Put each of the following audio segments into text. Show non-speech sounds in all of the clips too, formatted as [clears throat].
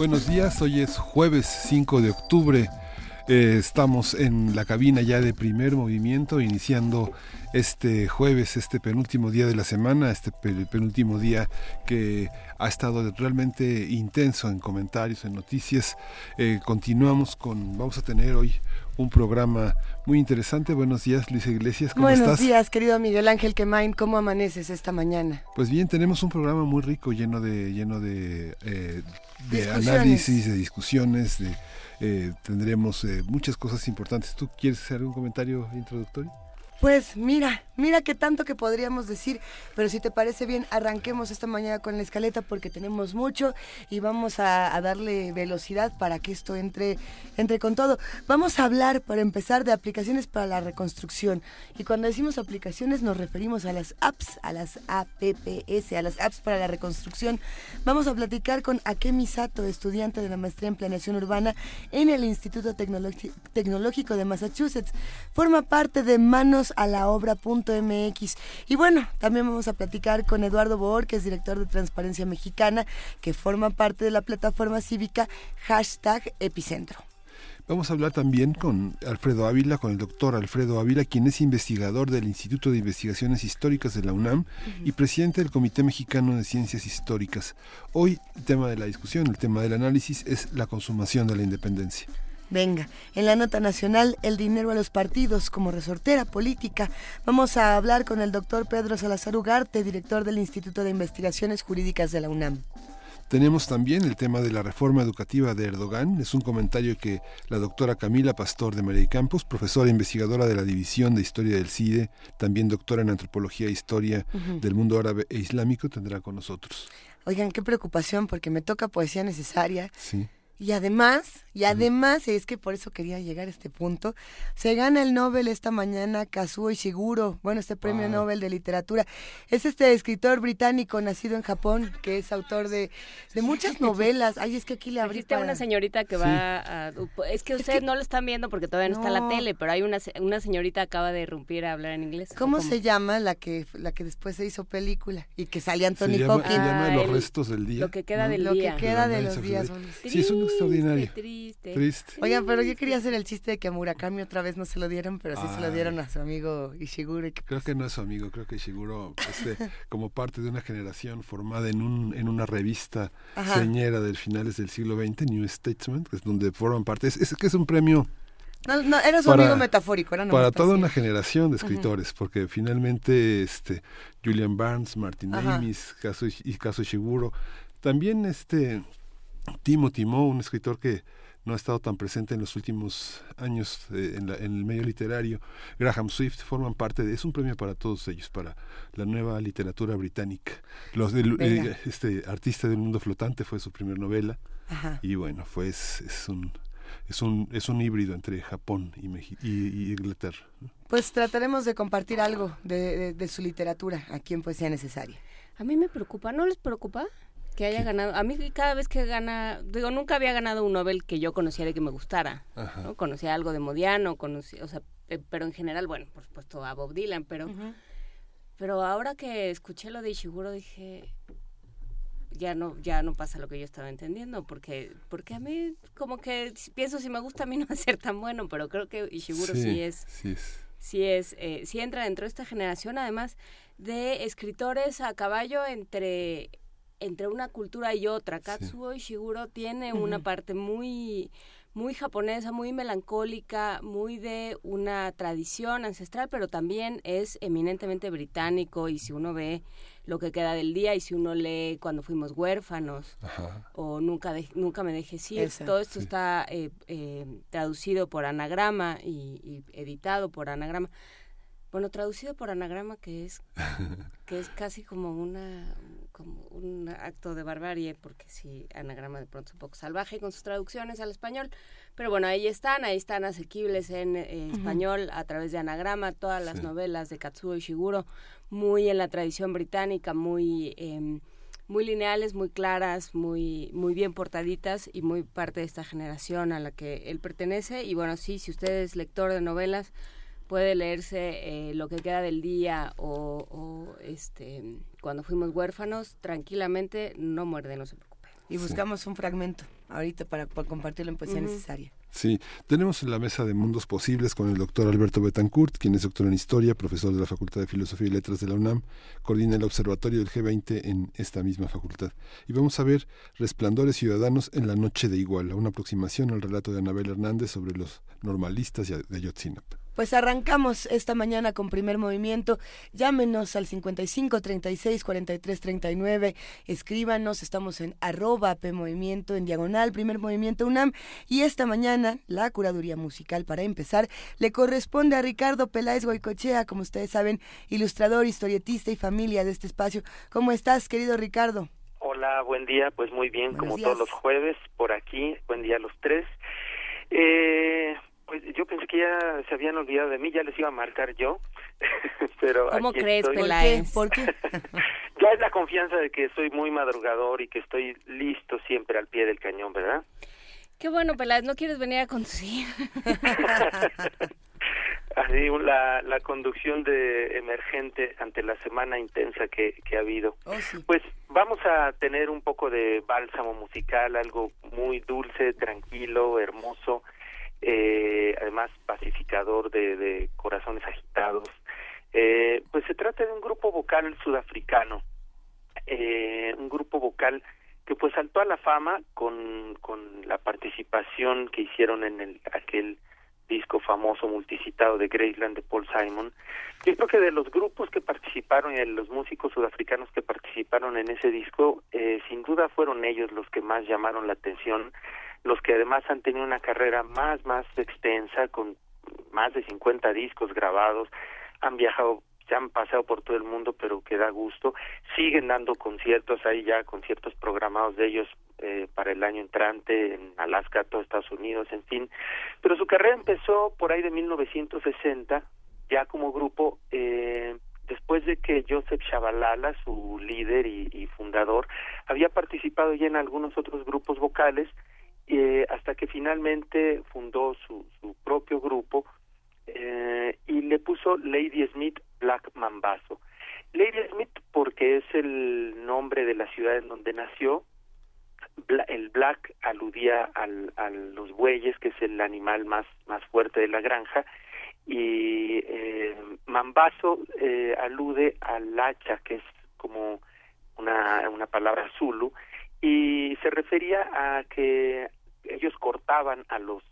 Buenos días, hoy es jueves 5 de octubre. Eh, estamos en la cabina ya de primer movimiento, iniciando este jueves, este penúltimo día de la semana, este penúltimo día que ha estado realmente intenso en comentarios, en noticias. Eh, continuamos con, vamos a tener hoy un programa muy interesante. Buenos días, Luisa Iglesias, ¿cómo Buenos estás? Buenos días, querido Miguel Ángel Quemain, ¿cómo amaneces esta mañana? Pues bien, tenemos un programa muy rico, lleno de, lleno de, eh, de análisis, de discusiones, de, eh, tendremos eh, muchas cosas importantes. ¿Tú quieres hacer algún comentario introductorio? Pues mira, mira qué tanto que podríamos decir, pero si te parece bien, arranquemos esta mañana con la escaleta porque tenemos mucho y vamos a, darle velocidad para que esto entre, entre con todo. Vamos a hablar, para empezar, de aplicaciones para la reconstrucción. Y cuando decimos aplicaciones nos referimos a las apps, a las APPS, a las apps para la reconstrucción. Vamos a platicar con Akemi Sato, estudiante de la maestría en planeación urbana en el Instituto Tecnológico de Massachusetts. Forma parte de Manos a la obra.mx. Y bueno, también vamos a platicar con Eduardo Boor, que es director de Transparencia Mexicana, que forma parte de la plataforma cívica hashtag Epicentro. Vamos a hablar también con Alfredo Ávila, con el doctor Alfredo Ávila, quien es investigador del Instituto de Investigaciones Históricas de la UNAM uh -huh. y presidente del Comité Mexicano de Ciencias Históricas. Hoy el tema de la discusión, el tema del análisis es la consumación de la independencia. Venga, en la nota nacional, el dinero a los partidos como resortera política. Vamos a hablar con el doctor Pedro Salazar Ugarte, director del Instituto de Investigaciones Jurídicas de la UNAM. Tenemos también el tema de la reforma educativa de Erdogan. Es un comentario que la doctora Camila Pastor de María Campos, profesora e investigadora de la División de Historia del CIDE, también doctora en Antropología e Historia uh -huh. del Mundo Árabe e Islámico, tendrá con nosotros. Oigan, qué preocupación porque me toca poesía necesaria. Sí. Y además, y además, es que por eso quería llegar a este punto, se gana el Nobel esta mañana Kazuo Ishiguro, bueno, este premio wow. Nobel de literatura. Es este escritor británico nacido en Japón, que es autor de, de muchas [laughs] novelas. Ay, es que aquí le abrí para... una señorita que sí. va a... Es que ustedes es que... no lo están viendo porque todavía no, no, está la tele, pero hay una, una señorita acaba de irrumpir a hablar en inglés. ¿Cómo, se llama la que la que después se hizo película y que salía Anthony se llama, Hopkins? Se llama Ah, Los el, restos del día. Lo que queda ¿no? del lo día. que queda de Lo los días. Sí, es un extraordinario. Triste. Triste. Oigan, pero yo quería hacer el chiste de que a Murakami otra vez no se lo dieron, pero sí Ay. se lo dieron a su amigo Ishiguro. Y creo que no es su amigo, creo que Ishiguro, este, [laughs] como parte de una generación formada en, un, en una revista Ajá. señera del finales del siglo XX, New Statesman, que es donde forman parte, es, es que es un premio no, no, era su para, amigo metafórico, era Para toda una generación de escritores, uh -huh. porque finalmente este Julian Barnes, Martin Ajá. Amis, Kazuo, y Kazuo Ishiguro, también este Timo Timo, un escritor que no ha estado tan presente en los últimos años eh, en, la, en, el medio literario. Graham Swift forman parte de es un premio para todos ellos, para la nueva literatura británica. Los del, eh, este artista del mundo flotante fue su primera novela Ajá. y bueno, fue es, es un es un es un híbrido entre Japón y, Meji y, y Inglaterra. Pues trataremos de compartir algo de, de, de su literatura aquí en Poesía Necesaria. A mí me preocupa, ¿no les preocupa? Que haya ganado. A mí cada vez que gana, digo, nunca había ganado un Nobel que yo conociera y que me gustara. ¿no? Conocía algo de Modiano, conocía, o sea, eh, pero en general, bueno, por supuesto a Bob Dylan, pero, uh -huh. pero ahora que escuché lo de Ishiguro dije, ya no, ya no pasa lo que yo estaba entendiendo, porque, porque a mí como que pienso si me gusta a mí [laughs] no va a ser tan bueno, pero creo que Ishiguro sí, sí es, sí es, sí es, eh, sí entra dentro de esta generación, además de escritores a caballo entre entre una cultura y otra. Katsuo sí. Ishiguro tiene uh -huh. una parte muy muy japonesa, muy melancólica, muy de una tradición ancestral, pero también es eminentemente británico y si uno ve lo que queda del día y si uno lee cuando fuimos huérfanos Ajá. o nunca de, nunca me dejes ir, Esa, todo esto sí. está eh, eh, traducido por anagrama y, y editado por anagrama bueno, traducido por anagrama, que es, [laughs] que es casi como una como un acto de barbarie, porque sí, anagrama de pronto es un poco salvaje con sus traducciones al español. Pero bueno, ahí están, ahí están asequibles en eh, español a través de anagrama, todas las novelas de Katsuo Ishiguro, muy en la tradición británica, muy... Em, muy lineales, muy claras, muy, muy bien portaditas y muy parte de esta generación a la que él pertenece. Y bueno, sí, si usted es lector de novelas, puede leerse eh, lo que queda del día o, este cuando fuimos huérfanos tranquilamente no muerde no se preocupe y buscamos un fragmento ahorita para, compartirlo en poesía necesaria Sí, tenemos la mesa de mundos posibles con el doctor Alberto Betancourt, quien es doctor en Historia, profesor de la Facultad de Filosofía y Letras de la UNAM, coordina el observatorio del G20 en esta misma facultad. Y vamos a ver Resplandores Ciudadanos en la Noche de Iguala, una aproximación al relato de Anabel Hernández sobre los normalistas de Ayotzinapa. Pues arrancamos esta mañana con primer movimiento. Llámenos al 55 36 43 39. Escríbanos. Estamos en arroba P Movimiento, en diagonal, primer movimiento UNAM. Y esta mañana, la curaduría musical, para empezar, le corresponde a Ricardo Peláez Goicochea, como ustedes saben, ilustrador, historietista y familia de este espacio. ¿Cómo estás, querido Ricardo? Hola, buen día. Pues muy bien, como todos los jueves, por aquí. Buen día a los tres. Eh, pues yo pensé que ya se habían olvidado de mí, ya les iba a marcar yo, [laughs] pero ¿Cómo crees, Peláez? ¿Por qué? [laughs] ya es la confianza de que soy muy madrugador y que estoy listo siempre al pie del cañón, ¿verdad? Qué bueno, Peláez, ¿no quieres venir a conducir? [laughs] Así, la, la conducción de emergente ante la semana intensa que, que ha habido. Oh, pues vamos a tener un poco de bálsamo musical, algo muy dulce, tranquilo, hermoso, eh, además pacificador de, corazones agitados. Eh, pues se trata de un grupo vocal sudafricano, eh, un grupo vocal que pues saltó a la fama con, con la participación que hicieron en el, aquel disco famoso multicitado de Graceland de Paul Simon. Yo creo que de los grupos que participaron y de los músicos sudafricanos que participaron en ese disco, eh, sin duda fueron ellos los que más llamaron la atención los que además han tenido una carrera más, más extensa, con más de 50 discos grabados, han viajado, se han pasado por todo el mundo, pero que da gusto, siguen dando conciertos, hay ya conciertos programados de ellos eh, para el año entrante en Alaska, todo Estados Unidos, en fin, pero su carrera empezó por ahí de 1960, ya como grupo, eh, después de que Joseph Shabalala, su líder y, y, fundador, había participado ya en algunos otros grupos vocales, eh, hasta que finalmente fundó su, su propio grupo eh, y le puso Lady Smith Black Mambazo. Lady Smith porque es el nombre de la ciudad en donde nació, el black aludía al, a los bueyes, que es el animal más, más fuerte de la granja, y eh, mambazo eh, alude al hacha, que es como una, una palabra zulu, y se refería a que ellos cortaban a los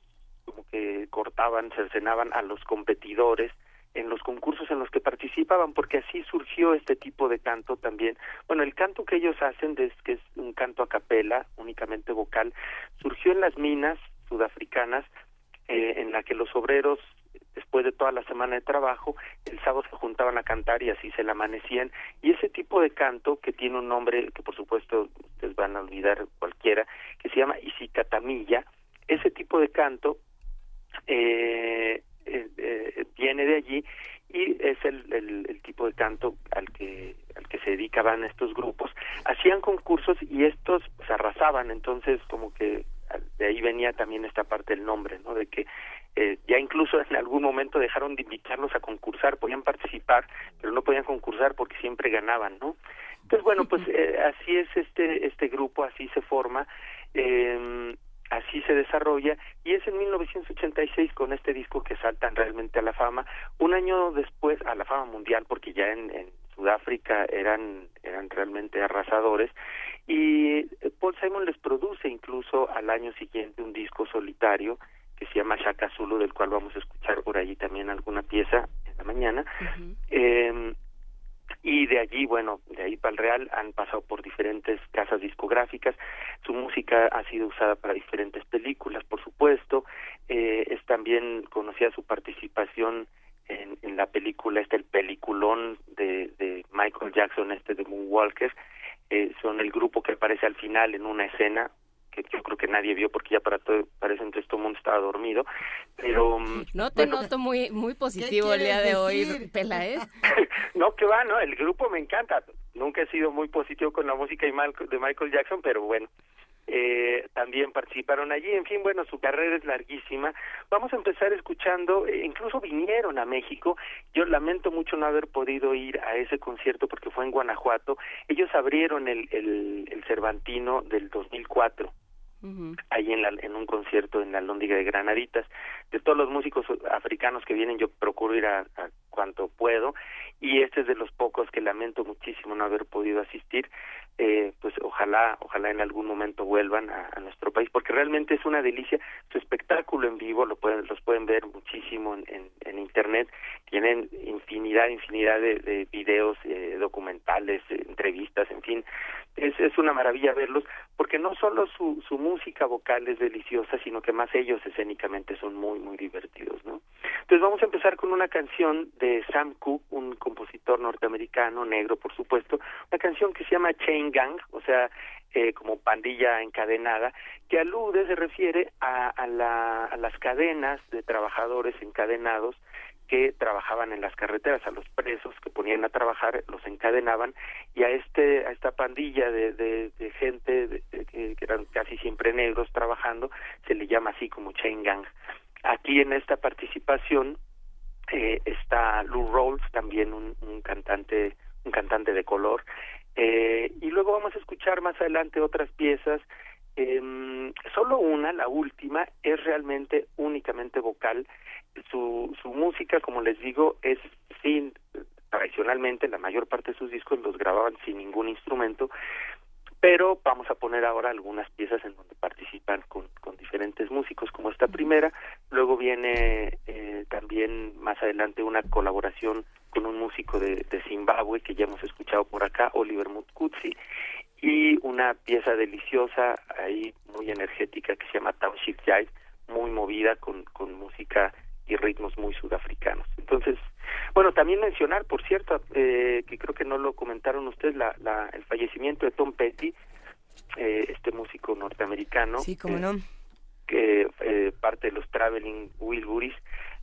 como que cortaban, cercenaban a los competidores en los concursos en los que participaban, porque así surgió este tipo de canto también. Bueno, el canto que ellos hacen, es, que es un canto a capela, únicamente vocal, surgió en las minas sudafricanas, eh, en la que los obreros, después de toda la semana de trabajo, el sábado se juntaban a cantar y así se la amanecían. Y ese tipo de canto, que tiene un nombre que por supuesto ustedes van a olvidar cualquiera, que se llama Isicatamilla, ese tipo de canto eh, eh, eh, viene de allí y es el, el, tipo de canto al que al que se dedicaban estos grupos hacían concursos y estos se arrasaban entonces como que de ahí venía también esta parte del nombre no de que eh, ya incluso en algún momento dejaron de invitarlos a concursar podían participar pero no podían concursar porque siempre ganaban no entonces bueno pues eh, así es este este grupo así se forma eh, así se desarrolla y es en 1986 con este disco que saltan realmente a la fama. Un año después a la fama mundial porque ya en, en Sudáfrica eran eran realmente arrasadores. Y Paul Simon les produce incluso al año siguiente un disco solitario que se llama Shaka Zulu del cual vamos a escuchar por allí también alguna pieza en la mañana. Eh, y de allí, bueno, de ahí para el Real han pasado por diferentes casas discográficas, su música ha sido usada para diferentes películas, por supuesto, eh, es también conocida su participación en, en la película, este el peliculón de, de Michael Jackson, este de Moonwalker, eh, son el grupo que aparece al final en una escena que yo creo que nadie vio porque ya para todo parece entonces todo el mundo estaba dormido pero mm, no te noto muy muy positivo el día de hoy Pela [laughs] ¿eh? no que va no el grupo me encanta. Nunca he sido muy positivo con la música de Michael Jackson pero bueno eh, también participaron allí. En fin, bueno, su carrera es larguísima. Vamos a empezar escuchando, eh, incluso vinieron a México. Yo lamento mucho no haber podido ir a ese concierto porque fue en Guanajuato. Ellos abrieron el, el, el Cervantino del 2004 ahí en, la, en un concierto en la Lóndiga de Granaditas. De todos los músicos africanos que vienen, yo procuro ir a, cuanto puedo y este es de los pocos que lamento muchísimo no haber podido asistir. Eh, pues ojalá, ojalá en algún momento vuelvan a, nuestro país, porque realmente es una delicia. Su espectáculo en vivo lo pueden, los pueden ver muchísimo en, en, internet. Tienen infinidad, infinidad de, de videos, eh, documentales, entrevistas, en fin. Es, es una maravilla verlos, porque no solo su, su música vocal es deliciosa, sino que más ellos escénicamente son muy, muy divertidos, ¿no? Entonces vamos a empezar con una canción de Sam Cooke, un compositor norteamericano, negro por supuesto, una canción que se llama Chain Gang, o sea, eh, como pandilla encadenada, que alude, se refiere a, a, la, a las cadenas de trabajadores encadenados que trabajaban en las carreteras, a los presos que ponían a trabajar, los encadenaban y a este a esta pandilla de, de, de gente que eran casi siempre negros trabajando se le llama así como chain gang. Aquí en esta participación eh, está Lou Rawls, también un, un cantante un cantante de color eh, y luego vamos a escuchar más adelante otras piezas eh, solo una, la última, es realmente únicamente vocal. Su, su música, como les digo, es sin, tradicionalmente la mayor parte de sus discos los grababan sin ningún instrumento, pero vamos a poner ahora algunas piezas en donde participan con, diferentes músicos, como esta primera, luego viene eh, también más adelante una colaboración con un músico de, de Zimbabue que ya hemos escuchado por acá, Oliver Mutkutsi, y una pieza deliciosa ahí muy energética que se llama Township Jive, muy movida con, con música y ritmos muy sudafricanos. Entonces, bueno, también mencionar, por cierto, eh, que creo que no lo comentaron ustedes, la, la, el fallecimiento de Tom Petty, eh, este músico norteamericano. Sí, cómo no. Que eh, parte de los Traveling Wilburys,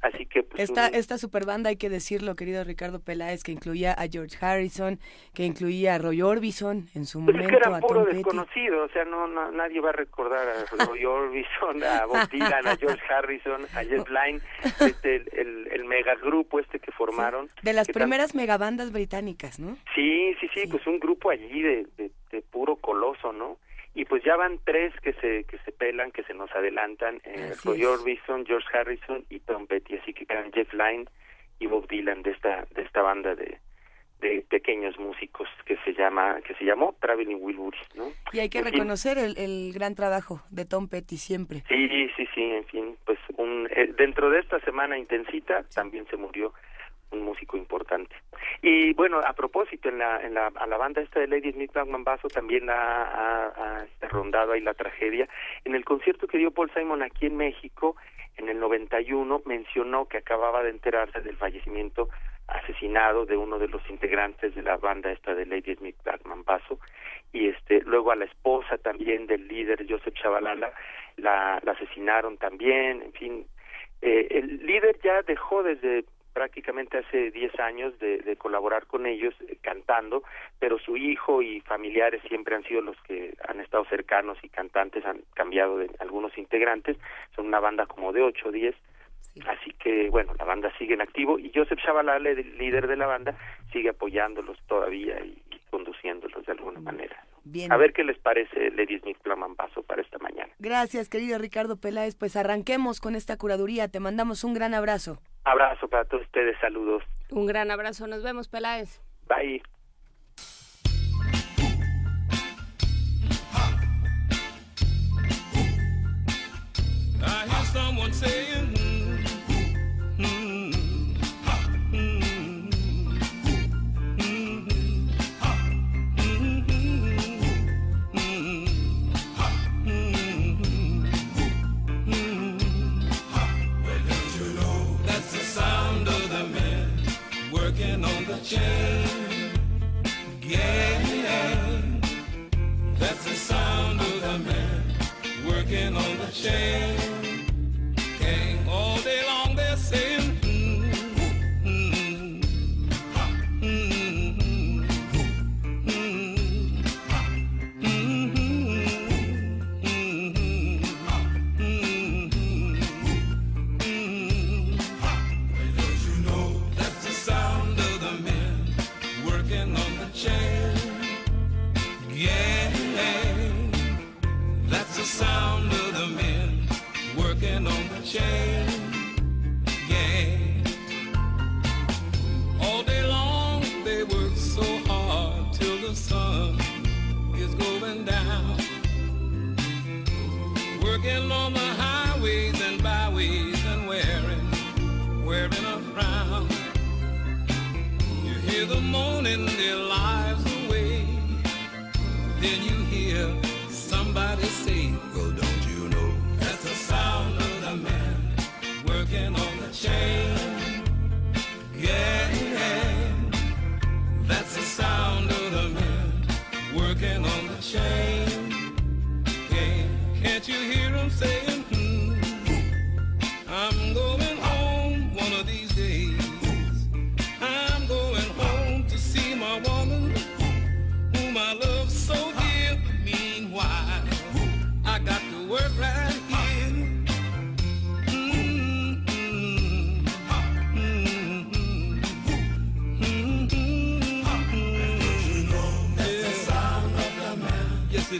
Así que pues, esta esta super banda hay que decirlo, querido Ricardo Peláez, que incluía a George Harrison, que incluía a Roy Orbison en su pues momento, es que era a puro desconocido, o sea, no, nadie va a recordar a Roy Orbison, a Bob [laughs] Dylan, a George Harrison, a Jet Line, este el, el, el megagrupo este que formaron. de las primeras megabandas británicas, ¿no? Sí, sí, sí, pues un grupo allí de, de, de puro coloso, ¿no? Y pues ya van tres que se que se pelan que se nos adelantan eh, Roy Orbison George Harrison y Tom Petty. Así que quedan Jeff Lynne y Bob Dylan de esta de esta banda de de pequeños músicos que se llama que se llamó Traveling Wilburys no y hay que reconocer el, el gran trabajo de Tom Petty siempre. Sí sí sí en fin pues un eh, dentro de esta semana intensita también se murió un músico importante. Y bueno, a propósito, en la, en la, a la banda esta de Lady Smith Black Mambazo también ha, ha, ha, rondado ahí la tragedia. En el concierto que dio Paul Simon aquí en México, en el 91, mencionó que acababa de enterarse del fallecimiento asesinado de uno de los integrantes de la banda esta de Lady Smith Black Mambazo y este luego a la esposa también del líder Joseph Chavalala la, la asesinaron también en fin eh, el líder ya dejó desde prácticamente hace 10 años de, de, colaborar con ellos eh, cantando, pero su hijo y familiares siempre han sido los que han estado cercanos y cantantes han cambiado de algunos integrantes, son una banda como de 8 o 10, así que bueno, la banda sigue en activo y Joseph Chabalale, el líder de la banda, sigue apoyándolos todavía y, y conduciéndolos de alguna manera. Bien. A ver qué les parece Lady Smith Paso para esta mañana. Gracias, querido Ricardo Peláez. Pues arranquemos con esta curaduría. Te mandamos un gran abrazo. Abrazo para todos ustedes, saludos. Un gran abrazo, nos vemos, Peláez. Bye. I hear someone saying chain. That's the sound of the man working on the chain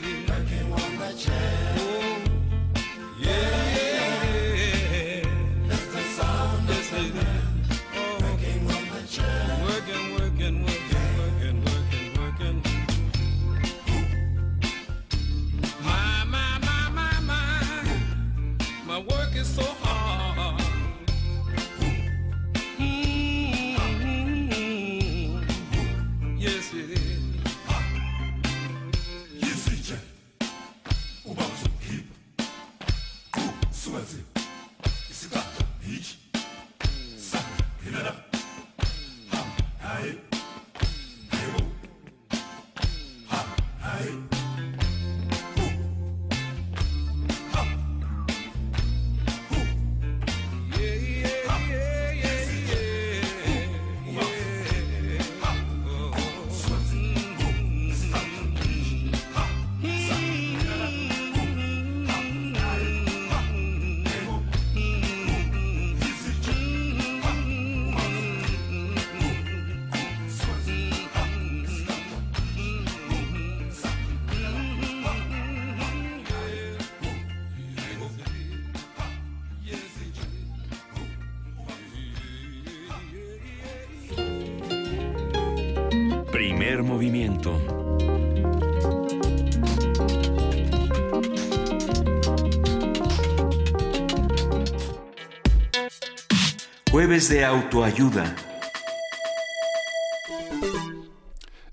city. Working on the chance. Jueves de autoayuda.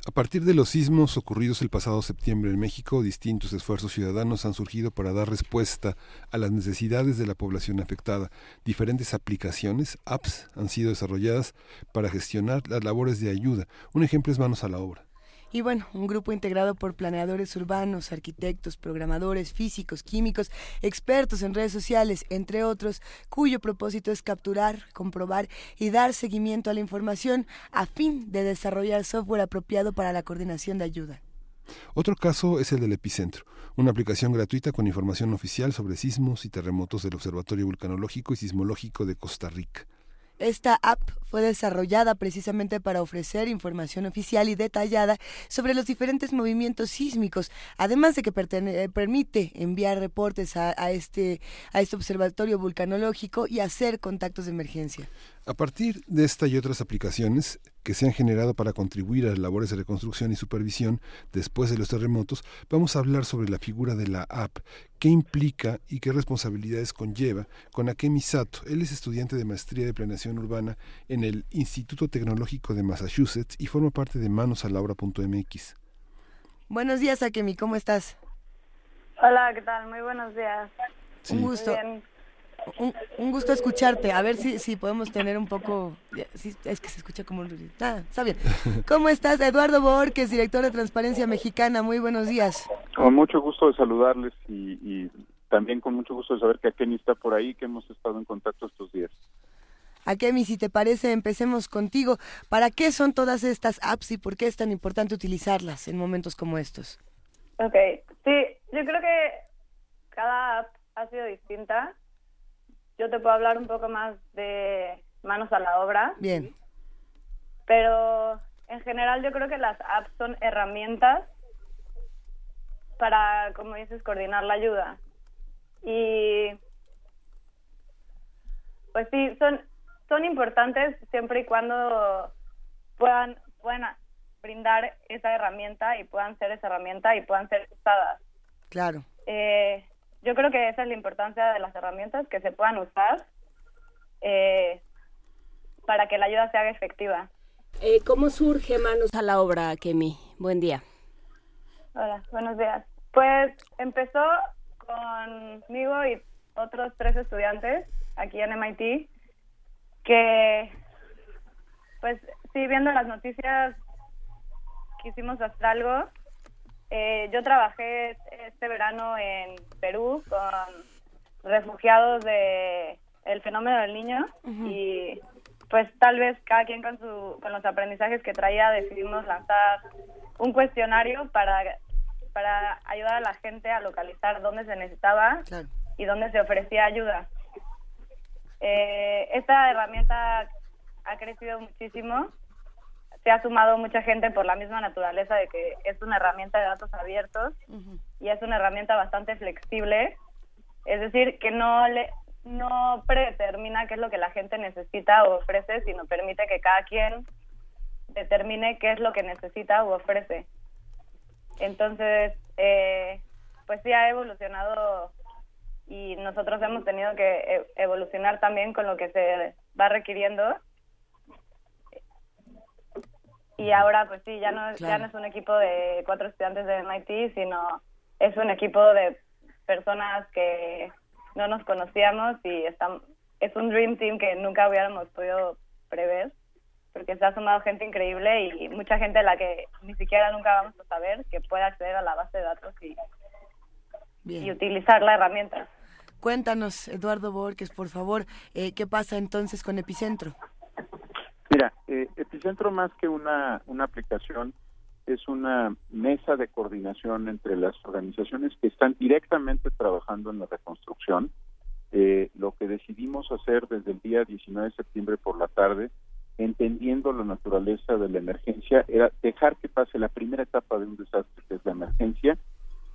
A partir de los sismos ocurridos el pasado septiembre en México, distintos esfuerzos ciudadanos han surgido para dar respuesta a las necesidades de la población afectada. Diferentes aplicaciones, apps, han sido desarrolladas para gestionar las labores de ayuda. Un ejemplo es Manos a la Obra. Y bueno, un grupo integrado por planeadores urbanos, arquitectos, programadores, físicos, químicos, expertos en redes sociales, entre otros, cuyo propósito es capturar, comprobar y dar seguimiento a la información a fin de desarrollar software apropiado para la coordinación de ayuda. Otro caso es el del Epicentro, una aplicación gratuita con información oficial sobre sismos y terremotos del Observatorio Vulcanológico y Sismológico de Costa Rica. Esta app fue desarrollada precisamente para ofrecer información oficial y detallada sobre los diferentes movimientos sísmicos, además de que pertene- permite enviar reportes a este, a este observatorio vulcanológico y hacer contactos de emergencia. A partir de esta y otras aplicaciones que se han generado para contribuir a las labores de reconstrucción y supervisión después de los terremotos, vamos a hablar sobre la figura de la app, qué implica y qué responsabilidades conlleva con Akemi Sato. Él es estudiante de maestría de planeación urbana en el Instituto Tecnológico de Massachusetts y forma parte de manosalaura.mx. Buenos días, Akemi, ¿cómo estás? Hola, ¿qué tal? Muy buenos días. Sí. Un gusto. Muy bien. Un, gusto escucharte. A ver si, si podemos tener un poco... es que se escucha como... Ah, está bien. [laughs] ¿Cómo estás? Eduardo Borges, director de Transparencia Mexicana. Muy buenos días. Con mucho gusto de saludarles y, también con mucho gusto de saber que Akemi está por ahí, que hemos estado en contacto estos días. Akemi, si te parece, empecemos contigo. ¿Para qué son todas estas apps y por qué es tan importante utilizarlas en momentos como estos? Ok, sí, yo creo que cada app ha sido distinta. Yo te puedo hablar un poco más de manos a la obra. Bien. Pero en general yo creo que las apps son herramientas para, como dices, coordinar la ayuda. Y pues sí, son, son importantes siempre y cuando puedan, puedan brindar esa herramienta y puedan ser esa herramienta y puedan ser usadas. Claro. Eh, yo creo que esa es la importancia de las herramientas, que se puedan usar eh, para que la ayuda se haga efectiva. Eh, ¿Cómo surge Manos a la Obra, Kemi? Buen día. Hola, buenos días. Pues empezó conmigo y otros tres estudiantes aquí en MIT que, pues sí, viendo las noticias quisimos hacer algo. Eh, yo trabajé este verano en Perú con refugiados de el fenómeno del niño y pues tal vez cada quien con su con los aprendizajes que traía decidimos lanzar un cuestionario para para ayudar a la gente a localizar dónde se necesitaba y dónde se ofrecía ayuda. Eh, esta herramienta ha crecido muchísimo se ha sumado mucha gente por la misma naturaleza de que es una herramienta de datos abiertos y es una herramienta bastante flexible, es decir, que no le no predetermina qué es lo que la gente necesita o ofrece, sino permite que cada quien determine qué es lo que necesita o ofrece. Entonces, eh, pues sí ha evolucionado y nosotros hemos tenido que e-, evolucionar también con lo que se va requiriendo y ahora pues sí, ya no, ya no es un equipo de cuatro estudiantes de MIT, sino es un equipo de personas que no nos conocíamos y están, es un dream team que nunca hubiéramos podido prever, porque se ha sumado gente increíble y mucha gente a la que ni siquiera nunca vamos a saber que puede acceder a la base de datos y, y utilizar la herramienta. Cuéntanos, Eduardo Borges, por favor, eh, ¿qué pasa entonces con Epicentro? Eh, Epicentro más que una, una aplicación es una mesa de coordinación entre las organizaciones que están directamente trabajando en la reconstrucción. Eh, lo que decidimos hacer desde el día 19 de septiembre por la tarde, entendiendo la naturaleza de la emergencia, era dejar que pase la primera etapa de un desastre, que es la emergencia,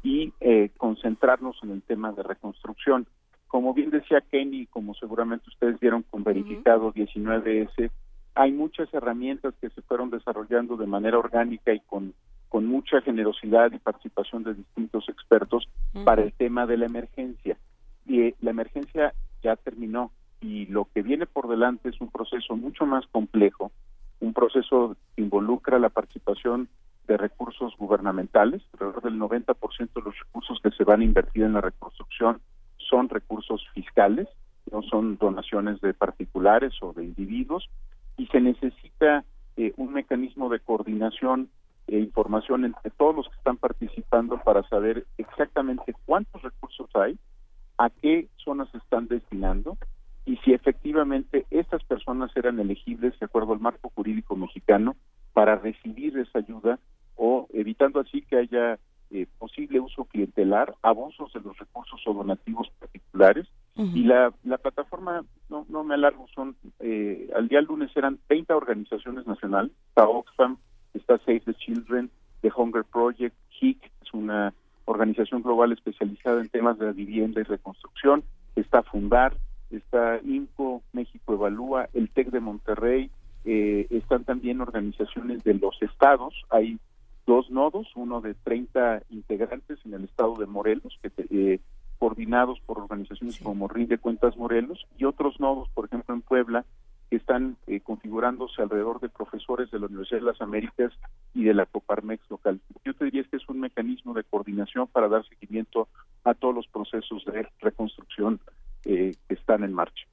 y eh, concentrarnos en el tema de reconstrucción. Como bien decía Kenny, como seguramente ustedes vieron con verificado 19S, hay muchas herramientas que se fueron desarrollando de manera orgánica y con, con mucha generosidad y participación de distintos expertos para el tema de la emergencia. Y eh, la emergencia ya terminó y lo que viene por delante es un proceso mucho más complejo, un proceso que involucra la participación de recursos gubernamentales, alrededor del 90% de los recursos que se van a invertir en la reconstrucción son recursos fiscales, no son donaciones de particulares o de individuos, y se necesita eh, un mecanismo de coordinación e información entre todos los que están participando para saber exactamente cuántos recursos hay, a qué zonas se están destinando y si efectivamente estas personas eran elegibles de acuerdo al marco jurídico mexicano para recibir esa ayuda o evitando así que haya eh, posible uso clientelar, abusos de los recursos o donativos particulares. Y la, la plataforma, no, no me alargo, son, eh, al día lunes eran 30 organizaciones nacionales, está Oxfam, está Save the Children, The Hunger Project, HIC, es una organización global especializada en temas de vivienda y reconstrucción, está Fundar, está INCO, México Evalúa, el TEC de Monterrey, eh, están también organizaciones de los estados, hay dos nodos, uno de 30 integrantes en el estado de Morelos, que eh, coordinados por organizaciones como Rinde Cuentas Morelos y otros nodos, por ejemplo en Puebla, que están eh, configurándose alrededor de profesores de la Universidad de las Américas y de la Coparmex local. Yo te diría que es un mecanismo de coordinación para dar seguimiento a todos los procesos de reconstrucción eh, que, están en marcha.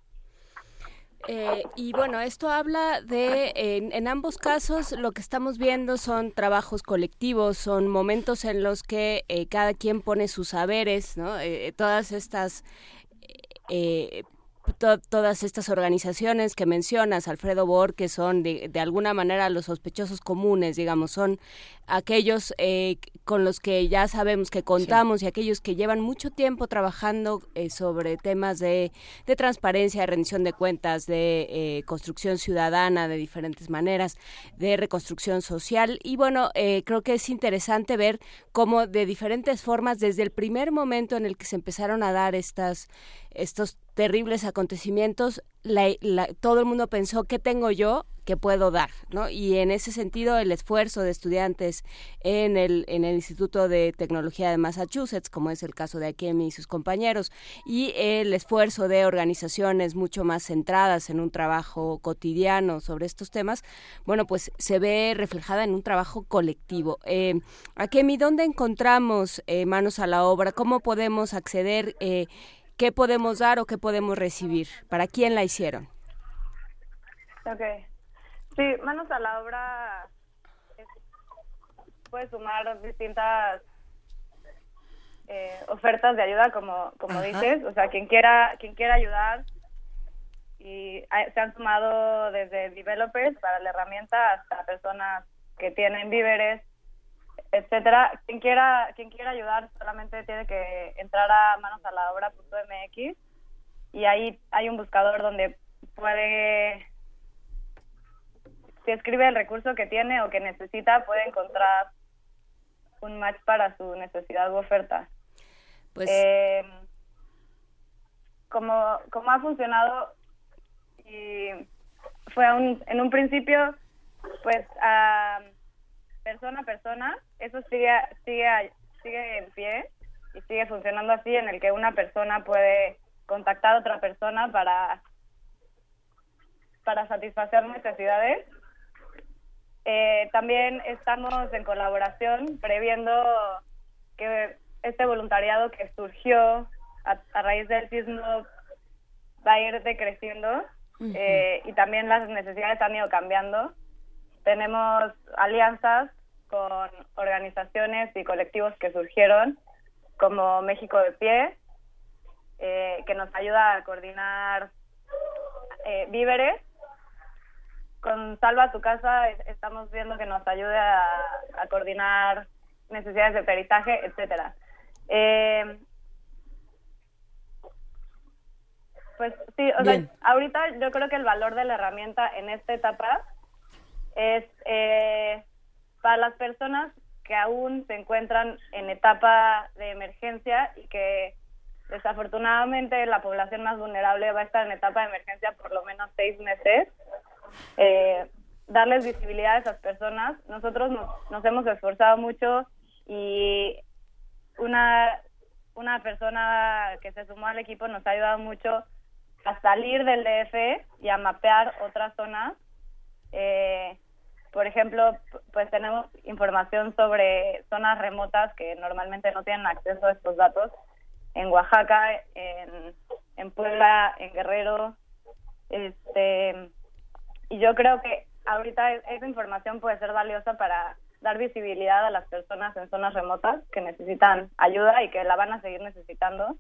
Eh, y bueno, esto habla de, en, ambos casos, lo que estamos viendo son trabajos colectivos, son momentos en los que eh, cada quien pone sus saberes, ¿no? Eh, todas estas eh, todas estas organizaciones que mencionas, Alfredo Bor, que son de, de alguna manera los sospechosos comunes, digamos, son aquellos eh, con los que ya sabemos que contamos y aquellos que llevan mucho tiempo trabajando eh, sobre temas de, de, transparencia, de rendición de cuentas, de eh, construcción ciudadana de diferentes maneras, de reconstrucción social. Y bueno, eh, creo que es interesante ver cómo de diferentes formas, desde el primer momento en el que se empezaron a dar estas estos terribles acontecimientos, la, la, todo el mundo pensó, ¿qué tengo yo que puedo dar? ¿no? Y en ese sentido, el esfuerzo de estudiantes en el, en el Instituto de Tecnología de Massachusetts, como es el caso de Akemi y sus compañeros, y el esfuerzo de organizaciones mucho más centradas en un trabajo cotidiano sobre estos temas, bueno, pues se ve reflejada en un trabajo colectivo. Eh, Akemi, ¿dónde encontramos eh, manos a la obra? ¿Cómo podemos acceder? Eh, qué podemos dar o qué podemos recibir. ¿Para quién la hicieron? Ok. Sí, manos a la obra es, puede sumar distintas eh, ofertas de ayuda, como como dices. O sea, quien quiera quien quiera ayudar y se han sumado desde developers para la herramienta hasta personas que tienen víveres etcétera. Quien quiera, quien quiera ayudar solamente tiene que entrar a manosalabra.mx y ahí hay un buscador donde puede, si escribe el recurso que tiene o que necesita, puede encontrar un match para su necesidad u oferta. Pues eh, como, como ha funcionado y fue un, en un principio, pues a persona a persona, eso sigue, sigue, sigue en pie y sigue funcionando así, en el que una persona puede contactar a otra persona para, para satisfacer necesidades. Eh, también estamos en colaboración previendo que este voluntariado que surgió a, a raíz del sismo va a ir decreciendo uh -huh. eh, y también las necesidades han ido cambiando tenemos alianzas con organizaciones y colectivos que surgieron, como México de Pie, eh, que nos ayuda a coordinar eh, víveres. Con Salva tu Casa estamos viendo que nos ayude a, a coordinar necesidades de peritaje, etcétera. Eh, pues sí, o Bien. sea, ahorita yo creo que el valor de la herramienta en esta etapa es eh, para las personas que aún se encuentran en etapa de emergencia y que desafortunadamente la población más vulnerable va a estar en etapa de emergencia por lo menos seis meses. Eh, darles visibilidad a esas personas. Nosotros nos, nos hemos esforzado mucho y una, una persona que se sumó al equipo nos ha ayudado mucho a salir del DF y a mapear otras zonas. Eh, por ejemplo, pues tenemos información sobre zonas remotas que normalmente no tienen acceso a estos datos en Oaxaca, en, en Puebla, en Guerrero, este y yo creo que ahorita esa información puede ser valiosa para dar visibilidad a las personas en zonas remotas que necesitan ayuda y que la van a seguir necesitando.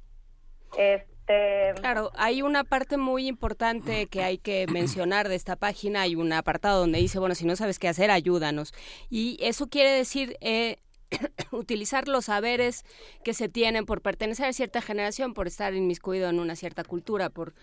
Este... Claro, hay una parte muy importante que hay que [clears throat] mencionar de esta página. Hay un apartado donde dice, bueno, si no sabes qué hacer, ayúdanos. Y eso quiere decir eh, [clears throat] utilizar los saberes que se tienen por pertenecer a cierta generación, por estar inmiscuido en una cierta cultura, por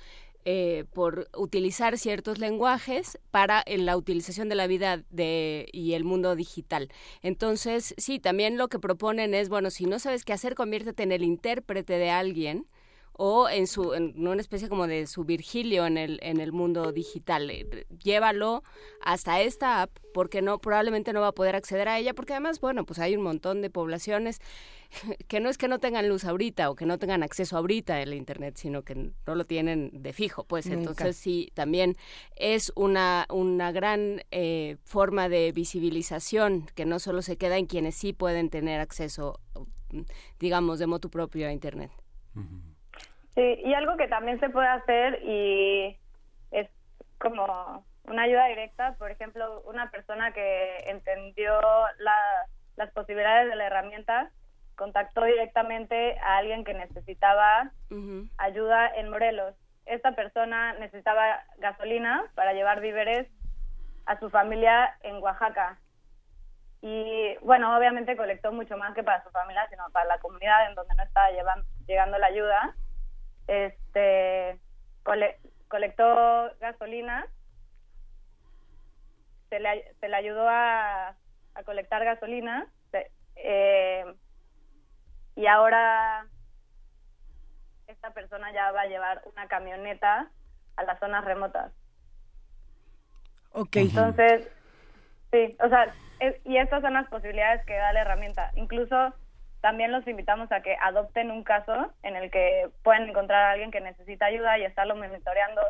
eh, por utilizar ciertos lenguajes para en la utilización de la vida de, y el mundo digital. Entonces, sí, también lo que proponen es, bueno, si no sabes qué hacer, conviértete en el intérprete de alguien o en su en una especie como de su Virgilio en el en el mundo digital llévalo hasta esta app porque no probablemente no va a poder acceder a ella porque además bueno pues hay un montón de poblaciones [laughs] que no es que no tengan luz ahorita o que no tengan acceso ahorita al internet sino que no lo tienen de fijo pues Nunca. entonces sí también es una una gran eh, forma de visibilización que no solo se queda en quienes sí pueden tener acceso digamos de motu propio a internet uh -huh. Sí, y algo que también se puede hacer y es como una ayuda directa, por ejemplo, una persona que entendió la- las posibilidades de la herramienta contactó directamente a alguien que necesitaba ayuda en Morelos. Esta persona necesitaba gasolina para llevar víveres a su familia en Oaxaca. Y bueno, obviamente colectó mucho más que para su familia, sino para la comunidad en donde no estaba llegando la ayuda. Este cole- colectó gasolina, se le, se le ayudó a, a colectar gasolina se- eh, y ahora esta persona ya va a llevar una camioneta a las zonas remotas. Ok. Entonces, sí, o sea, es- y estas son las posibilidades que da la herramienta. Incluso también los invitamos a que adopten un caso en el que pueden encontrar a alguien que necesita ayuda y estarlo monitoreando.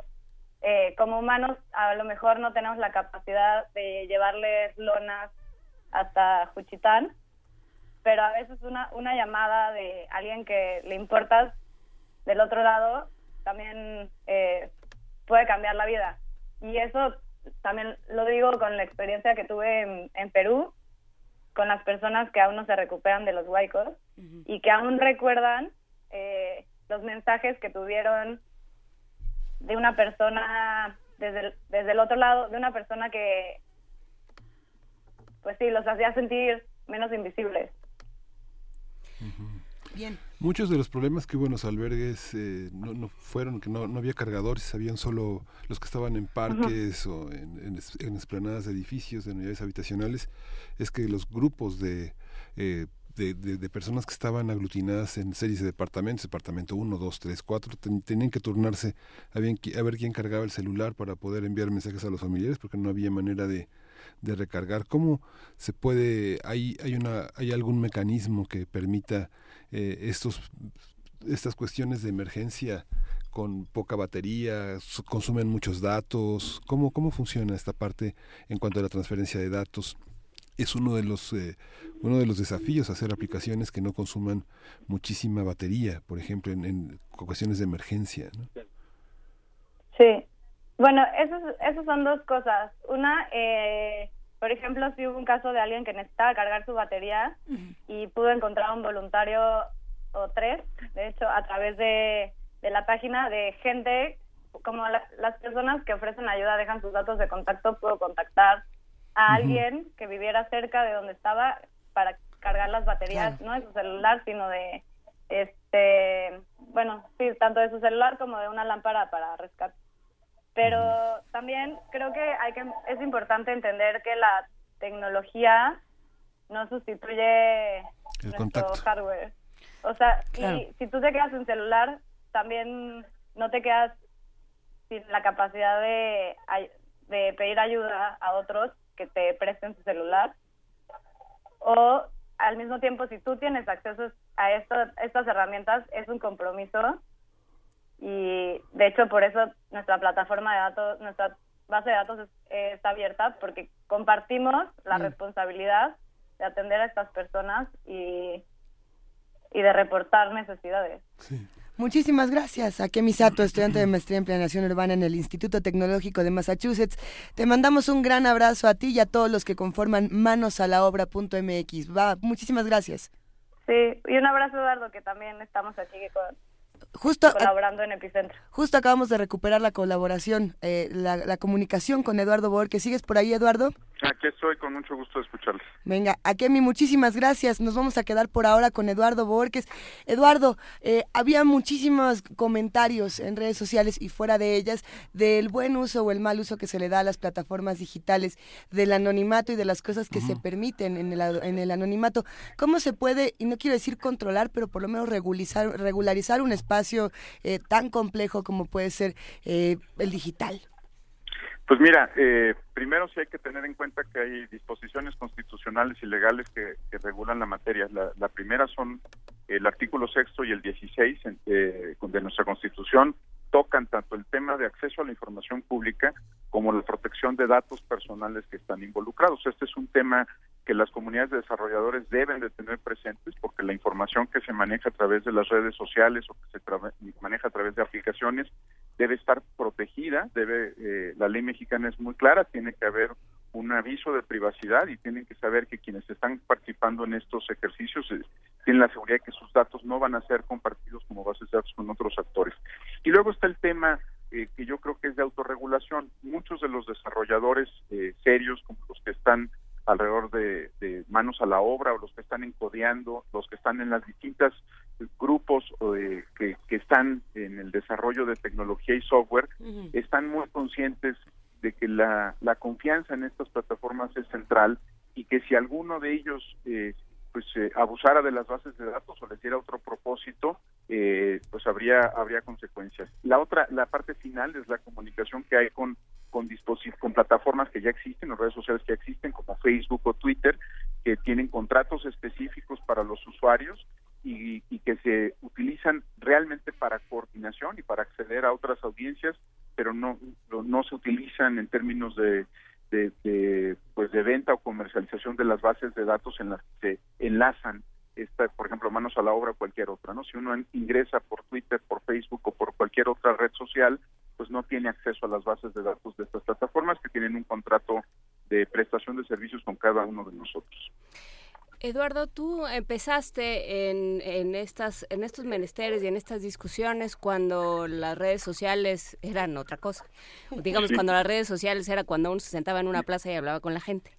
Eh, como humanos, a lo mejor no tenemos la capacidad de llevarles lonas hasta Juchitán, pero a veces una, llamada de alguien que le importas del otro lado también eh, puede cambiar la vida. Y eso también lo digo con la experiencia que tuve en Perú, con las personas que aún no se recuperan de los huaicos y que aún recuerdan eh, los mensajes que tuvieron de una persona desde el, desde el otro lado, de una persona que, pues sí, los hacía sentir menos invisibles. Bien. Muchos de los problemas que hubo en los albergues eh, no, no fueron que no, no había cargadores, habían solo los que estaban en parques o en, en, es- en esplanadas de edificios, de unidades habitacionales, es que los grupos de, eh, de, de- de personas que estaban aglutinadas en series de departamentos, departamento 1, 2, 3, 4, ten- tenían que turnarse a, bien a ver quién cargaba el celular para poder enviar mensajes a los familiares porque no había manera de, de recargar. ¿Cómo se puede, hay, hay, una, hay algún mecanismo que permita eh, estos, estas cuestiones de emergencia con poca batería, su- consumen muchos datos? ¿Cómo, ¿Cómo funciona esta parte en cuanto a la transferencia de datos? Es uno de los eh, uno de los desafíos hacer aplicaciones que no consuman muchísima batería, por ejemplo, en, en cuestiones de emergencia. ¿no? Sí. Bueno, esos, esos son dos cosas. Una, eh, por ejemplo, si hubo un caso de alguien que necesitaba cargar su batería y pudo encontrar un voluntario o tres, de hecho, a través de, de la página de gente, como la- las personas que ofrecen ayuda dejan sus datos de contacto, pudo contactar a alguien que viviera cerca de donde estaba para cargar las baterías, no de su celular, sino de, este, bueno, sí, tanto de su celular como de una lámpara para rescate. Pero también creo que hay que es importante entender que la tecnología no sustituye El nuestro contacto. hardware. O sea, Claro. y si tú te quedas sin celular, también no te quedas sin la capacidad de, de pedir ayuda a otros que te presten su celular. O al mismo tiempo, si tú tienes acceso a esto, estas herramientas, es un compromiso y de hecho por eso nuestra plataforma de datos, nuestra base de datos es- está abierta porque compartimos la Mm. responsabilidad de atender a estas personas y, y de reportar necesidades. Muchísimas gracias a Kemi Sato, estudiante de maestría en planeación urbana en el Instituto Tecnológico de Massachusetts. Te mandamos un gran abrazo a ti y a todos los que conforman manosalaobra.mx. Va, muchísimas gracias. Sí, y un abrazo Eduardo que también estamos aquí con- Justo, colaborando en Epicentro. justo acabamos de recuperar la colaboración, eh, la, la comunicación con Eduardo Borges. ¿Sigues por ahí, Eduardo? Aquí estoy con mucho gusto de escucharles. Venga, a Kemi, muchísimas gracias. Nos vamos a quedar por ahora con Eduardo Borges. Eduardo, eh, había muchísimos comentarios en redes sociales y fuera de ellas del buen uso o el mal uso que se le da a las plataformas digitales, del anonimato y de las cosas que se permiten en el, a- en el anonimato. ¿Cómo se puede, y no quiero decir controlar, pero por lo menos regularizar, regularizar un espacio eh, tan complejo como puede ser eh, el digital? Pues mira, eh, primero sí hay que tener en cuenta que hay disposiciones constitucionales y legales que, que regulan la materia. La, la primera son el artículo sexto y el 16 en- eh, de nuestra Constitución tocan tanto el tema de acceso a la información pública como la protección de datos personales que están involucrados. Este es un tema que las comunidades de desarrolladores deben de tener presentes porque la información que se maneja a través de las redes sociales o que se maneja a través de aplicaciones debe estar protegida, debe eh, la ley mexicana es muy clara, tiene que haber un aviso de privacidad y tienen que saber que quienes están participando en estos ejercicios eh, tienen la seguridad de que sus datos no van a ser compartidos como bases de datos con otros actores. Y luego está el tema eh, que yo creo que es de autorregulación. Muchos de los desarrolladores serios, como los que están alrededor de, manos a la obra o los que están encodeando, los que están en las distintas grupos eh, que, que, están en el desarrollo de tecnología y software, están muy conscientes de que la, la confianza en estas plataformas es central y que si alguno de ellos eh, pues eh, abusara de las bases de datos o les diera otro propósito, eh, pues habría habría consecuencias. La otra, la parte final es la comunicación que hay con con con plataformas que ya existen, o redes sociales que existen, como Facebook o Twitter, que tienen contratos específicos para los usuarios y, y que se utilizan realmente para coordinación y para acceder a otras audiencias, pero no no se utilizan en términos de de, pues de venta o comercialización de las bases de datos en las que se enlazan esta, por ejemplo, manos a la obra o cualquier otra, ¿no? Si uno ingresa por Twitter, por Facebook o por cualquier otra red social, pues no tiene acceso a las bases de datos de estas plataformas que tienen un contrato de prestación de servicios con cada uno de nosotros. Eduardo, tú empezaste en, en, estas, en estos menesteres y en estas discusiones cuando las redes sociales eran otra cosa. Digamos, cuando las redes sociales era cuando uno se sentaba en una plaza y hablaba con la gente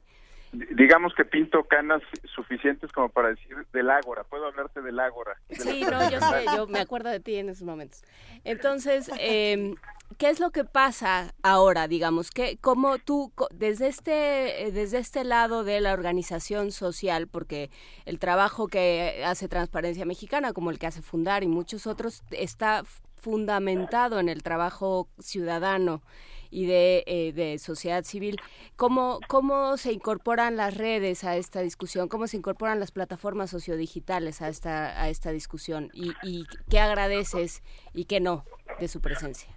digamos que pinto canas suficientes como para decir del ágora. Puedo hablarte del ágora. Sí, no, yo sé, yo me acuerdo de ti en esos momentos. Entonces, eh, ¿qué es lo que pasa ahora, digamos? que cómo tú, desde este, desde este lado de la organización social, porque el trabajo que hace Transparencia Mexicana, como el que hace Fundar y muchos otros, está fundamentado en el trabajo ciudadano y de, eh, de sociedad civil. ¿Cómo, ¿Cómo se incorporan las redes a esta discusión? ¿Cómo se incorporan las plataformas sociodigitales a esta, a esta discusión? ¿Y, y qué agradeces y qué no de su presencia?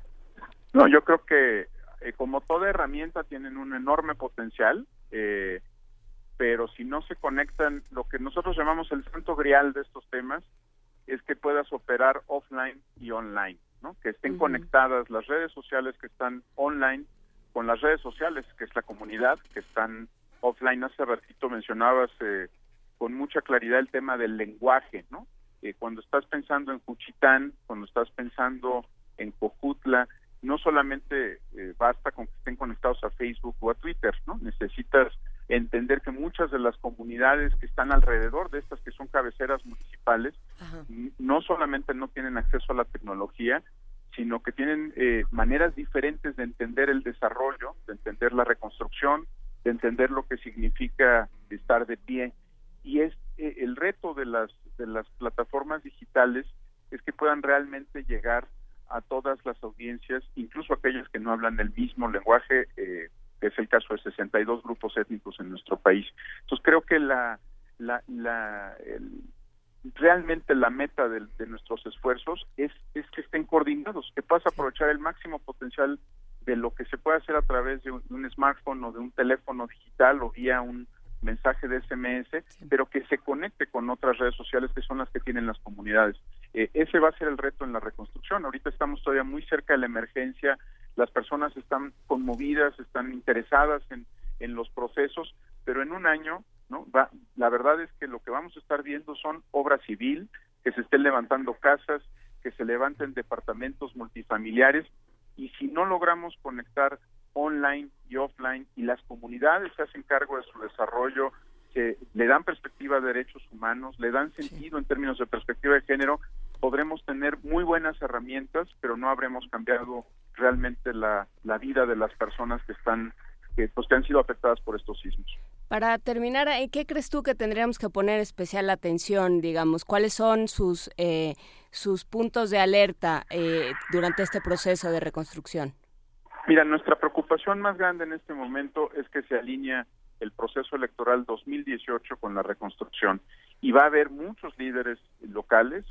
No, yo creo que eh, como toda herramienta tienen un enorme potencial, eh, pero si no se conectan, lo que nosotros llamamos el santo grial de estos temas es que puedas operar offline y online que estén conectadas las redes sociales que están online con las redes sociales, que es la comunidad, que están offline. Hace ratito mencionabas eh, con mucha claridad el tema del lenguaje, ¿no? Eh, cuando estás pensando en Cuchitán, cuando estás pensando en Cojutla, no solamente eh, basta con que estén conectados a Facebook o a Twitter, ¿no? Necesitas entender que muchas de las comunidades que están alrededor de estas que son cabeceras municipales no solamente no tienen acceso a la tecnología, sino que tienen eh, maneras diferentes de entender el desarrollo, de entender la reconstrucción, de entender lo que significa estar de pie. Y es eh, el reto de las de las plataformas digitales es que puedan realmente llegar a todas las audiencias, incluso aquellas que no hablan el mismo lenguaje, eh, que es el caso de 62 grupos étnicos en nuestro país. Entonces creo que la, la, la realmente la meta de, nuestros esfuerzos es, es que estén coordinados, que puedas aprovechar el máximo potencial de lo que se puede hacer a través de un, smartphone o de un teléfono digital o vía un mensaje de SMS, pero que se conecte con otras redes sociales que son las que tienen las comunidades. Eh, ese va a ser el reto en la reconstrucción. Ahorita estamos todavía muy cerca de la emergencia, las personas están conmovidas, están interesadas en, en los procesos, pero en un año ¿no? Va, la verdad es que lo que vamos a estar viendo son obra civil, que se estén levantando casas, que se levanten departamentos multifamiliares y si no logramos conectar online y offline y las comunidades se hacen cargo de su desarrollo, que le dan perspectiva de derechos humanos, le dan sentido en términos de perspectiva de género, podremos tener muy buenas herramientas, pero no habremos cambiado realmente la, la vida de las personas que están que, pues, que han sido afectadas por estos sismos. Para terminar, ¿en qué crees tú que tendríamos que poner especial atención, digamos? ¿Cuáles son sus, eh, sus puntos de alerta eh, durante este proceso de reconstrucción? Mira, nuestra preocupación más grande en este momento es que se alinea el proceso electoral 2018 con la reconstrucción y va a haber muchos líderes locales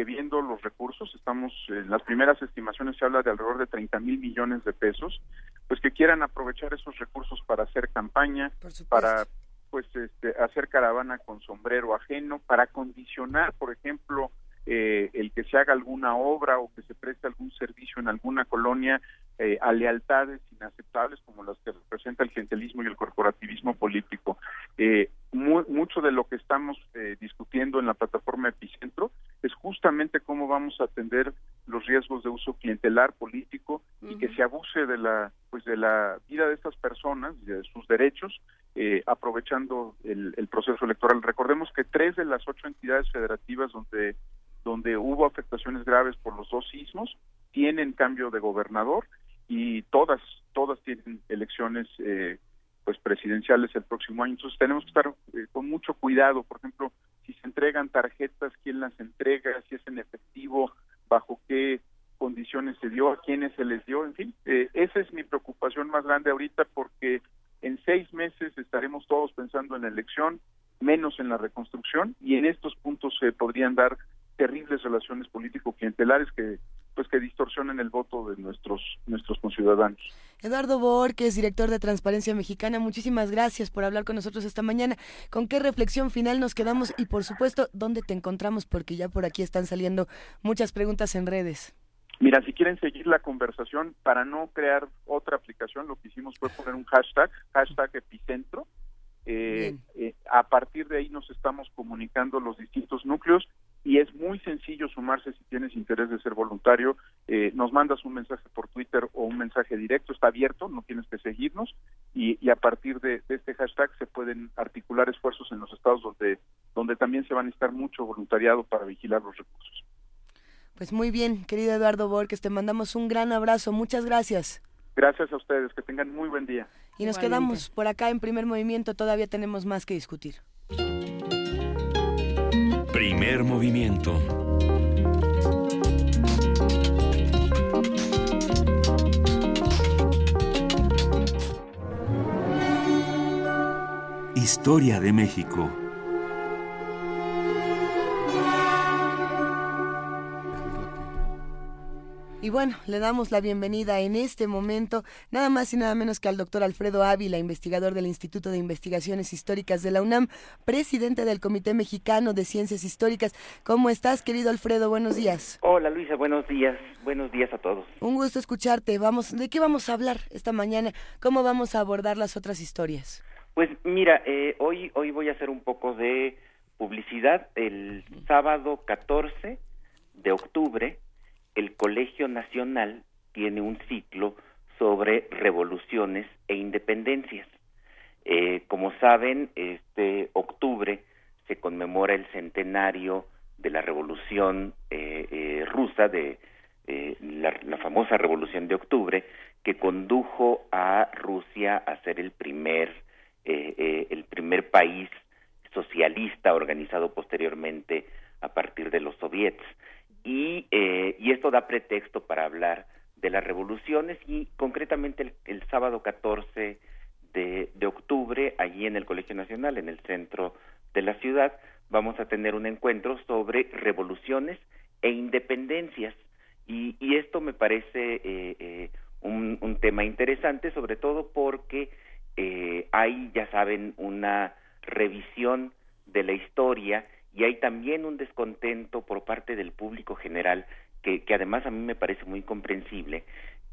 que viendo los recursos, estamos en las primeras estimaciones se habla de alrededor de 30 mil millones de pesos, pues que quieran aprovechar esos recursos para hacer campaña, para pues este, hacer caravana con sombrero ajeno, para condicionar, por ejemplo, eh, el que se haga alguna obra o que se preste algún servicio en alguna colonia eh, a lealtades inaceptables como las que representa el clientelismo y el corporativismo político. Eh, mucho de lo que estamos eh, discutiendo en la plataforma Epicentro es justamente cómo vamos a atender los riesgos de uso clientelar político y que se abuse de la pues de la vida de estas personas y de sus derechos eh, aprovechando el, el proceso electoral. Recordemos que tres de las ocho entidades federativas donde donde hubo afectaciones graves por los dos sismos tienen cambio de gobernador y todas todas tienen elecciones eh, pues presidenciales el próximo año. Entonces tenemos que estar eh, con mucho cuidado. Por ejemplo si se entregan tarjetas quién las entrega si es en efectivo bajo qué condiciones se dio a quiénes se les dio en fin eh, esa es mi preocupación más grande ahorita porque en seis meses estaremos todos pensando en la elección menos en la reconstrucción y en estos puntos se podrían dar terribles relaciones político-clientelares que pues que distorsionen el voto de nuestros nuestros conciudadanos. Eduardo que es director de Transparencia Mexicana, muchísimas gracias por hablar con nosotros esta mañana. ¿Con qué reflexión final nos quedamos? Y por supuesto, ¿dónde te encontramos? Porque ya por aquí están saliendo muchas preguntas en redes. Mira, si quieren seguir la conversación, para no crear otra aplicación, lo que hicimos fue poner un hashtag, hashtag epicentro. Eh, eh, a partir de ahí nos estamos comunicando los distintos núcleos y es muy sencillo sumarse si tienes interés de ser voluntario. Eh, nos mandas un mensaje por Twitter o un mensaje directo, está abierto, no tienes que seguirnos y, y a partir de, de, este hashtag se pueden articular esfuerzos en los estados donde, donde también se van a necesitar mucho voluntariado para vigilar los recursos. Pues muy bien, querido Eduardo Borges, te mandamos un gran abrazo, muchas gracias. Gracias a ustedes, que tengan muy buen día. Y nos quedamos por acá en primer movimiento, todavía tenemos más que discutir. Primer movimiento. Historia de México. Y bueno, le damos la bienvenida en este momento, nada más y nada menos que al doctor Alfredo Ávila, investigador del Instituto de Investigaciones Históricas de la UNAM, presidente del Comité Mexicano de Ciencias Históricas. ¿Cómo estás, querido Alfredo? Buenos días. Hola, Luisa, buenos días. Buenos días a todos. Un gusto escucharte. Vamos, ¿de qué vamos a hablar esta mañana? ¿Cómo vamos a abordar las otras historias? Pues mira, eh, hoy, hoy voy a hacer un poco de publicidad. El sábado 14 de octubre el Colegio Nacional tiene un ciclo sobre revoluciones e independencias. Eh, como saben, este octubre se conmemora el centenario de la Revolución eh, eh, rusa, de la, la, famosa Revolución de Octubre, que condujo a Rusia a ser el primer el primer país socialista organizado posteriormente a partir de los soviets y, eh, y esto da pretexto para hablar de las revoluciones y concretamente el, sábado 14 de, de, octubre, allí en el Colegio Nacional, en el centro de la ciudad, vamos a tener un encuentro sobre revoluciones e independencias. Y, y esto me parece eh, eh, un, un, tema interesante, sobre todo porque eh, hay, ya saben, una revisión de la historia y hay también un descontento por parte del público general que, que además a mí me parece muy comprensible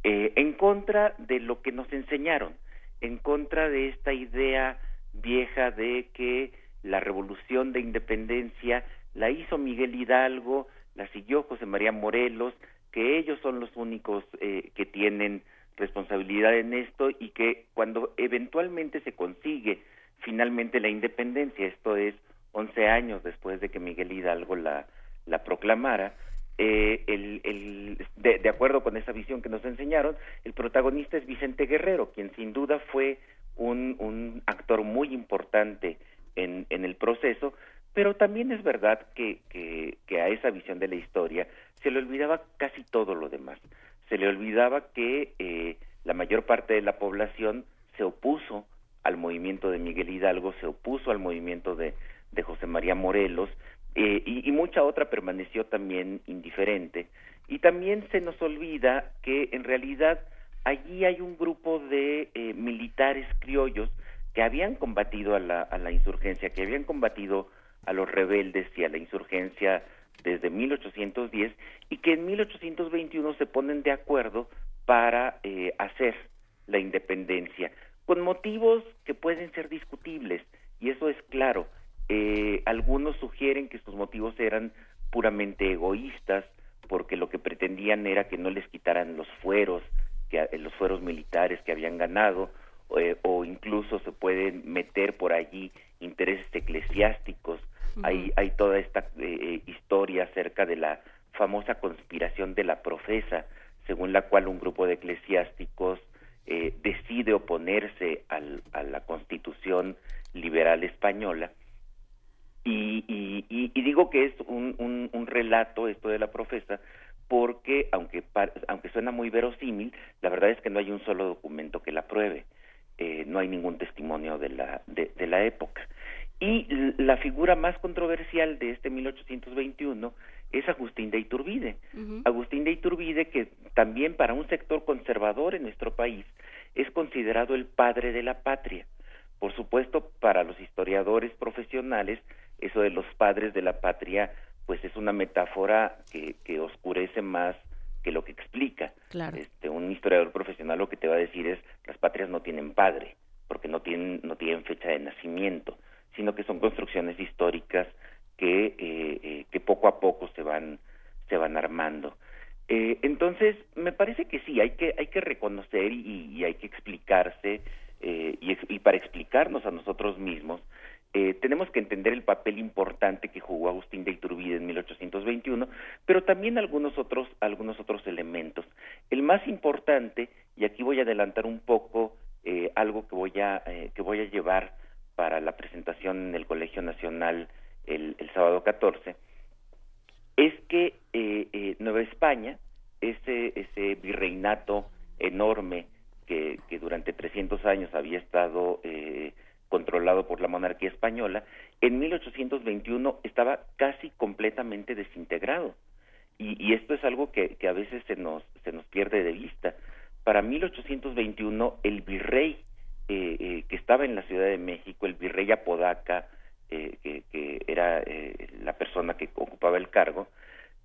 eh, en contra de lo que nos enseñaron en contra de esta idea vieja de que la revolución de independencia la hizo Miguel Hidalgo la siguió José María Morelos que ellos son los únicos eh, que tienen responsabilidad en esto y que cuando eventualmente se consigue finalmente la independencia, esto es 11 años después de que Miguel Hidalgo la, la proclamara, eh, el, de, acuerdo con esa visión que nos enseñaron, el protagonista es Vicente Guerrero, quien sin duda fue un, un actor muy importante en, en, el proceso, pero también es verdad que, que, que, a esa visión de la historia se le olvidaba casi todo lo demás. Se le olvidaba que eh, la mayor parte de la población se opuso al movimiento de Miguel Hidalgo, se opuso al movimiento de, de José María Morelos, eh, y, mucha otra permaneció también indiferente. Y también se nos olvida que en realidad allí hay un grupo de eh, militares criollos que habían combatido a la, a la insurgencia, que habían combatido a los rebeldes y a la insurgencia desde 1810 y que en 1821 se ponen de acuerdo para eh, hacer la independencia, con motivos que pueden ser discutibles, y eso es claro. Eh, algunos sugieren que sus motivos eran puramente egoístas, porque lo que pretendían era que no les quitaran los fueros, que, eh, los fueros militares que habían ganado, eh, o incluso se pueden meter por allí intereses eclesiásticos. hay, hay toda esta eh, historia acerca de la famosa conspiración de la profesa, según la cual un grupo de eclesiásticos eh, decide oponerse al, a la constitución liberal española. Y, y, y, y digo que es un, un, un, relato esto de la profesa porque aunque aunque suena muy verosímil la verdad es que no hay un solo documento que la pruebe eh, no hay ningún testimonio de la de, de la época y la figura más controversial de este 1821 es Agustín de Iturbide. Uh -huh. Agustín de Iturbide, que también para un sector conservador en nuestro país es considerado el padre de la patria. Por supuesto, para los historiadores profesionales, eso de los padres de la patria, pues es una metáfora que, que oscurece más que lo que explica. Claro. Este, un historiador profesional lo que te va a decir es las patrias no tienen padre, porque no tienen, no tienen fecha de nacimiento sino que son construcciones históricas que, eh, eh, que poco a poco se van, se van armando. Eh, entonces, me parece que sí, hay que, hay que reconocer y, y hay que explicarse, y, y, para explicarnos a nosotros mismos, tenemos que entender el papel importante que jugó Agustín de Iturbide en 1821, pero también algunos otros, algunos otros elementos. El más importante, y aquí voy a adelantar un poco algo que voy a, que voy a llevar para la presentación en el Colegio Nacional el, el sábado 14, es que eh, eh, Nueva España, ese, ese virreinato enorme que, durante 300 años había estado eh, controlado por la monarquía española, en 1821 estaba casi completamente desintegrado. Y, esto es algo que, que a veces se nos, se nos pierde de vista. Para 1821 el virrey eh, eh, que estaba en la Ciudad de México, el virrey Apodaca, eh, que, que, era eh, la persona que ocupaba el cargo,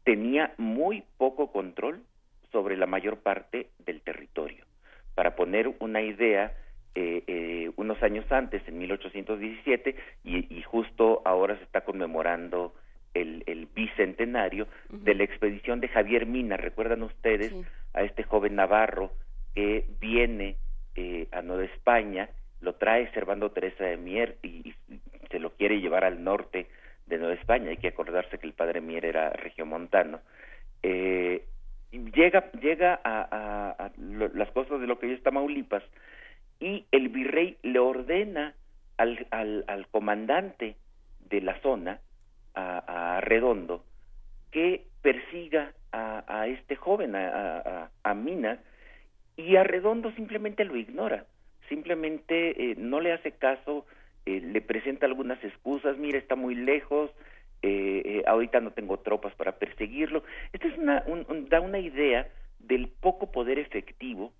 tenía muy poco control sobre la mayor parte del territorio. Para poner una idea, unos años antes, en 1817, y, y, justo ahora se está conmemorando el, el bicentenario uh -huh. de la expedición de Javier Mina. ¿Recuerdan ustedes sí. a este joven navarro que viene eh, a Nueva España, lo trae Servando Teresa de Mier y, y, se lo quiere llevar al norte de Nueva España. Hay que acordarse que el padre Mier era regiomontano. Eh, llega llega a, a, a lo, las costas de lo que hoy es Tamaulipas y el virrey le ordena al, al, al comandante de la zona, a, a Redondo, que persiga a, a este joven, a, a, a Mina, y Arredondo simplemente lo ignora, simplemente eh, no le hace caso, eh, le presenta algunas excusas, mira, está muy lejos, eh, eh ahorita no tengo tropas para perseguirlo. Esto es una, un, un, da una idea del poco poder efectivo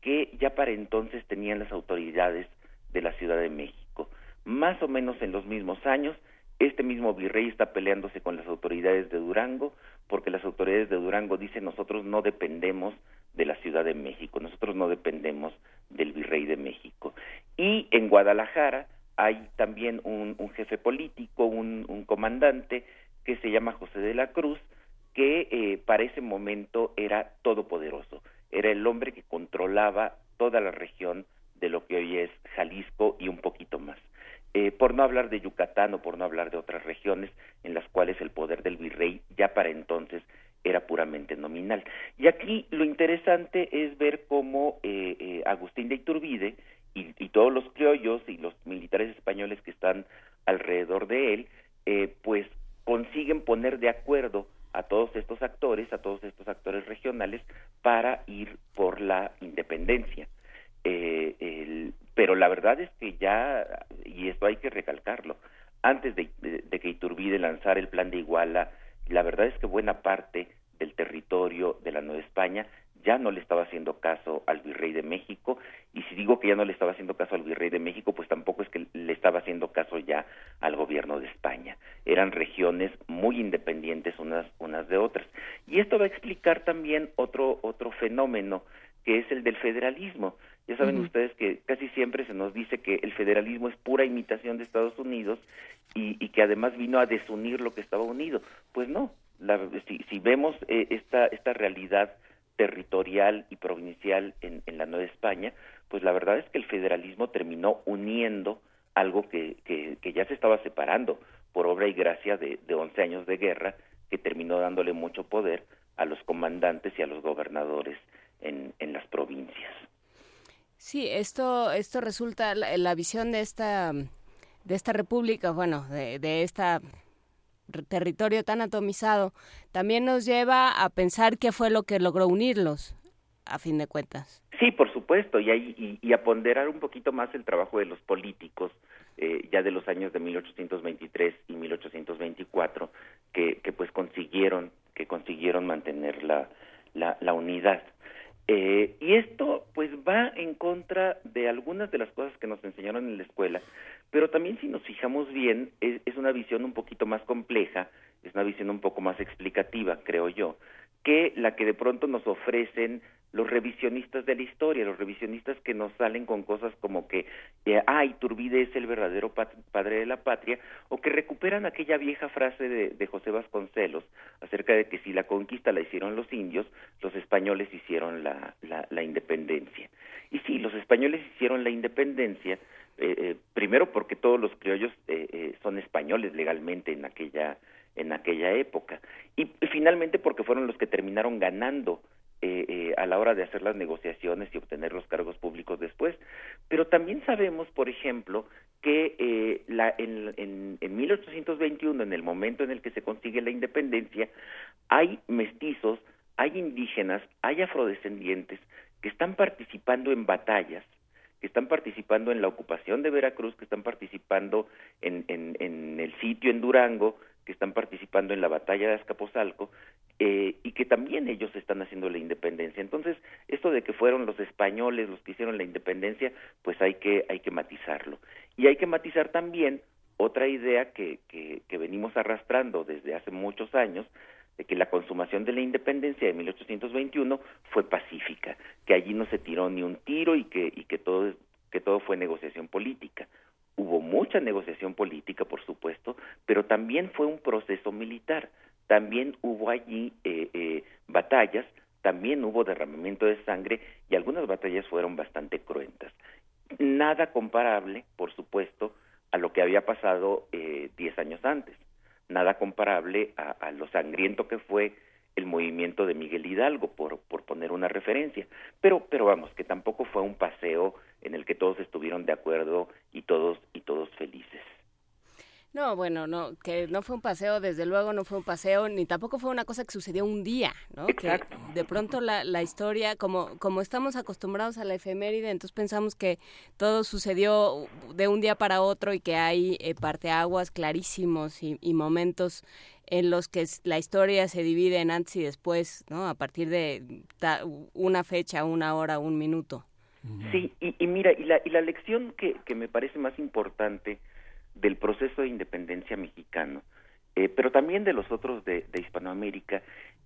que ya para entonces tenían las autoridades de la Ciudad de México. Más o menos en los mismos años, este mismo virrey está peleándose con las autoridades de Durango, porque las autoridades de Durango dicen nosotros no dependemos de la Ciudad de México, nosotros no dependemos del virrey de México. Y en Guadalajara hay también un, jefe político, un, un, comandante que se llama José de la Cruz, que eh, para ese momento era todopoderoso, era el hombre que controlaba toda la región de lo que hoy es Jalisco y un poquito más. Eh, por no hablar de Yucatán o por no hablar de otras regiones en las cuales el poder del virrey ya para entonces era puramente nominal. Y aquí lo interesante es ver cómo eh, eh, Agustín de Iturbide y, y, todos los criollos y los militares españoles que están alrededor de él, eh, pues consiguen poner de acuerdo a todos estos actores, a todos estos actores regionales, para ir por la independencia. Eh, pero la verdad es que ya, y esto hay que recalcarlo, antes de, de que Iturbide lanzara el plan de Iguala, la verdad es que buena parte del territorio de la Nueva España ya no le estaba haciendo caso al virrey de México y si digo que ya no le estaba haciendo caso al virrey de México pues tampoco es que le estaba haciendo caso ya al gobierno de España. Eran regiones muy independientes unas unas de otras. Y esto va a explicar también otro otro fenómeno que es el del federalismo. Ya saben ustedes que casi siempre se nos dice que el federalismo es pura imitación de Estados Unidos y, y que además vino a desunir lo que estaba unido. Pues no la, si, si vemos eh, esta esta realidad territorial y provincial en, en, la Nueva España, pues la verdad es que el federalismo terminó uniendo algo que, ya se estaba separando por obra y gracia de, de 11 años de guerra que terminó dándole mucho poder a los comandantes y a los gobernadores en, las provincias. Sí, esto, esto resulta, la, visión de esta, de esta república, bueno, de esta territorio tan atomizado, también nos lleva a pensar qué fue lo que logró unirlos, a fin de cuentas. Sí, por supuesto, y, y, y a ponderar un poquito más el trabajo de los políticos, eh, ya de los años de 1823 y 1824, que, que pues consiguieron, que consiguieron mantener la, la, la unidad. Eh, y esto pues va en contra de algunas de las cosas que nos enseñaron en la escuela, pero también si nos fijamos bien es, es, una visión un poquito más compleja, es una visión un poco más explicativa, creo yo, que la que de pronto nos ofrecen los revisionistas de la historia, los revisionistas que nos salen con cosas como que, eh, ah, Iturbide es el verdadero padre de la patria, o que recuperan aquella vieja frase de, José Vasconcelos acerca de que si la conquista la hicieron los indios, los españoles hicieron la, la, la independencia. Y sí, los españoles hicieron la independencia, eh, eh, primero porque todos los criollos eh, son españoles legalmente en aquella en aquella época y finalmente porque fueron los que terminaron ganando eh, eh, a la hora de hacer las negociaciones y obtener los cargos públicos después. Pero también sabemos, por ejemplo, que eh, la, en, en, en 1821, en el momento en el que se consigue la independencia, hay mestizos, hay indígenas, hay afrodescendientes que están participando en batallas que están participando en la ocupación de Veracruz, que están participando en, en, en el sitio en Durango, que están participando en la batalla de Azcapotzalco eh, y que también ellos están haciendo la independencia. Entonces, esto de que fueron los españoles los que hicieron la independencia, pues hay que hay que matizarlo. Y hay que matizar también otra idea que, que, que venimos arrastrando desde hace muchos años, de que la consumación de la independencia de 1821 fue pacífica, que allí no se tiró ni un tiro y que, y que todo que todo fue negociación política. Hubo mucha negociación política, por supuesto, pero también fue un proceso militar. También hubo allí eh, eh, batallas, también hubo derramamiento de sangre y algunas batallas fueron bastante cruentas. Nada comparable, por supuesto, a lo que había pasado eh, diez años antes. Nada comparable a, a lo sangriento que fue el movimiento de Miguel Hidalgo, por, por poner una referencia. Pero, pero vamos, que tampoco fue un paseo en el que todos estuvieron de acuerdo y todos, y todos felices. No, bueno, no, que no fue un paseo, desde luego no fue un paseo, ni tampoco fue una cosa que sucedió un día, ¿no? Exacto. Que de pronto la, la historia, como, como estamos acostumbrados a la efeméride, entonces pensamos que todo sucedió de un día para otro y que hay eh, parteaguas clarísimos y, y momentos en los que la historia se divide en antes y después, ¿no? A partir de una fecha, una hora, un minuto. Sí, y, y mira, y la, y la lección que, que me parece más importante del proceso de independencia mexicano, eh, pero también de los otros de, Hispanoamérica,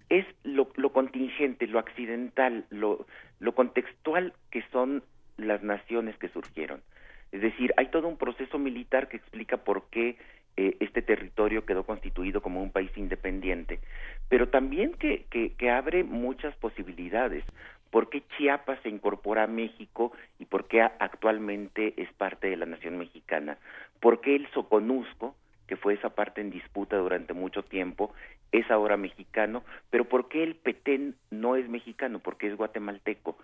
es lo, lo, contingente, lo accidental, lo, lo contextual que son las naciones que surgieron. Es decir, hay todo un proceso militar que explica por qué eh, este territorio quedó constituido como un país independiente, pero también que, que abre muchas posibilidades. ¿Por qué Chiapas se incorpora a México y por qué actualmente es parte de la nación mexicana? ¿Por qué el Soconusco, que fue esa parte en disputa durante mucho tiempo, es ahora mexicano? Pero ¿por qué el Petén no es mexicano? Porque es guatemalteco.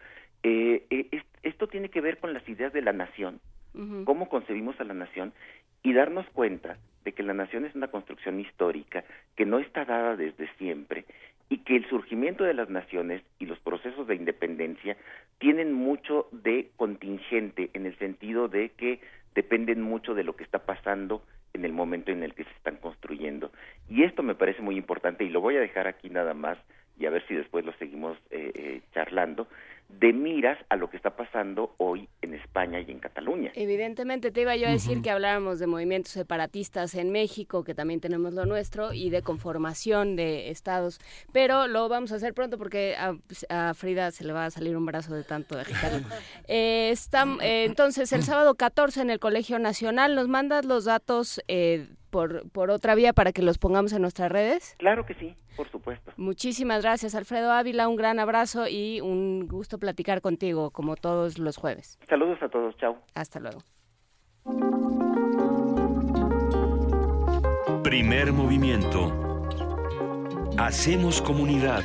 Eh, eh, esto tiene que ver con las ideas de la nación, uh -huh. cómo concebimos a la nación y darnos cuenta de que la nación es una construcción histórica que no está dada desde siempre y que el surgimiento de las naciones y los procesos de independencia tienen mucho de contingente en el sentido de que dependen mucho de lo que está pasando en el momento en el que se están construyendo. Y esto me parece muy importante y lo voy a dejar aquí nada más y a ver si después lo seguimos eh, eh, charlando, de miras a lo que está pasando hoy en España y en Cataluña. Evidentemente, te iba yo a decir que habláramos de movimientos separatistas en México, que también tenemos lo nuestro, y de conformación de estados, pero lo vamos a hacer pronto porque a, a Frida se le va a salir un brazo de tanto de agitarlo. [laughs] Eh, está- eh, entonces, el sábado 14 en el Colegio Nacional, ¿nos mandas los datos eh, por, por otra vía para que los pongamos en nuestras redes? Claro que sí, por supuesto. Muchísimas gracias, Alfredo Ávila. Un gran abrazo y un gusto platicar contigo, como todos los jueves. Saludos a todos, chao. Hasta luego. Primer movimiento. Hacemos comunidad.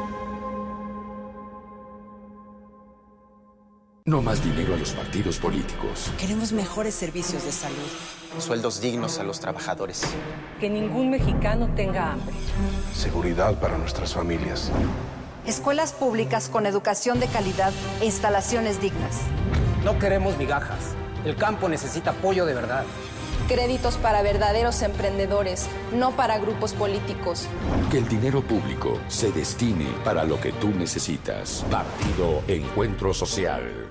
No más dinero a los partidos políticos. Queremos mejores servicios de salud. Sueldos dignos a los trabajadores. Que ningún mexicano tenga hambre. Seguridad para nuestras familias. Escuelas públicas con educación de calidad e instalaciones dignas. No queremos migajas. El campo necesita apoyo de verdad. Créditos para verdaderos emprendedores, no para grupos políticos. Que el dinero público se destine para lo que tú necesitas. Partido Encuentro Social.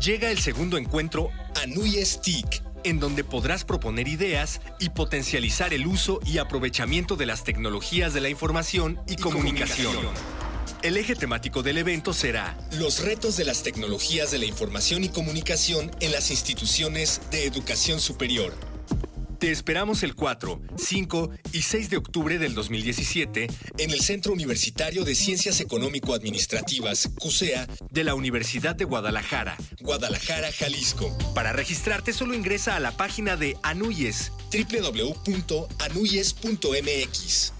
Llega el segundo encuentro Anui Stick, en donde podrás proponer ideas y potencializar el uso y aprovechamiento de las tecnologías de la información y, comunicación. El eje temático del evento será Los retos de las tecnologías de la información y comunicación en las instituciones de educación superior. Te esperamos el 4, 5 y 6 de octubre del 2017 en el Centro Universitario de Ciencias Económico-Administrativas, CUSEA, de la Universidad de Guadalajara, Guadalajara, Jalisco. Para registrarte solo ingresa a la página de Anuyes, www.anuyes.mx.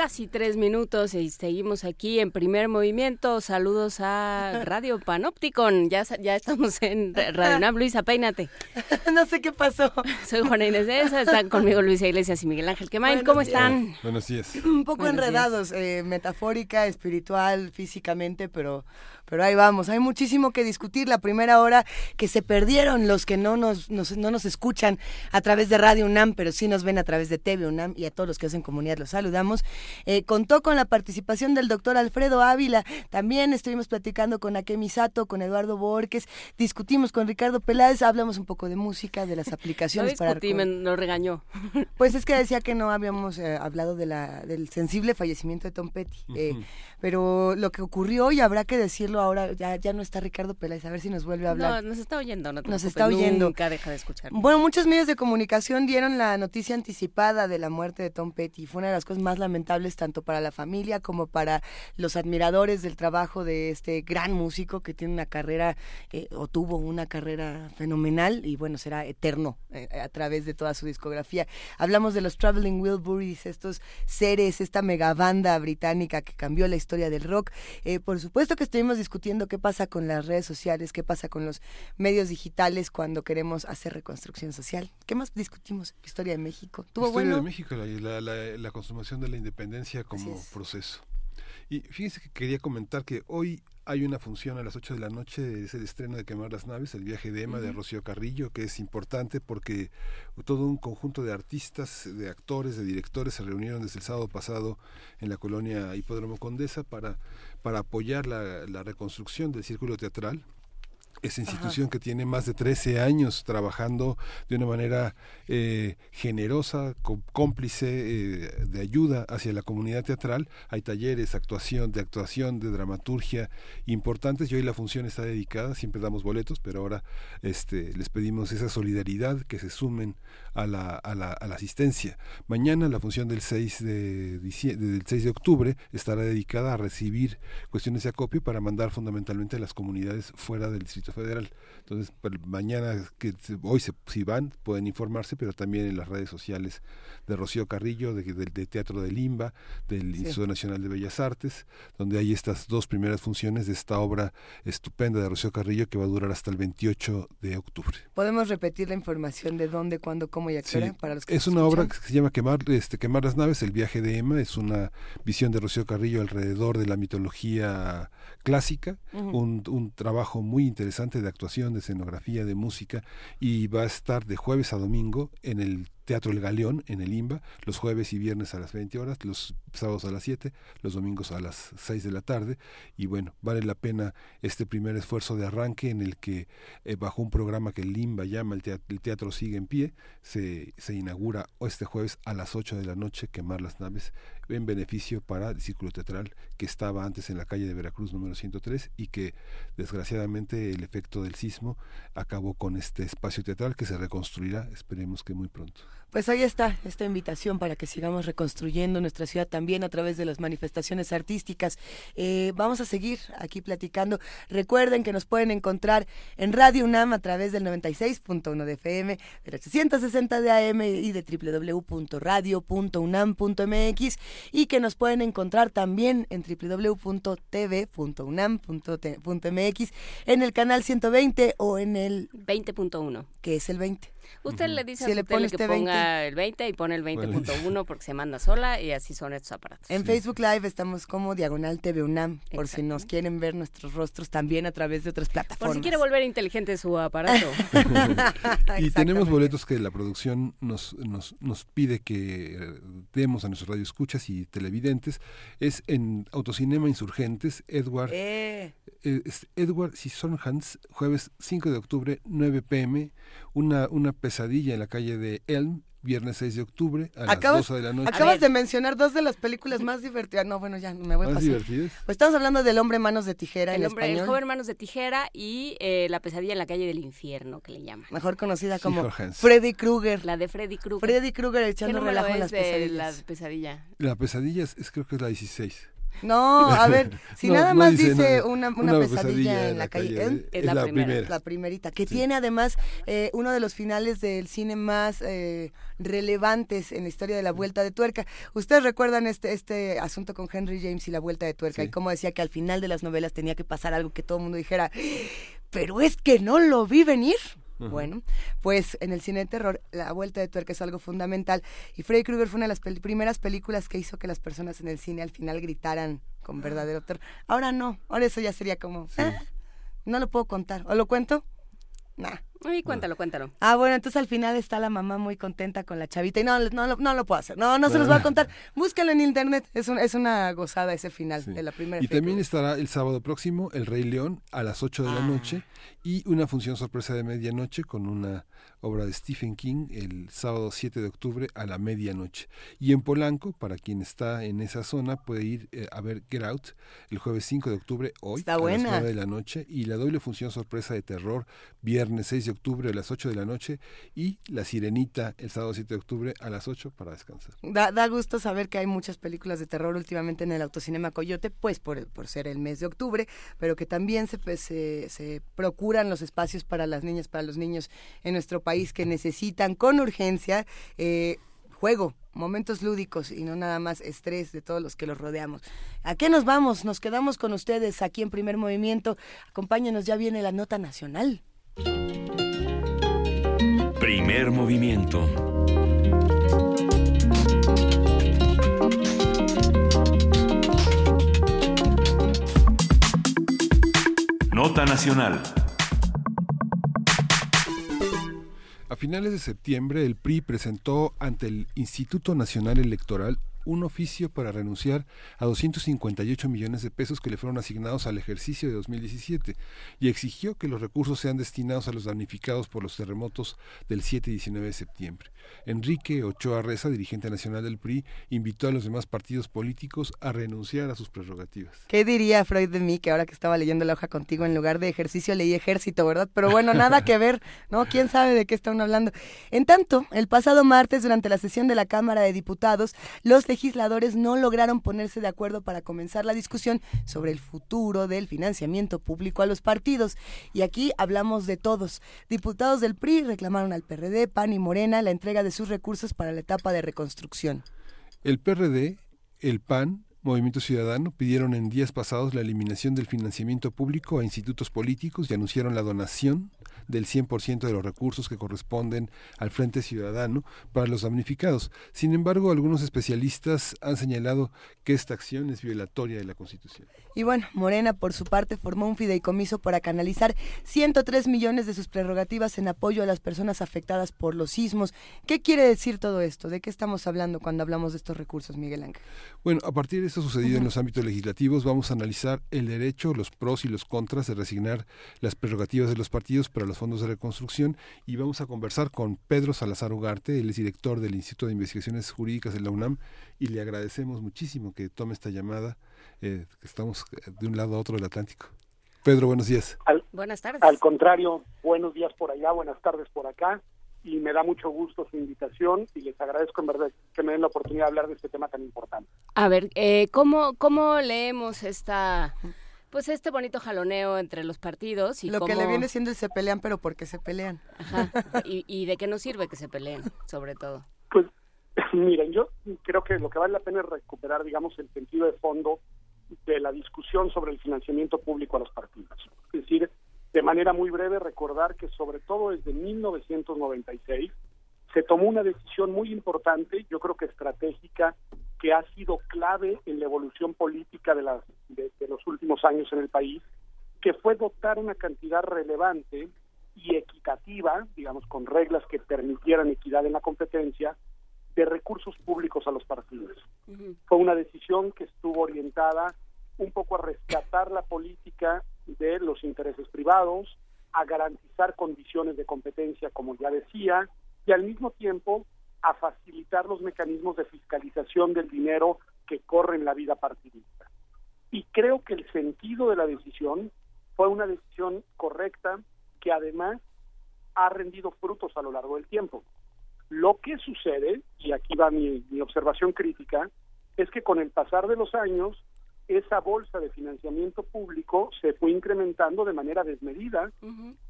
casi tres minutos y seguimos aquí en primer movimiento. Saludos a [laughs] Radio Panopticon. Ya, sa- ya estamos en Radio UNAM. Luisa, peínate. [laughs] no sé qué pasó. [laughs] Soy Juana Inés de esa. Están conmigo Luisa Iglesias y Miguel Ángel Quemain. Buenos ¿Cómo días. están? Buenos días. Un poco Buenos días. enredados, eh, metafórica, espiritual, físicamente, pero, pero ahí vamos. Hay muchísimo que discutir. La primera hora que se perdieron los que no nos, nos- no nos escuchan a través de Radio UNAM, pero sí nos ven a través de TV UNAM y a todos los que hacen comunidad los saludamos. Eh, contó con la participación del doctor Alfredo Ávila. También estuvimos platicando con Akemi Sato, con Eduardo Borges, discutimos con Ricardo Peláez, hablamos un poco de música, de las [laughs] No aplicaciones para discutí, me lo regañó. [laughs] pues es que decía que no habíamos eh, hablado de la, del sensible fallecimiento de Tom Petty. eh, pero lo que ocurrió, y habrá que decirlo ahora. Ya, ya no está Ricardo Peláez, a ver si nos vuelve a hablar. No, nos está oyendo, no te Nos está oyendo. Nunca deja de escuchar. Bueno, muchos medios de comunicación dieron la noticia anticipada de la muerte de Tom Petty. Fue una de las cosas más lamentables tanto para la familia como para los admiradores del trabajo de este gran músico que tiene una carrera eh, o tuvo una carrera fenomenal y bueno, será eterno eh, a través de toda su discografía. Hablamos de los Traveling Wilburys, estos seres, esta megabanda británica que cambió la historia del rock. Eh, por supuesto que estuvimos discutiendo qué pasa con las redes sociales, qué pasa con los medios digitales cuando queremos hacer reconstrucción social. ¿Qué más discutimos? Historia de México. ¿Tuvo Historia bueno? de México, la, la- la- la consumación de la independencia como proceso. Y fíjense que quería comentar que hoy hay una función a las 8 de la noche, es el estreno de Quemar las Naves, el viaje de Emma de. Rocío Carrillo, que es importante porque todo un conjunto de artistas, de actores, de directores se reunieron desde el sábado pasado en la colonia Hipódromo Condesa para, para apoyar la, la reconstrucción del círculo teatral esa institución que tiene más de 13 años trabajando de una manera eh, generosa, có- cómplice eh, de ayuda hacia la comunidad teatral. Hay talleres, actuación, de actuación, de dramaturgia importantes y hoy la función está dedicada, siempre damos boletos, pero ahora este, les pedimos esa solidaridad que se sumen a la, a la, a la asistencia. Mañana la función del 6 de, dicie- del 6 de octubre estará dedicada a recibir cuestiones de acopio para mandar fundamentalmente a las comunidades fuera del Distrito Federal. Entonces, para mañana, que hoy se, si van, pueden informarse, pero también en las redes sociales de Rocío Carrillo, de, del de Teatro de Limba, del Instituto Nacional de Bellas Artes, donde hay estas dos primeras funciones de esta obra estupenda de Rocío Carrillo que va a durar hasta el 28 de octubre. ¿Podemos repetir la información de dónde, cuándo, cómo y a qué hora para los que es una obra que se llama Quemar, este, Quemar las naves, el viaje de Emma, es una visión de Rocío Carrillo alrededor de la mitología clásica, un, un trabajo muy interesante de actuación, de escenografía, de música, y va a estar de jueves a domingo en el Teatro El Galeón, en el IMBA, los jueves y viernes a las 20 horas, los sábados a las 7, los domingos a las 6 de la tarde, y bueno, vale la pena este primer esfuerzo de arranque en el que eh, bajo un programa que el IMBA llama el teatro, el teatro Sigue en Pie, se, se inaugura este jueves a las 8 de la noche quemar las naves en beneficio para el Círculo Teatral que estaba antes en la calle de Veracruz número 103 y que desgraciadamente el efecto del sismo acabó con este espacio teatral que se reconstruirá, esperemos que muy pronto. Pues ahí está esta invitación para que sigamos reconstruyendo nuestra ciudad también a través de las manifestaciones artísticas. Eh, vamos a seguir aquí platicando. Recuerden que nos pueden encontrar en Radio UNAM a través del 96.1 de FM, del 860 de AM y de www.radio.unam.mx y que nos pueden encontrar también en www.tv.unam.mx en el canal 120 o en el 20.1. que es el 20. Usted le dice Si a le su tele que T20. ponga el 20 y pone el 20.1 [laughs] porque se manda sola y así son estos aparatos. En Facebook Live estamos como Diagonal TV UNAM, por si nos quieren ver nuestros rostros también a través de otras plataformas. Por si quiere volver inteligente su aparato. [laughs] y tenemos boletos que la producción nos, nos, nos pide que eh, demos a nuestros radioescuchas y televidentes. Es en Autocinema Insurgentes, Edward, Eh. eh, es Edward Scissorhands, jueves 5 de octubre, 9 pm. Una, una pesadilla en la calle de Elm, viernes 6 de octubre, a las Acabas, 12 de la noche. acabas de mencionar dos de las películas más divertidas. No, bueno, ya me voy a ¿Más pasar. divertidas? Pues estamos hablando del hombre manos de tijera el en hombre, el español. joven manos de tijera y eh, la pesadilla en la calle del infierno que le llaman. Mejor conocida como. Freddy Krueger. La de Freddy Krueger. Freddy Krueger ¿Qué echando relajo en las pesadillas. la pesadilla? La pesadilla es, es creo que es la 16. No, a ver, [laughs] si No, nada no más dice nada. una, una Una pesadilla, pesadilla en la calle, de- Es es la la primera. primera. La primerita, que tiene además eh, uno de los finales del cine más eh, relevantes en la historia de la Vuelta de Tuerca. Ustedes recuerdan este, este asunto con Henry James y la Vuelta de Tuerca y cómo decía que al final de las novelas tenía que pasar algo que todo el mundo dijera, pero es que no lo vi venir. Bueno, pues en el cine de terror la vuelta de tuerca es algo fundamental y Freddy Krueger fue una de las pel- primeras películas que hizo que las personas en el cine al final gritaran con verdadero terror. Ahora no, ahora eso ya sería como, "Ah, no lo puedo contar, ¿o lo cuento? Nah, Ay, cuéntalo, cuéntalo. Ah, bueno, entonces al final está la mamá muy contenta con la chavita y no, no, no, no lo puedo hacer. No, no se los voy a contar. Búscalo en internet. Es, un, es una gozada ese final de la primera Y también estará el sábado próximo El Rey León a las 8 de la Ah. noche y una función sorpresa de medianoche con una obra de Stephen King el sábado 7 de octubre a la medianoche. Y en Polanco, para quien está en esa zona, puede ir eh, a ver Get Out el jueves 5 de octubre hoy Está a buena. las 9 de la noche y la doble función sorpresa de terror viernes 6 de octubre a las 8 de la noche y La Sirenita el sábado 7 de octubre a las 8 para descansar. Da, da gusto saber que hay muchas películas de terror últimamente en el Autocinema Coyote, pues por, por ser el mes de octubre, pero que también se, pues, se, se procuran los espacios para las niñas, para los niños en nuestro país que [laughs] necesitan con urgencia eh, juego, momentos lúdicos y no nada más estrés de todos los que los rodeamos. ¿A qué nos vamos? Nos quedamos con ustedes aquí en Primer Movimiento. Acompáñenos, ya viene la nota nacional. Primer movimiento. Nota nacional. A finales de septiembre, el PRI presentó ante el Instituto Nacional Electoral un oficio para renunciar a 258 millones de pesos que le fueron asignados al ejercicio de 2017 y exigió que los recursos sean destinados a los damnificados por los terremotos del 7 y 19 de septiembre. Enrique Ochoa Reza, dirigente nacional del PRI, invitó a los demás partidos políticos a renunciar a sus prerrogativas. ¿Qué diría Freud de mí que ahora que estaba leyendo la hoja contigo en lugar de ejercicio leí ejército, ¿verdad? Pero bueno, nada que ver, ¿no? ¿Quién sabe de qué están hablando? En tanto, el pasado martes, durante la sesión de la Cámara de Diputados, los legisladores no lograron ponerse de acuerdo para comenzar la discusión sobre el futuro del financiamiento público a los partidos. Y aquí hablamos de todos. Diputados del PRI reclamaron al PRD, PAN y Morena la entrega de sus recursos para la etapa de reconstrucción. El PRD, el PAN, Movimiento Ciudadano pidieron en días pasados la eliminación del financiamiento público a institutos políticos y anunciaron la donación del 100% de los recursos que corresponden al Frente Ciudadano para los damnificados. Sin embargo, algunos especialistas han señalado que esta acción es violatoria de la Constitución. Y bueno, Morena por su parte formó un fideicomiso para canalizar 103 millones de sus prerrogativas en apoyo a las personas afectadas por los sismos. ¿Qué quiere decir todo esto? ¿De qué estamos hablando cuando hablamos de estos recursos, Miguel Ángel? Bueno, a partir de esto sucedido en los ámbitos legislativos, vamos a analizar el derecho, los pros y los contras de resignar las prerrogativas de los partidos para los fondos de reconstrucción y vamos a conversar con Pedro Salazar Ugarte, él es director del Instituto de Investigaciones Jurídicas de la UNAM y le agradecemos muchísimo que tome esta llamada, eh, que estamos eh, de un lado a otro del Atlántico. Pedro, buenos días. Al, Buenas tardes. al contrario, buenos días por allá, buenas tardes por acá y me da mucho gusto su invitación y les agradezco en verdad que me den la oportunidad de hablar de este tema tan importante. A ver, eh, ¿cómo, ¿cómo leemos esta, pues este bonito jaloneo entre los partidos? Y Lo que le viene siendo el se pelean, pero porque se pelean. Ajá. ¿Y, y de qué nos sirve que se peleen, sobre todo? [laughs] Miren, yo creo que lo que vale la pena es recuperar, digamos, el sentido de fondo de la discusión sobre el financiamiento público a los partidos. Es decir, de manera muy breve, recordar que sobre todo desde 1996 se tomó una decisión muy importante, yo creo que estratégica, que ha sido clave en la evolución política de, las, de, de los últimos años en el país, que fue dotar una cantidad relevante y equitativa, digamos, con reglas que permitieran equidad en la competencia, de recursos públicos a los partidos. Fue una decisión que estuvo orientada un poco a rescatar la política de los intereses privados, a garantizar condiciones de competencia, como ya decía, y al mismo tiempo a facilitar los mecanismos de fiscalización del dinero que corre en la vida partidista. Y creo que el sentido de la decisión fue una decisión correcta que además ha rendido frutos a lo largo del tiempo. Lo que sucede, y aquí va mi, mi observación crítica, es que con el pasar de los años, esa bolsa de financiamiento público se fue incrementando de manera desmedida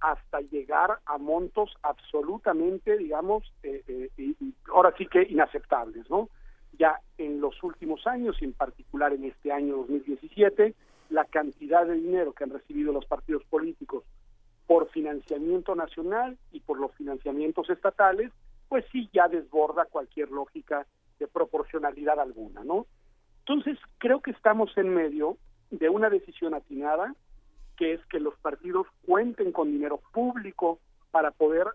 hasta llegar a montos absolutamente, digamos, eh, eh, y- y ahora sí que inaceptables, ¿no? Ya en los últimos años, y en particular en este año 2017, la cantidad de dinero que han recibido los partidos políticos por financiamiento nacional y por los financiamientos estatales, pues sí ya desborda cualquier lógica de proporcionalidad alguna, ¿no? Entonces, creo que estamos en medio de una decisión atinada, que es que los partidos cuenten con dinero público para poder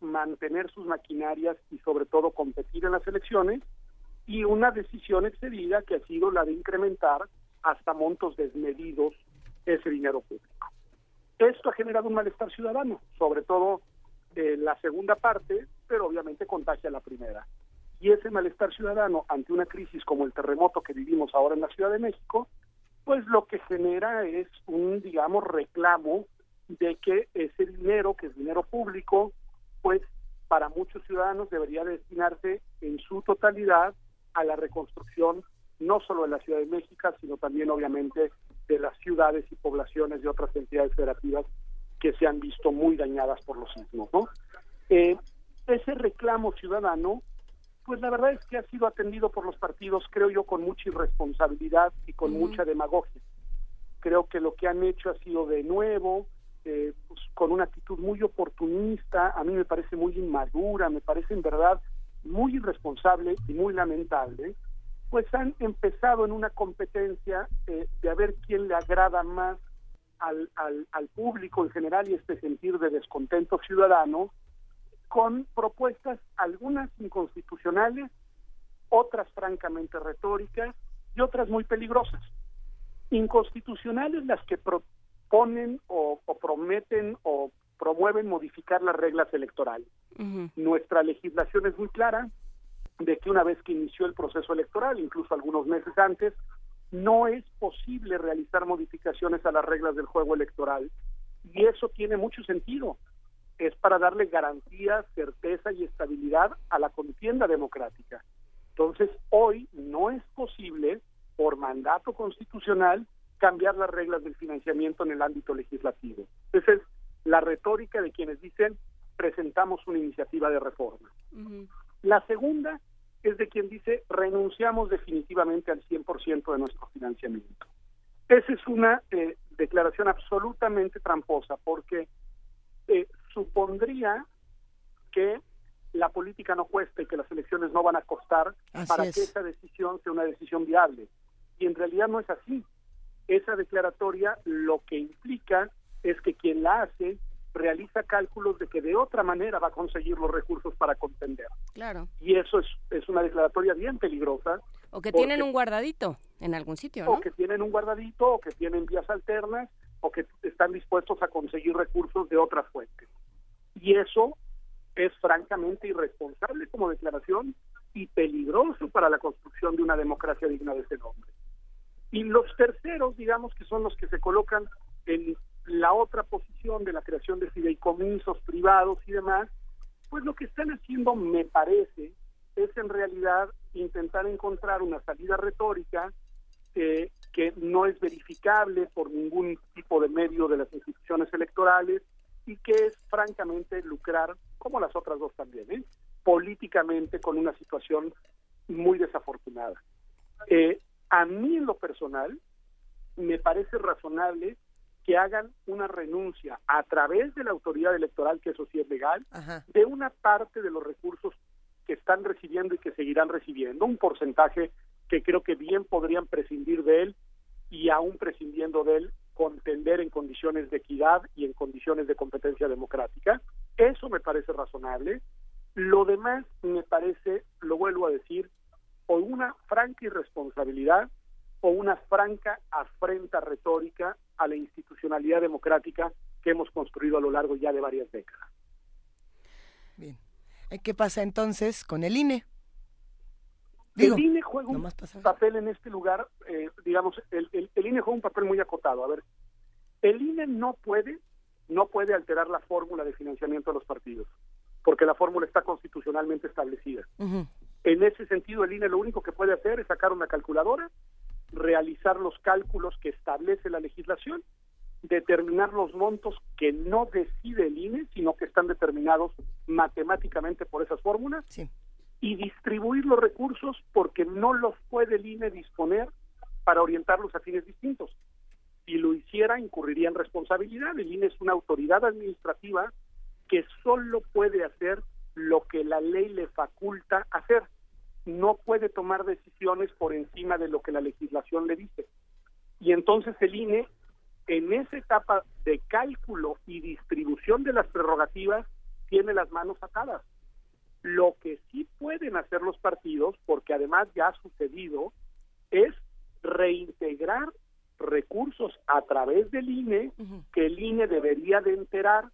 mantener sus maquinarias y sobre todo competir en las elecciones y una decisión excedida que ha sido la de incrementar hasta montos desmedidos ese dinero público. Esto ha generado un malestar ciudadano, sobre todo en la segunda parte, pero obviamente contagia la primera. Y ese malestar ciudadano ante una crisis como el terremoto que vivimos ahora en la Ciudad de México, pues lo que genera es un, digamos, reclamo de que ese dinero, que es dinero público, pues para muchos ciudadanos debería destinarse en su totalidad a la reconstrucción no solo de la Ciudad de México, sino también obviamente de las ciudades y poblaciones de otras entidades federativas que se han visto muy dañadas por los sismos. ¿no? Eh, ese reclamo ciudadano, pues la verdad es que ha sido atendido por los partidos, creo yo, con mucha irresponsabilidad y con mucha demagogia. Creo que lo que han hecho ha sido de nuevo, eh, pues, con una actitud muy oportunista, a mí me parece muy inmadura, me parece en verdad muy irresponsable y muy lamentable, pues han empezado en una competencia eh, de a ver quién le agrada más al, al, al, público en general y este sentir de descontento ciudadano con propuestas algunas inconstitucionales, otras francamente retóricas y otras muy peligrosas. Inconstitucionales las que proponen o, o prometen o promueven modificar las reglas electorales. Nuestra legislación es muy clara, de que una vez que inició el proceso electoral, incluso algunos meses antes, no es posible realizar modificaciones a las reglas del juego electoral. Y eso tiene mucho sentido. Es para darle garantía, certeza y estabilidad a la contienda democrática. Entonces, hoy no es posible, por mandato constitucional, cambiar las reglas del financiamiento en el ámbito legislativo. Esa es la retórica de quienes dicen presentamos una iniciativa de reforma. La segunda es de quien dice renunciamos definitivamente al 100% de nuestro financiamiento. Esa es una eh, declaración absolutamente tramposa porque eh, supondría que la política no cuesta y que las elecciones no van a costar para que esa decisión sea una decisión viable. Y en realidad no es así. Esa declaratoria lo que implica es que quien la hace realiza cálculos de que de otra manera va a conseguir los recursos para contender. Claro. Y eso es, es una declaratoria bien peligrosa. O que tienen un guardadito en algún sitio, ¿no? O que tienen un guardadito, o que tienen vías alternas, o que están dispuestos a conseguir recursos de otras fuentes. Y eso es francamente irresponsable como declaración y peligroso para la construcción de una democracia digna de ese nombre. Y los terceros, digamos que son los que se colocan en la otra posición de la creación de fideicomisos privados y demás, pues lo que están haciendo, me parece, es en realidad intentar encontrar una salida retórica eh, que no es verificable por ningún tipo de medio de las instituciones electorales y que es francamente lucrar, como las otras dos también, ¿eh? políticamente con una situación muy desafortunada. Eh, a mí en lo personal me parece razonable que hagan una renuncia a través de la autoridad electoral, que eso sí es legal, de una parte de los recursos que están recibiendo y que seguirán recibiendo, un porcentaje que creo que bien podrían prescindir de él y aún prescindiendo de él, contender en condiciones de equidad y en condiciones de competencia democrática. Eso me parece razonable. Lo demás me parece, lo vuelvo a decir, o una franca irresponsabilidad o una franca afrenta retórica a la institucionalidad democrática que hemos construido a lo largo ya de varias décadas. Bien. Eh, ¿Qué pasa entonces con el INE? El INE juega un papel en este lugar, eh, digamos, el, el, INE juega un papel muy acotado. A ver, el INE no puede, no puede alterar la fórmula de financiamiento de los partidos, porque la fórmula está constitucionalmente establecida. En ese sentido, el INE lo único que puede hacer es sacar una calculadora realizar los cálculos que establece la legislación, determinar los montos que no decide el INE, sino que están determinados matemáticamente por esas fórmulas, y distribuir los recursos porque no los puede el INE disponer para orientarlos a fines distintos. Si lo hiciera, incurriría en responsabilidad. El INE es una autoridad administrativa que solo puede hacer lo que la ley le faculta hacer no puede tomar decisiones por encima de lo que la legislación le dice. Y entonces el INE en esa etapa de cálculo y distribución de las prerrogativas tiene las manos atadas. Lo que sí pueden hacer los partidos, porque además ya ha sucedido, es reintegrar recursos a través del INE que el INE debería de enterar,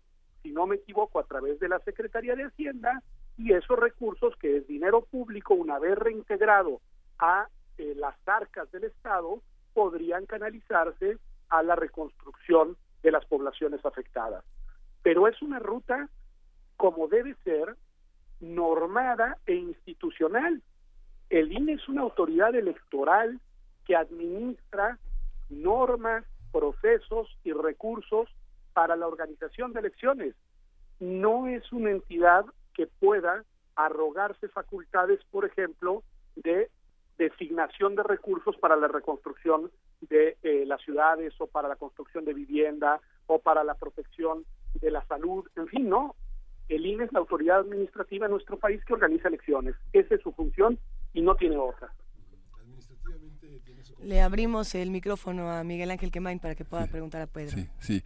si no me equivoco, a través de la Secretaría de Hacienda y esos recursos, que es dinero público, una vez reintegrado a eh, las arcas del Estado, podrían canalizarse a la reconstrucción de las poblaciones afectadas. Pero es una ruta como debe ser, normada e institucional. El INE es una autoridad electoral que administra normas, procesos y recursos para la organización de elecciones. No es una entidad que pueda arrogarse facultades, por ejemplo, de designación de recursos para la reconstrucción de eh, las ciudades o para la construcción de vivienda o para la protección de la salud, en fin, no. El INE es la autoridad administrativa en nuestro país que organiza elecciones. Esa es su función y no tiene otra. Le abrimos el micrófono a Miguel Ángel Quemain para que pueda preguntar a Pedro. Sí, sí.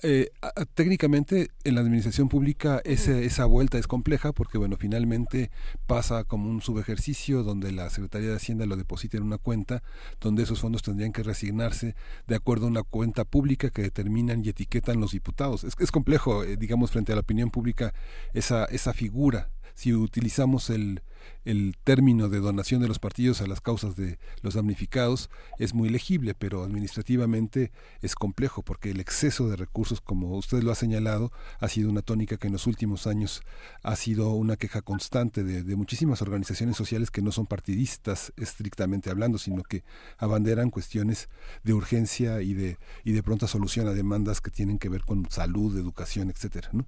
Eh, técnicamente en la administración pública esa vuelta es compleja porque bueno finalmente pasa como un subejercicio donde la Secretaría de Hacienda lo deposita en una cuenta donde esos fondos tendrían que reasignarse de acuerdo a una cuenta pública que determinan y etiquetan los diputados es, es complejo eh, digamos frente a la opinión pública esa esa figura si utilizamos el, el término de donación de los partidos a las causas de los damnificados es muy legible, pero administrativamente es complejo porque el exceso de recursos, como usted lo ha señalado, ha sido una tónica que en los últimos años ha sido una queja constante de, de muchísimas organizaciones sociales que no son partidistas estrictamente hablando, sino que abanderan cuestiones de urgencia y de, y de pronta solución a demandas que tienen que ver con salud, educación, etcétera, ¿no?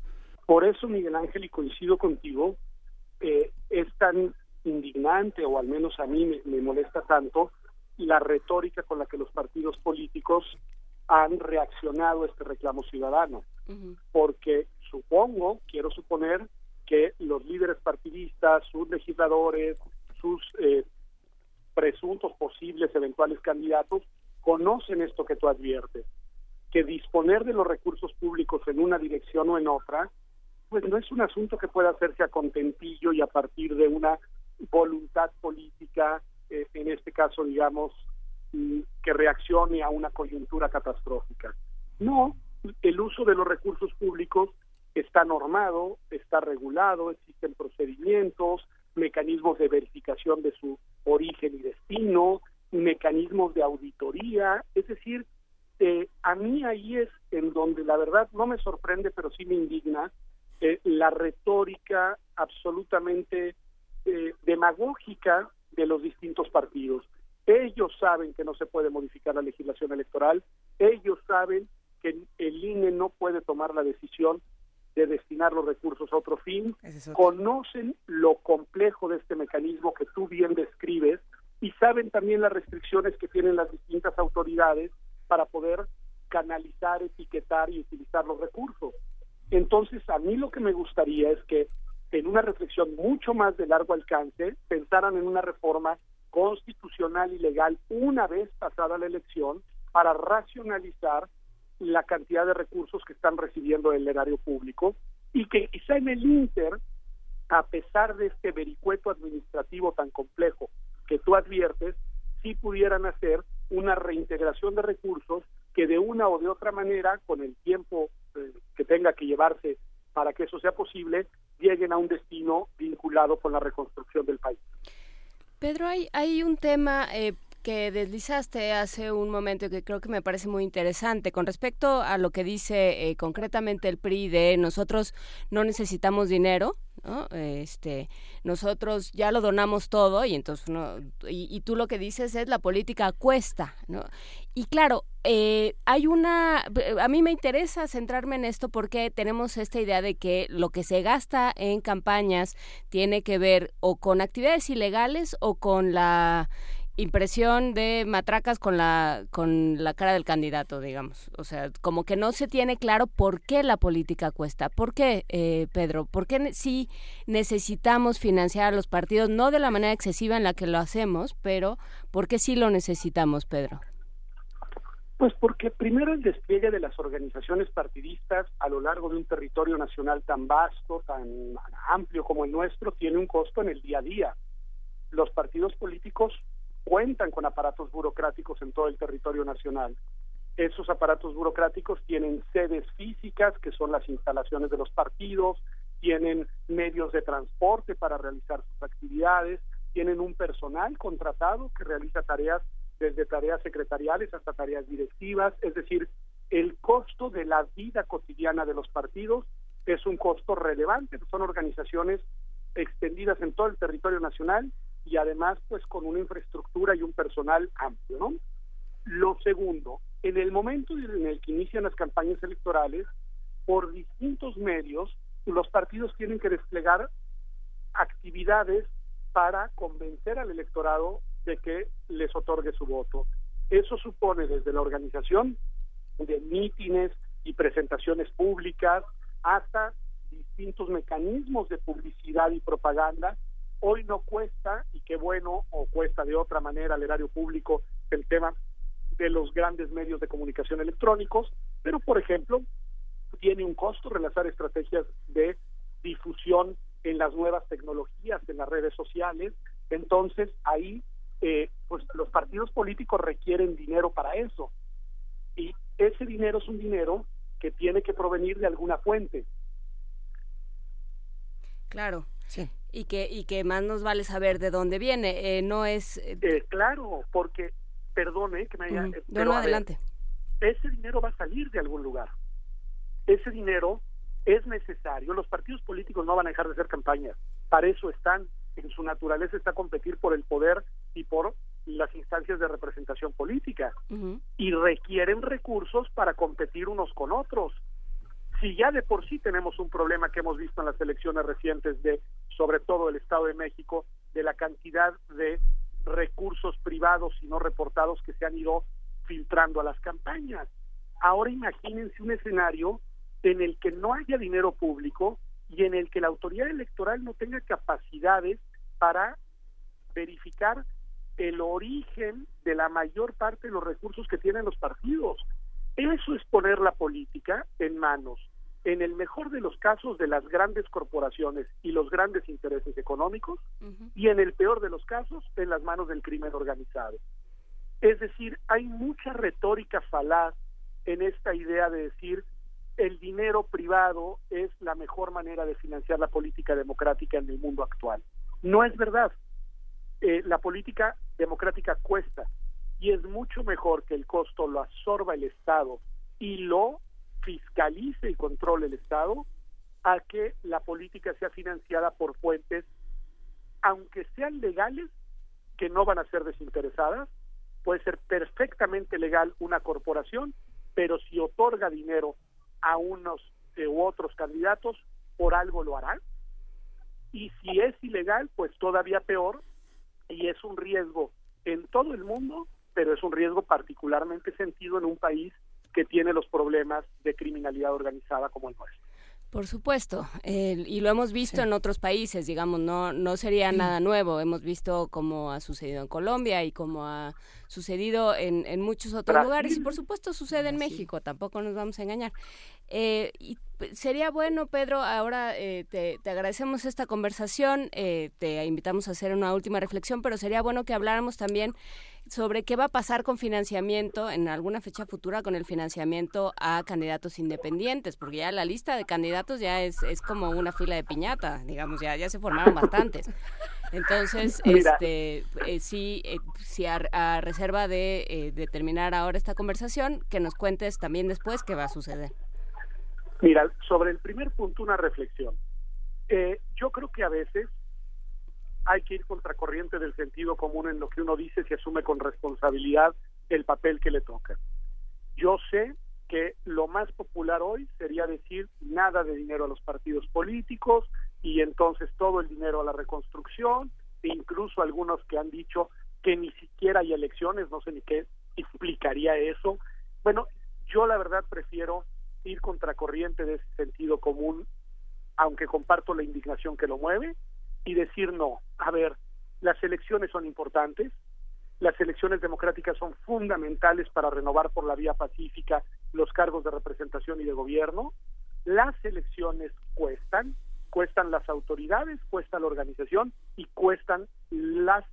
Por eso, Miguel Ángel, y coincido contigo, eh, es tan indignante, o al menos a mí me, molesta tanto, la retórica con la que los partidos políticos han reaccionado a este reclamo ciudadano. Porque supongo, quiero suponer, que los líderes partidistas, sus legisladores, sus eh, presuntos posibles eventuales candidatos, conocen esto que tú adviertes, que disponer de los recursos públicos en una dirección o en otra pues no es un asunto que pueda hacerse a contentillo y a partir de una voluntad política, eh, en este caso, digamos, mm, que reaccione a una coyuntura catastrófica. No, el uso de los recursos públicos está normado, está regulado, existen procedimientos, mecanismos de verificación de su origen y destino, mecanismos de auditoría, es decir, eh, a mí ahí es en donde la verdad no me sorprende, pero sí me indigna eh, la retórica absolutamente eh, demagógica de los distintos partidos. Ellos saben que no se puede modificar la legislación electoral, ellos saben que el INE no puede tomar la decisión de destinar los recursos a otro fin, conocen lo complejo de este mecanismo que tú bien describes y saben también las restricciones que tienen las distintas autoridades para poder canalizar, etiquetar y utilizar los recursos. Entonces, a mí lo que me gustaría es que en una reflexión mucho más de largo alcance pensaran en una reforma constitucional y legal una vez pasada la elección para racionalizar la cantidad de recursos que están recibiendo el erario público y que quizá en el Inter, a pesar de este vericueto administrativo tan complejo que tú adviertes, sí pudieran hacer una reintegración de recursos que de una o de otra manera, con el tiempo eh, que tenga que llevarse para que eso sea posible, lleguen a un destino vinculado con la reconstrucción del país. Pedro, hay, hay un tema eh, que deslizaste hace un momento que creo que me parece muy interesante con respecto a lo que dice eh, concretamente el PRI de nosotros no necesitamos dinero, ¿no? Este, nosotros ya lo donamos todo y entonces no, y, tú lo que dices es la política cuesta, ¿no? Y claro, eh, hay una, a mí me interesa centrarme en esto porque tenemos esta idea de que lo que se gasta en campañas tiene que ver o con actividades ilegales o con la impresión de matracas con la con la cara del candidato, digamos. O sea, como que no se tiene claro por qué la política cuesta. ¿Por qué, eh, Pedro? ¿Por qué sí necesitamos financiar a los partidos? No de la manera excesiva en la que lo hacemos, pero ¿por qué sí lo necesitamos, Pedro? Pues porque primero el despliegue de las organizaciones partidistas a lo largo de un territorio nacional tan vasto, tan amplio como el nuestro, tiene un costo en el día a día. Los partidos políticos cuentan con aparatos burocráticos en todo el territorio nacional. Esos aparatos burocráticos tienen sedes físicas, que son las instalaciones de los partidos, tienen medios de transporte para realizar sus actividades, tienen un personal contratado que realiza tareas desde tareas secretariales hasta tareas directivas, es decir, el costo de la vida cotidiana de los partidos es un costo relevante, son organizaciones extendidas en todo el territorio nacional y además pues con una infraestructura y un personal amplio, ¿no? Lo segundo, en el momento en el que inician las campañas electorales, por distintos medios, los partidos tienen que desplegar actividades para convencer al electorado de que les otorgue su voto. Eso supone desde la organización de mítines y presentaciones públicas hasta distintos mecanismos de publicidad y propaganda. Hoy no cuesta, y qué bueno, o cuesta de otra manera al erario público el tema de los grandes medios de comunicación electrónicos, pero por ejemplo, tiene un costo realizar estrategias de difusión en las nuevas tecnologías, en las redes sociales. Entonces, ahí, eh, pues los partidos políticos requieren dinero para eso. Y ese dinero es un dinero que tiene que provenir de alguna fuente. Claro. Sí. Y que, y que más nos vale saber de dónde viene. Eh, no es. Eh, claro, porque, perdone que me haya. no, adelante. ese dinero va a salir de algún lugar. Ese dinero es necesario. Los partidos políticos no van a dejar de hacer campañas. Para eso están. En su naturaleza está competir por el poder y por las instancias de representación política. Y requieren recursos para competir unos con otros. Si ya de por sí tenemos un problema que hemos visto en las elecciones recientes de, sobre todo el Estado de México, de la cantidad de recursos privados y no reportados que se han ido filtrando a las campañas. Ahora imagínense un escenario en el que no haya dinero público y en el que la autoridad electoral no tenga capacidades para verificar el origen de la mayor parte de los recursos que tienen los partidos. Eso es poner la política en manos, en el mejor de los casos, de las grandes corporaciones y los grandes intereses económicos, y en el peor de los casos, en las manos del crimen organizado. Es decir, hay mucha retórica falaz en esta idea de decir el dinero privado es la mejor manera de financiar la política democrática en el mundo actual. No es verdad. Eh, la política democrática cuesta y es mucho mejor que el costo lo absorba el Estado y lo fiscalice y controle el Estado a que la política sea financiada por fuentes, aunque sean legales, que no van a ser desinteresadas. Puede ser perfectamente legal una corporación, pero si otorga dinero a unos eh, u otros candidatos, por algo lo harán. Y si es ilegal, pues todavía peor, y es un riesgo en todo el mundo, pero es un riesgo particularmente sentido en un país que tiene los problemas de criminalidad organizada como el nuestro. Por supuesto, y lo hemos visto en otros países, digamos, no, no sería nada nuevo. Hemos visto cómo ha sucedido en Colombia y cómo ha sucedido en, en muchos otros lugares y por supuesto sucede en México, tampoco nos vamos a engañar. Eh, y sería bueno, Pedro, ahora eh, te, agradecemos esta conversación, eh, te invitamos a hacer una última reflexión, pero sería bueno que habláramos también sobre qué va a pasar con financiamiento en alguna fecha futura con el financiamiento a candidatos independientes, porque ya la lista de candidatos ya es, es como una fila de piñata, digamos, ya, ya se formaron bastantes. Entonces, [laughs] este, eh, sí, sí a, reserva de, de terminar ahora esta conversación, que nos cuentes también después qué va a suceder. Mira, sobre el primer punto, una reflexión. Eh, yo creo que a veces hay que ir contracorriente del sentido común en lo que uno dice si asume con responsabilidad el papel que le toca. Yo sé que lo más popular hoy sería decir nada de dinero a los partidos políticos y entonces todo el dinero a la reconstrucción, e incluso algunos que han dicho que ni siquiera hay elecciones, no sé ni qué explicaría eso. Bueno, yo la verdad prefiero ir contracorriente de ese sentido común, aunque comparto la indignación que lo mueve, y decir no, a ver, las elecciones son importantes, Las elecciones democráticas son fundamentales para renovar por la vía pacífica los cargos de representación y de gobierno. Las elecciones cuestan, cuestan las autoridades, cuesta la organización y cuestan las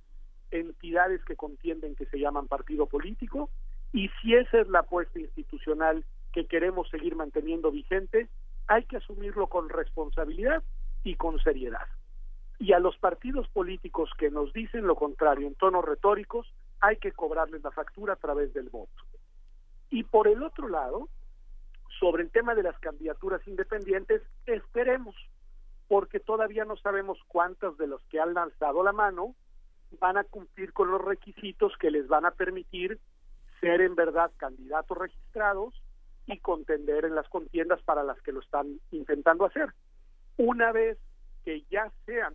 entidades que contienden que se llaman partido político. Y si esa es la apuesta institucional que queremos seguir manteniendo vigente, hay que asumirlo con responsabilidad y con seriedad. Y a los partidos políticos que nos dicen lo contrario en tonos retóricos, hay que cobrarles la factura a través del voto. Y por el otro lado, sobre el tema de las candidaturas independientes, esperemos, porque todavía no sabemos cuántas de los que han lanzado la mano van a cumplir con los requisitos que les van a permitir ser en verdad candidatos registrados y contender en las contiendas para las que lo están intentando hacer. Una vez que ya sean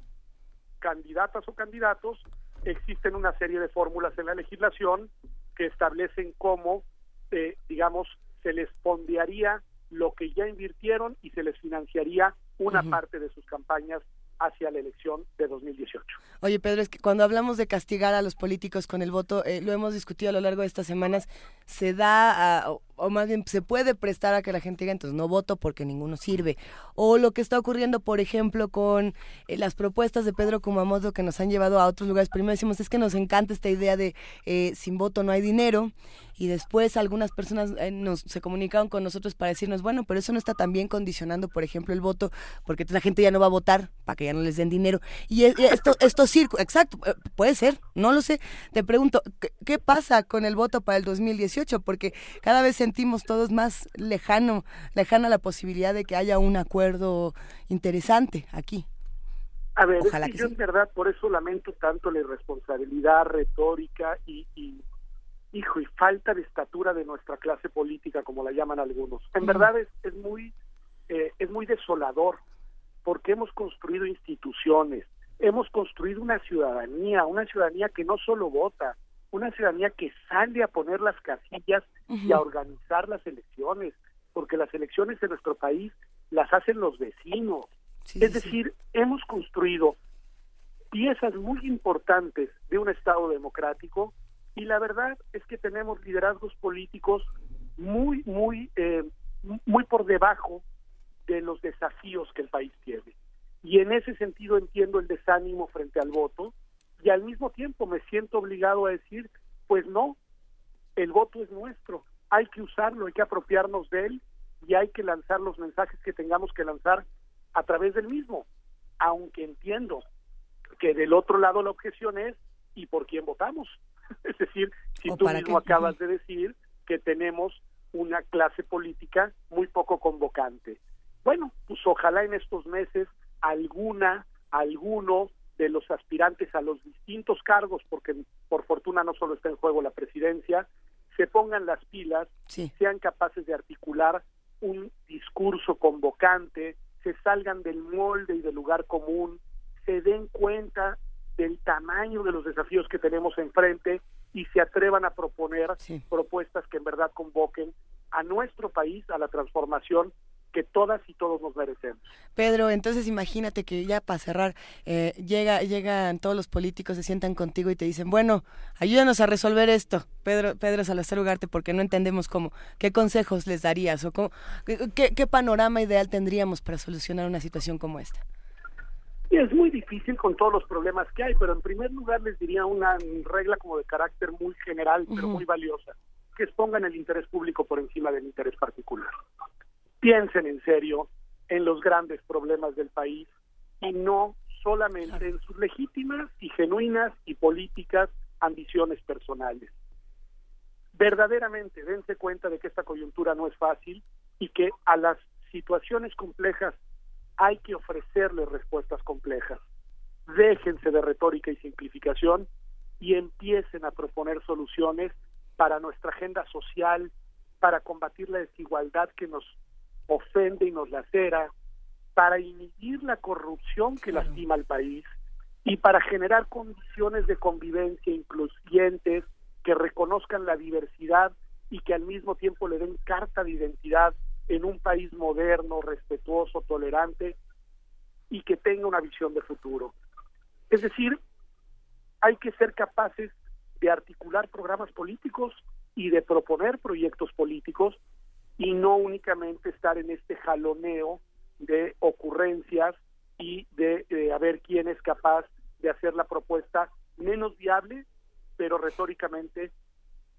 candidatas o candidatos, existen una serie de fórmulas en la legislación que establecen cómo, eh, digamos, se les pondearía lo que ya invirtieron y se les financiaría una parte de sus campañas hacia la elección de 2018. Oye, Pedro, es que cuando hablamos de castigar a los políticos con el voto, eh, lo hemos discutido a lo largo de estas semanas, se da a, o más bien se puede prestar a que la gente diga, entonces no voto porque ninguno sirve. O lo que está ocurriendo, por ejemplo, con eh, las propuestas de Pedro Kumamoto que nos han llevado a otros lugares. Primero decimos, es que nos encanta esta idea de eh, sin voto no hay dinero. Y después algunas personas eh, nos, se comunicaron con nosotros para decirnos, bueno, pero eso no está también condicionando, por ejemplo, el voto, porque la gente ya no va a votar para que ya no les den dinero. Y esto, esto circo, exacto, puede ser, no lo sé. Te pregunto, ¿qué, ¿qué pasa con el voto para el 2018? Porque cada vez sentimos todos más lejano, lejana la posibilidad de que haya un acuerdo interesante aquí. A ver, yo en verdad por eso lamento tanto la irresponsabilidad retórica y, hijo y falta de estatura de nuestra clase política, como la llaman algunos. En verdad es, es muy eh, es muy desolador porque hemos construido instituciones, hemos construido una ciudadanía, una ciudadanía que no solo vota, una ciudadanía que sale a poner las casillas y a organizar las elecciones, porque las elecciones en nuestro país las hacen los vecinos. es decir, hemos construido piezas muy importantes de un Estado democrático y la verdad es que tenemos liderazgos políticos muy, muy, eh, muy por debajo de los desafíos que el país tiene. Y en ese sentido entiendo el desánimo frente al voto, y al mismo tiempo me siento obligado a decir, pues no, el voto es nuestro, hay que usarlo, hay que apropiarnos de él y hay que lanzar los mensajes que tengamos que lanzar a través del mismo, aunque entiendo que del otro lado la objeción es ¿y por quién votamos? [laughs] es decir, si tú mismo acabas de decir que tenemos una clase política muy poco convocante. Bueno, pues ojalá en estos meses alguna, alguno de los aspirantes a los distintos cargos, porque por fortuna no solo está en juego la presidencia, se pongan las pilas, sean capaces de articular un discurso convocante, se salgan del molde y del lugar común, se den cuenta del tamaño de los desafíos que tenemos enfrente y se atrevan a proponer propuestas que en verdad convoquen a nuestro país a la transformación que todas y todos nos merecemos. Pedro, entonces imagínate que ya para cerrar, eh, llega, llegan todos los políticos, se sientan contigo y te dicen, bueno, ayúdanos a resolver esto, Pedro, Pedro Salazar Ugarte, porque no entendemos cómo. ¿Qué consejos les darías o cómo, qué, panorama ideal tendríamos para solucionar una situación como esta? es muy difícil con todos los problemas que hay, pero en primer lugar les diría una regla como de carácter muy general, pero muy valiosa, que expongan el interés público por encima del interés particular piensen en serio en los grandes problemas del país y no solamente en sus legítimas y genuinas y políticas ambiciones personales. Verdaderamente dense cuenta de que esta coyuntura no es fácil y que a las situaciones complejas hay que ofrecerles respuestas complejas. Déjense de retórica y simplificación y empiecen a proponer soluciones para nuestra agenda social, para combatir la desigualdad que nos ofende y nos lacera, para inhibir la corrupción que lastima al país y para generar condiciones de convivencia incluyentes que reconozcan la diversidad y que al mismo tiempo le den carta de identidad en un país moderno, respetuoso, tolerante y que tenga una visión de futuro. Es decir, hay que ser capaces de articular programas políticos y de proponer proyectos políticos y no únicamente estar en este jaloneo de ocurrencias y de, de a ver quién es capaz de hacer la propuesta menos viable, pero retóricamente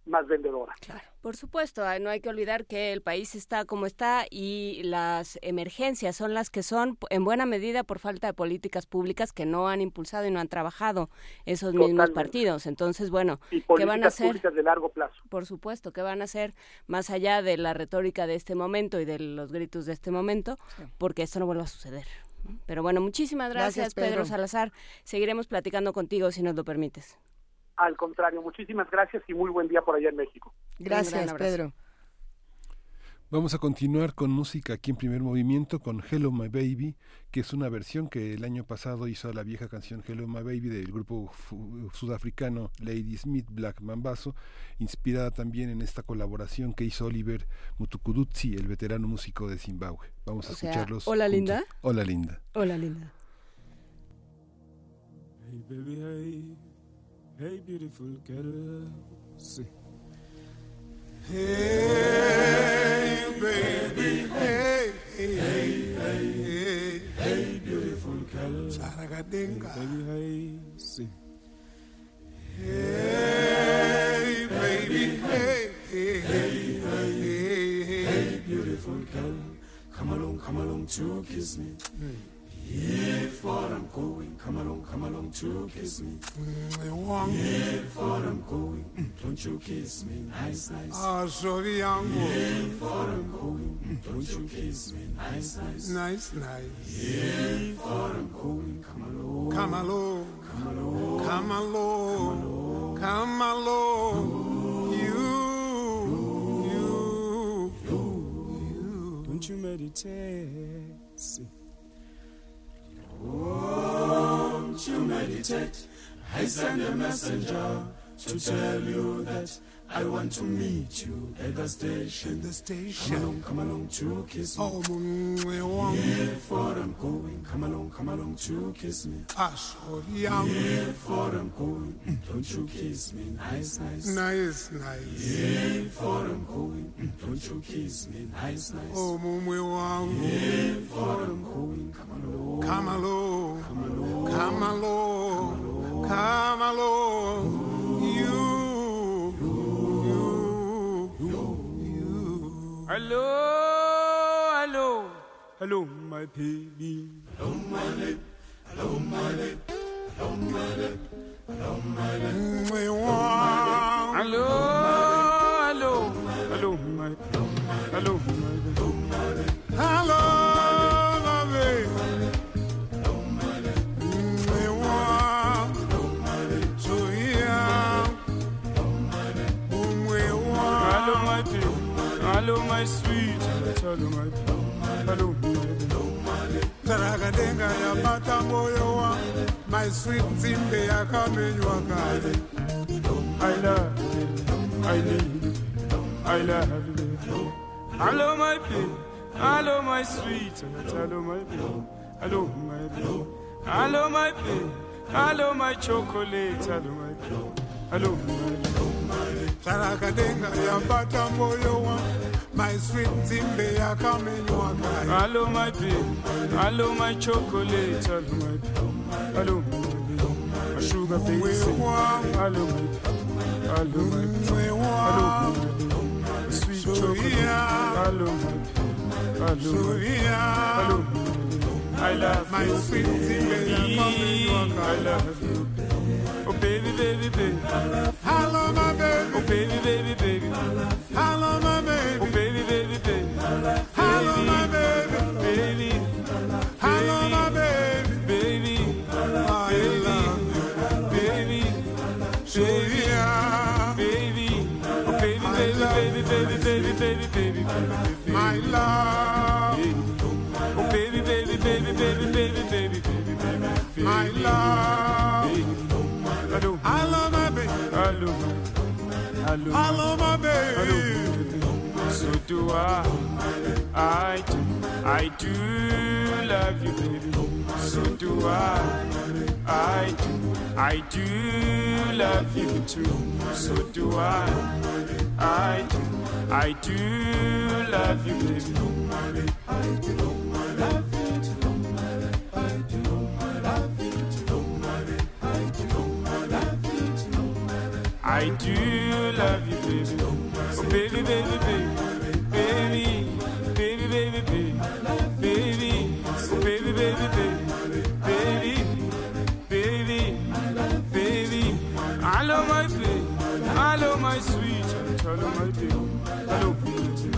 más vendedora. Por supuesto, ah, no hay que olvidar que el país está como está y las emergencias son las que son en buena medida por falta de políticas públicas que no han impulsado y no han trabajado esos mismos partidos. Entonces, bueno, Y ¿qué van a políticas hacer? públicas de largo plazo. Por supuesto, ¿qué van a hacer más allá de la retórica de este momento y de los gritos de este momento? Porque esto no vuelva a suceder. Pero bueno, muchísimas gracias, Gracias, Pedro. Pedro. Salazar. Seguiremos platicando contigo si nos lo permites. Al contrario, muchísimas gracias y muy buen día por allá en México. Gracias, Pedro. Vamos a continuar con música aquí en primer movimiento con Hello My Baby, que es una versión que el año pasado hizo la vieja canción Hello My Baby del grupo sudafricano Lady Smith Black Mambazo, inspirada también en esta colaboración que hizo Oliver Mutukudutsi, el veterano músico de Zimbabue. Vamos a O sea, escucharlos. Hola, juntos. Linda. Hola Linda. Hola, linda. Hey baby, hey, hey beautiful girl. See. Hey baby, hey, hey, hey, hey, hey, beautiful girl. Hey, baby, hey, see. Hey baby, hey, hey, hey, hey, hey, hey, beautiful girl. Come along, come along to kiss me. If what I'm going, come along, come along to kiss me. If what I'm going, mm, don't you kiss me, nice, nice. Ah, sorry, yangu. If what I'm going, mm, don't you kiss me, nice, nice. Nice, nice. If what I'm going, come along, Come along. come along, Come along. Come along. You. You. Don't you meditate? Won't you meditate? I send a messenger to tell you that I want to meet you at the station. The station. Come along, come along to kiss me. Oh. If what I'm going, come along, come along to kiss me. Ah, sorry, yangu. If what I'm going, mm, don't you kiss me, nice, nice. Nice, nice. If what I'm going, mm, don't you kiss me, nice, nice. Oh. If what I'm going, come along. Come along. Come along. Come along. You. Hello, hello, hello, my baby. Hello, my baby. Hello, my baby. Hello, my baby. Hello, my wangu. Hello, hello, hello, my, hello, my. Hello, my sweet. Hello, my baby. Tarakadenga yapata moyo wa My sweet nzimbe yakamenywa kale I love you. I need you. I love you. Hello, my baby. Hello, my sweet. Hello, my baby. Hello, my baby. Hello, my baby. Hello, my chocolate. Hello, my baby. Hello, my baby. Sarakadenga yabata moyo My sweet Zimbe Hello my babe, hello my chocolate, hello my Hello my sugar baby Hello my hello my Hello my sweet chocolate Hello my hello my Hello I love my sweet Zimbe I love you Baby, baby, baby. I love my baby? Oh baby, baby, baby. I love my baby? Oh baby, baby, baby. I love you. How long my baby? Baby. How long my baby? Baby. Baby. Baby. Baby. Oh baby, baby, baby, baby, baby, baby, baby, baby. My love. Oh baby, baby, baby, baby, baby, baby, baby. My love. Hello, baby. So do I. I do. I do love you, baby. so do I. I do, I do love you too, so do I. I do, I do love you, baby. I do I do love you, baby. Oh, baby, baby, baby, baby, baby, baby, baby, baby, oh, baby, baby, baby, baby, baby, baby. Hello, my baby. Hello, my sweet. Hello, my baby. Baby.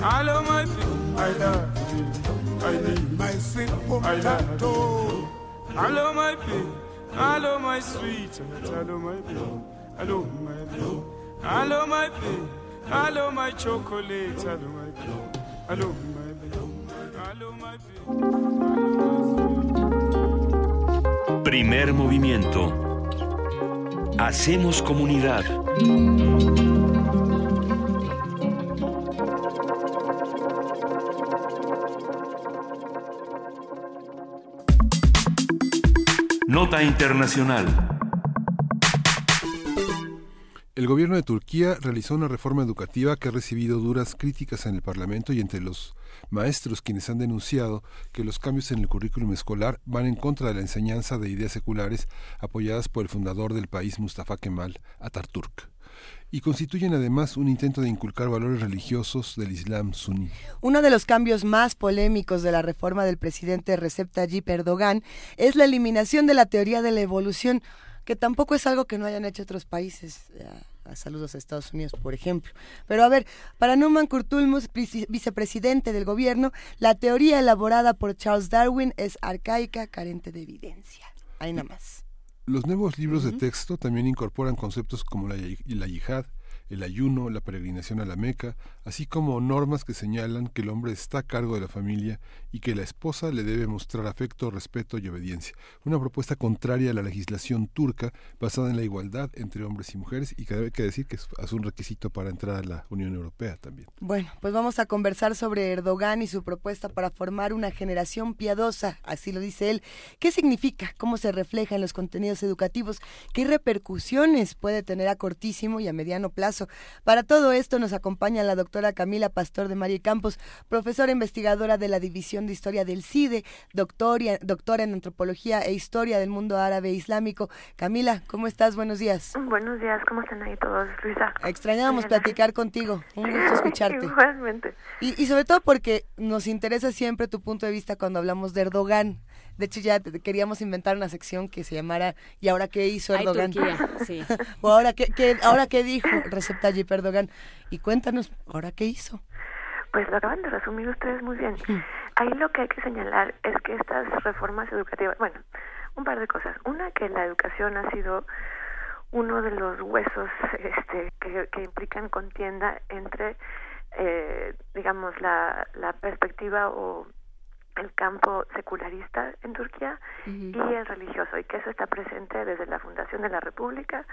Hello, my baby. I love you. I need my simple I love you. Hello, my baby. Hello, my sweet. Hello, my baby. Hello, my baby. Hello, my. Hello, my chocolate. Hello, my baby. Hello, my. Hello, baby. Primer movimiento. Hacemos comunidad. Nota Internacional. El gobierno de Turquía realizó una reforma educativa que ha recibido duras críticas en el Parlamento y entre los maestros quienes han denunciado que los cambios en el currículum escolar van en contra de la enseñanza de ideas seculares apoyadas por el fundador del país Mustafa Kemal Atatürk y constituyen además un intento de inculcar valores religiosos del Islam suní. Uno de los cambios más polémicos de la reforma del presidente Recep Tayyip Erdogan es la eliminación de la teoría de la evolución, que tampoco es algo que no hayan hecho otros países. A saludos a Estados Unidos, por ejemplo. Pero a ver, para Numan Kurtulmus, vicepresidente del gobierno, la teoría elaborada por Charles Darwin es arcaica, carente de evidencia. Ahí nada más. Los nuevos libros de texto también incorporan conceptos como la, la yihad, el ayuno, la peregrinación a la Meca, así como normas que señalan que el hombre está a cargo de la familia y que la esposa le debe mostrar afecto, respeto y obediencia. Una propuesta contraria a la legislación turca basada en la igualdad entre hombres y mujeres y que hay que decir que es un requisito para entrar a la Unión Europea también. Bueno, pues vamos a conversar sobre Erdogan y su propuesta para formar una generación piadosa, así lo dice él. ¿Qué significa? ¿Cómo se refleja en los contenidos educativos? ¿Qué repercusiones puede tener a cortísimo y a mediano plazo? Para todo esto nos acompaña la doctora Camila Pastor de María Campos, profesora investigadora de la División de Historia del CIDE, doctora, doctora en Antropología e Historia del Mundo Árabe e Islámico. Camila, ¿cómo estás? Buenos días. Buenos días, ¿cómo están ahí todos, Luisa? Extrañábamos platicar contigo, un gusto escucharte. Igualmente. Y, y sobre todo porque nos interesa siempre tu punto de vista cuando hablamos de Erdogan. De hecho, ya queríamos inventar una sección que se llamara ¿Y ahora qué hizo Erdogan? Ay, sí. [laughs] o ahora qué, qué, ahora qué dijo Recep Tayyip Erdogan. Y cuéntanos, ¿ahora qué hizo? Pues lo acaban de resumir ustedes muy bien. Ahí lo que hay que señalar es que estas reformas educativas, bueno, un par de cosas. Una, que la educación ha sido uno de los huesos este, que, que implican contienda entre, eh, digamos, la, la perspectiva o el campo secularista en Turquía y el religioso y que eso está presente desde la fundación de la República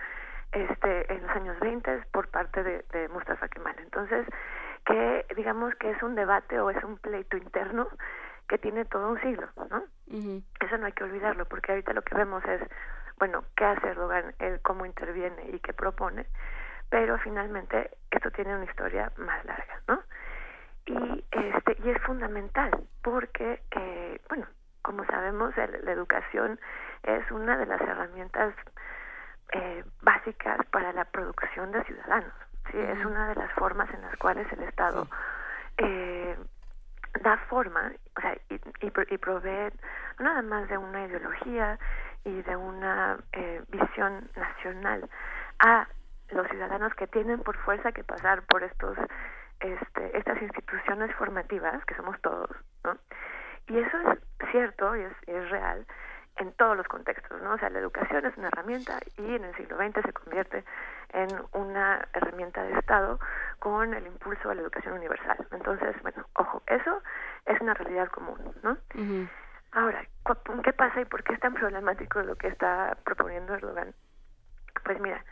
este en los años 20 por parte de, de Mustafa Kemal. Entonces que digamos que es un debate o es un pleito interno que tiene todo un siglo no eso no hay que olvidarlo porque ahorita lo que vemos es bueno qué hace Erdogan él cómo interviene y qué propone pero finalmente esto tiene una historia más larga no y este y es fundamental porque eh, bueno como sabemos el, la educación es una de las herramientas eh, básicas para la producción de ciudadanos sí es una de las formas en las cuales el estado eh, da forma o sea y, y, y provee no nada más de una ideología y de una eh, visión nacional a los ciudadanos que tienen por fuerza que pasar por estos este, estas instituciones formativas, que somos todos, ¿no? Y eso es cierto y es, es real en todos los contextos, ¿no? O sea, la educación es una herramienta y en el siglo XX se convierte en una herramienta de Estado con el impulso a la educación universal. Entonces, bueno, ojo, eso es una realidad común, ¿no? Ahora, ¿qué pasa y por qué es tan problemático lo que está proponiendo Erdogan? Pues mira,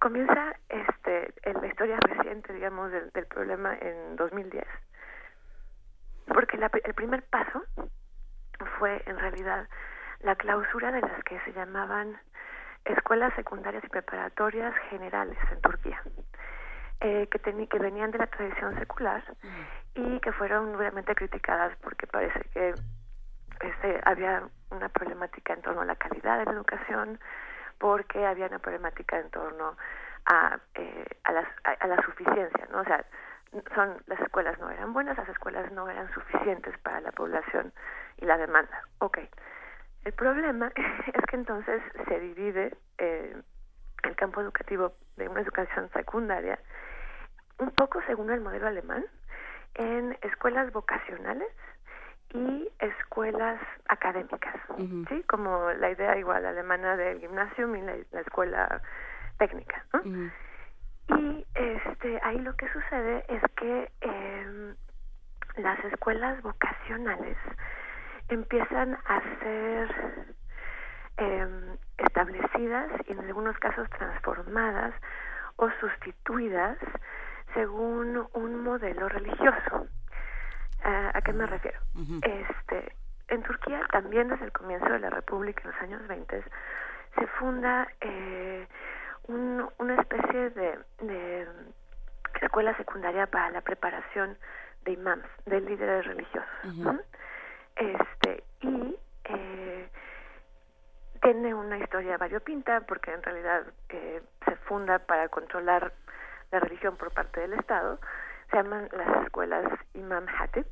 comienza este en la historia reciente digamos del, del problema en 2010 porque la, el primer paso fue en realidad la clausura de las que se llamaban escuelas secundarias y preparatorias generales en Turquía, eh, que, que venían de la tradición secular y que fueron duramente criticadas porque parece que este, había una problemática en torno a la calidad de la educación, porque había una problemática en torno a, eh, a, las, a, la suficiencia, ¿no? O sea, son las escuelas no eran buenas, las escuelas no eran suficientes para la población y la demanda. Ok. El problema [laughs] es que entonces se divide eh, el campo educativo de una educación secundaria un poco según el modelo alemán en escuelas vocacionales y escuelas académicas, ¿sí? Como la idea igual alemana del gimnasio y la, escuela técnica, Y este, ahí lo que sucede es que eh, las escuelas vocacionales empiezan a ser eh, establecidas y en algunos casos transformadas o sustituidas según un modelo religioso. ¿A qué me refiero? Este, en Turquía también desde el comienzo de la República en los años 20 se funda eh, un, una especie de, de, escuela secundaria para la preparación de imams, de líderes religiosos. Este y eh, tiene una historia variopinta porque en realidad eh, se funda para controlar la religión por parte del Estado se llaman las escuelas Imam Hatip,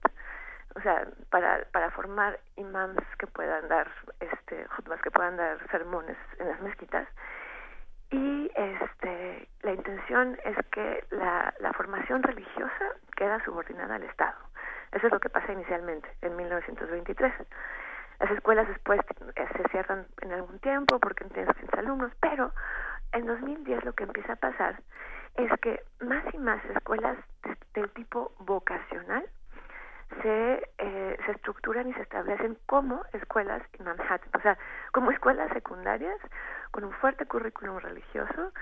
o sea, para, para formar imams que puedan dar, este, que puedan dar sermones en las mezquitas. Y este, la intención es que la, la formación religiosa queda subordinada al Estado. Eso es lo que pasa inicialmente, en 1923. Las escuelas después eh, se cierran en algún tiempo porque no tienen alumnos, pero en 2010 lo que empieza a pasar es que más y más escuelas del tipo vocacional se, eh, se estructuran y se establecen como escuelas en Manhattan, o sea, como escuelas secundarias con un fuerte currículum religioso,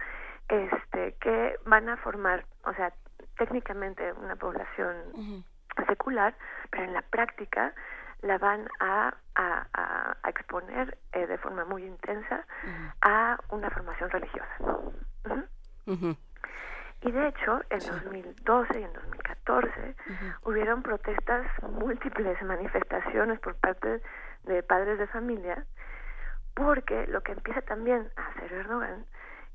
este, que van a formar, o sea, técnicamente una población secular, pero en la práctica la van a, a, a, exponer eh, de forma muy intensa a una formación religiosa. Y de hecho, en 2012 y en 2014 hubieron protestas múltiples, manifestaciones por parte de padres de familia, porque lo que empieza también a hacer Erdogan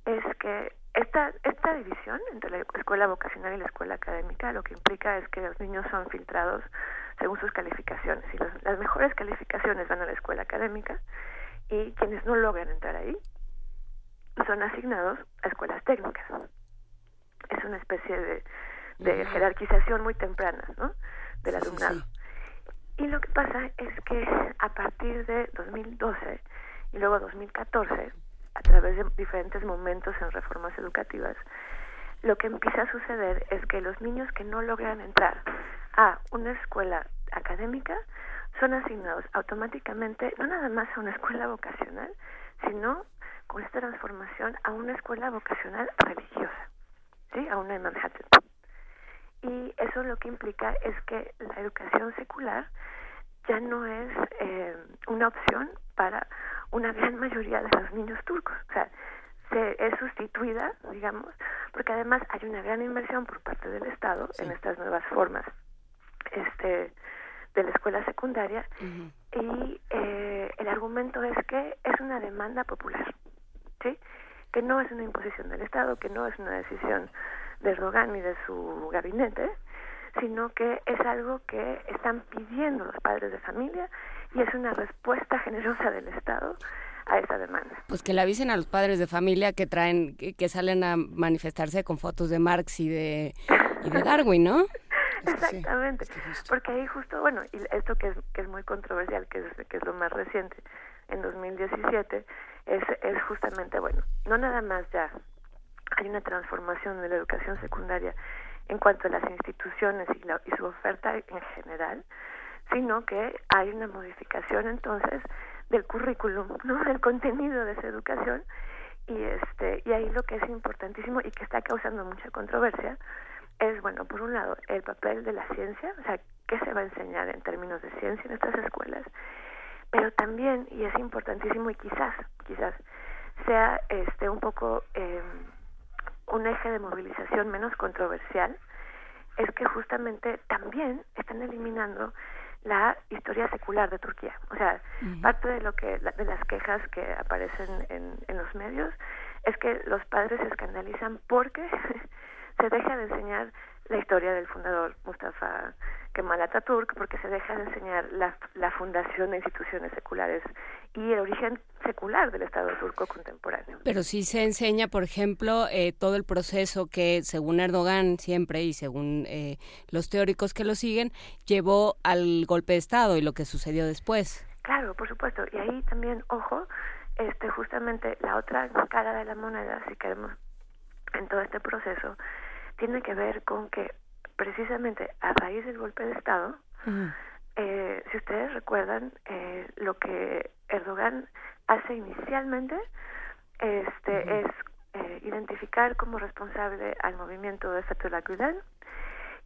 es que esta, esta división entre la escuela vocacional y la escuela académica lo que implica es que los niños son filtrados según sus calificaciones. Y las mejores calificaciones van a la escuela académica y quienes no logran entrar ahí son asignados a escuelas técnicas es una especie de, de jerarquización muy temprana ¿no? del alumnado. Y lo que pasa es que a partir de 2012 y luego 2014, a través de diferentes momentos en reformas educativas, lo que empieza a suceder es que los niños que no logran entrar a una escuela académica son asignados automáticamente no nada más a una escuela vocacional, sino con esta transformación a una escuela vocacional religiosa. ¿Sí? a una en Manhattan. Y eso lo que implica es que la educación secular ya no es eh, una opción para una gran mayoría de los niños turcos. O sea, se, es sustituida, digamos, porque además hay una gran inversión por parte del Estado en estas nuevas formas este, de la escuela secundaria y eh, el argumento es que es una demanda popular, ¿sí? Que no es una imposición del Estado, que no es una decisión de Erdogan ni de su gabinete, sino que es algo que están pidiendo los padres de familia y es una respuesta generosa del Estado a esa demanda. Pues que le avisen a los padres de familia que traen, que, salen a manifestarse con fotos de Marx y de, y de Darwin, ¿no? [laughs] Exactamente, porque ahí justo, bueno, y esto que es, que es muy controversial, que es, que es lo más reciente, en 2017, es, es justamente, bueno, no nada más ya hay una transformación de la educación secundaria en cuanto a las instituciones y, la, y su oferta en general, sino que hay una modificación entonces del currículum, ¿no? del contenido de esa educación y este y ahí lo que es importantísimo y que está causando mucha controversia es bueno por un lado el papel de la ciencia o sea qué se va a enseñar en términos de ciencia en estas escuelas pero también, y es importantísimo y quizás, quizás sea este un poco eh, un eje de movilización menos controversial, es que justamente también están eliminando la historia secular de Turquía. O sea, parte de lo que de las quejas que aparecen en, en los medios es que los padres se escandalizan porque [laughs] se deja de enseñar la historia del fundador Mustafa Kemal Atatürk porque se deja de enseñar la, la fundación de instituciones seculares y el origen secular del Estado turco contemporáneo. Pero sí se enseña, por ejemplo, eh, todo el proceso que, según Erdogan siempre y según eh, los teóricos que lo siguen, llevó al golpe de Estado y lo que sucedió después. Claro, por supuesto. Y ahí también, ojo, este justamente la otra cara de la moneda, si queremos, en todo este proceso, tiene que ver con que precisamente a raíz del golpe de Estado, eh, si ustedes recuerdan, eh, lo que Erdogan hace inicialmente este es eh, identificar como responsable al movimiento de Fethullah Gülen,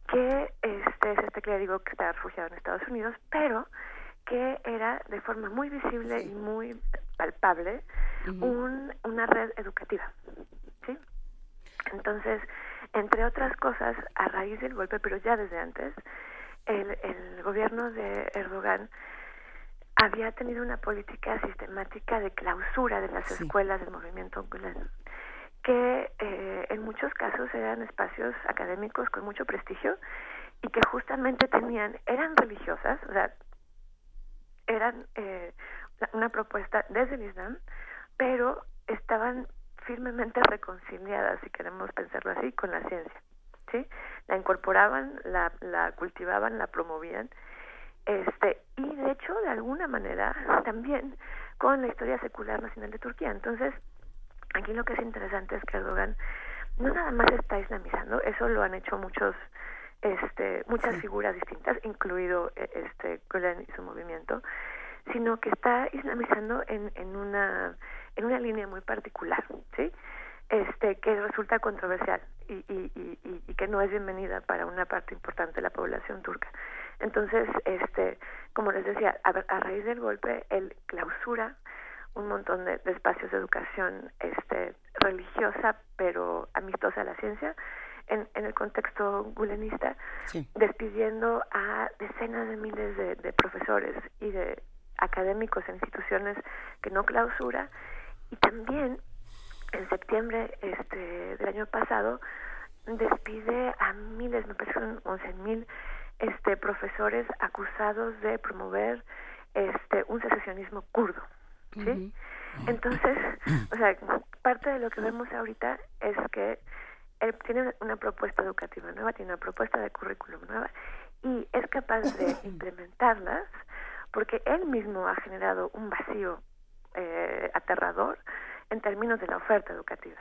que este es este clérigo que está refugiado en Estados Unidos, pero que era de forma muy visible y muy palpable un, una red educativa. ¿sí? Entonces, entre otras cosas, a raíz del golpe, pero ya desde antes, el, el gobierno de Erdogan había tenido una política sistemática de clausura de las escuelas del movimiento Gülen, que eh, en muchos casos eran espacios académicos con mucho prestigio y que justamente tenían, eran religiosas, o sea, eran eh, una propuesta desde el Islam, pero estaban firmemente reconciliadas, si queremos pensarlo así, con la ciencia. ¿sí? La incorporaban, la, la cultivaban, la promovían, este, y de hecho, de alguna manera, también con la historia secular nacional de Turquía. Entonces, aquí lo que es interesante es que Erdogan no nada más está islamizando, eso lo han hecho muchos este muchas figuras distintas, incluido e, este Gülen y su movimiento, sino que está islamizando en, en una en una línea muy particular, ¿sí? Este que resulta controversial y, y, y, y que no es bienvenida para una parte importante de la población turca. Entonces, este, como les decía, a, a raíz del golpe, él clausura un montón de, de, espacios de educación este, religiosa, pero amistosa a la ciencia, en, en el contexto gulenista, sí. despidiendo a decenas de miles de, de profesores y de académicos en instituciones que no clausura, y también en septiembre este, del año pasado despide a miles, me parece que son 11 mil este, profesores acusados de promover este, un secesionismo kurdo. ¿sí? Entonces, o sea, parte de lo que vemos ahorita es que él tiene una propuesta educativa nueva, tiene una propuesta de currículum nueva y es capaz de [clears throat] implementarlas porque él mismo ha generado un vacío eh, aterrador en términos de la oferta educativa.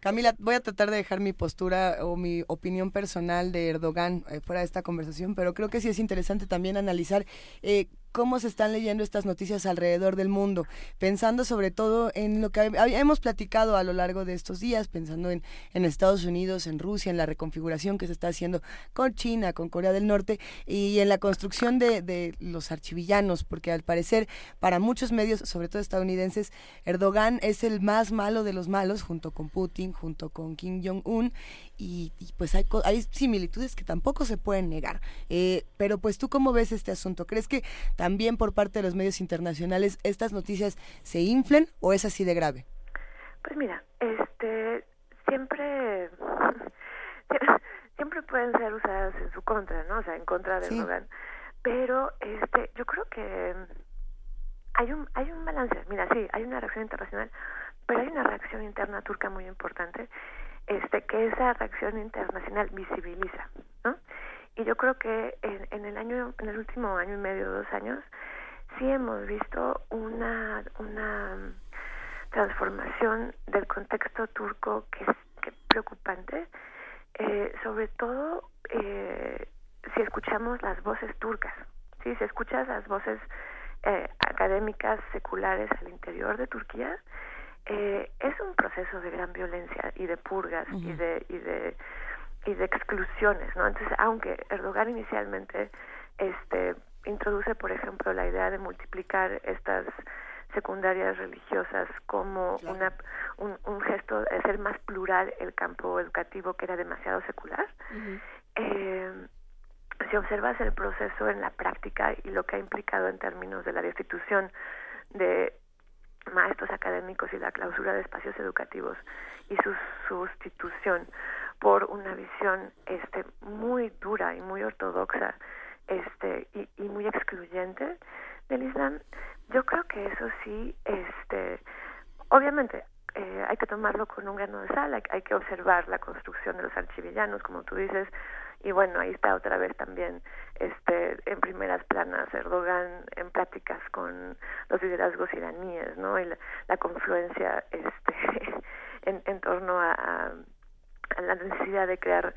Camila, voy a tratar de dejar mi postura o mi opinión personal de Erdogan eh, fuera de esta conversación, pero creo que sí es interesante también analizar eh, cómo se están leyendo estas noticias alrededor del mundo, pensando sobre todo en lo que hemos platicado a lo largo de estos días, pensando en, Estados Unidos, en Rusia, en la reconfiguración que se está haciendo con China, con Corea del Norte y en la construcción de los archivillanos, porque al parecer para muchos medios, sobre todo estadounidenses, Erdogan es el más malo de los malos, junto con Putin, junto con Kim Jong-un, y, y, pues hay, hay similitudes que tampoco se pueden negar. Eh, pero pues tú cómo ves este asunto? ¿Crees que también por parte de los medios internacionales estas noticias se inflen o es así de grave? Pues mira, este siempre [laughs] siempre pueden ser usadas en su contra, ¿no? O sea, en contra de sí. Erdogan. Pero este yo creo que hay un hay un balance. Mira, sí, hay una reacción internacional, pero hay una reacción interna turca muy importante este que esa reacción internacional visibiliza, ¿no? Y yo creo que en, en, el año, en el último año y medio, dos años, sí hemos visto una una transformación del contexto turco que es preocupante, eh, sobre todo eh, si escuchamos las voces turcas, sí, si escuchas las voces eh, académicas seculares al interior de Turquía, eh, es un proceso de gran violencia y de purgas uh -huh. y de y de y de exclusiones, ¿no? Entonces, aunque Erdogan inicialmente este introduce, por ejemplo, la idea de multiplicar estas secundarias religiosas como una, un, un, gesto de hacer más plural el campo educativo que era demasiado secular. eh, si observas el proceso en la práctica y lo que ha implicado en términos de la destitución de maestros académicos y la clausura de espacios educativos y su sustitución por una visión este muy dura y muy ortodoxa este y, y muy excluyente del Islam yo creo que eso sí este obviamente eh, hay que tomarlo con un grano de sal hay, que observar la construcción de los archivillanos como tú dices y bueno ahí está otra vez también este en primeras planas Erdogan en pláticas con los liderazgos iraníes no y la, la confluencia este [laughs] en, en torno a, a, a, la necesidad de crear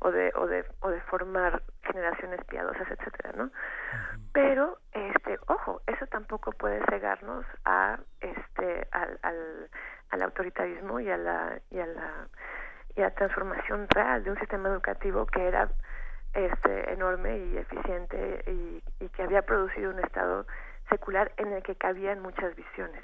o de o de o de formar generaciones piadosas etcétera no pero este ojo eso tampoco puede cegarnos a este al, al, al autoritarismo y a la y a la y la transformación real de un sistema educativo que era este enorme y eficiente y, y que había producido un estado secular en el que cabían muchas visiones.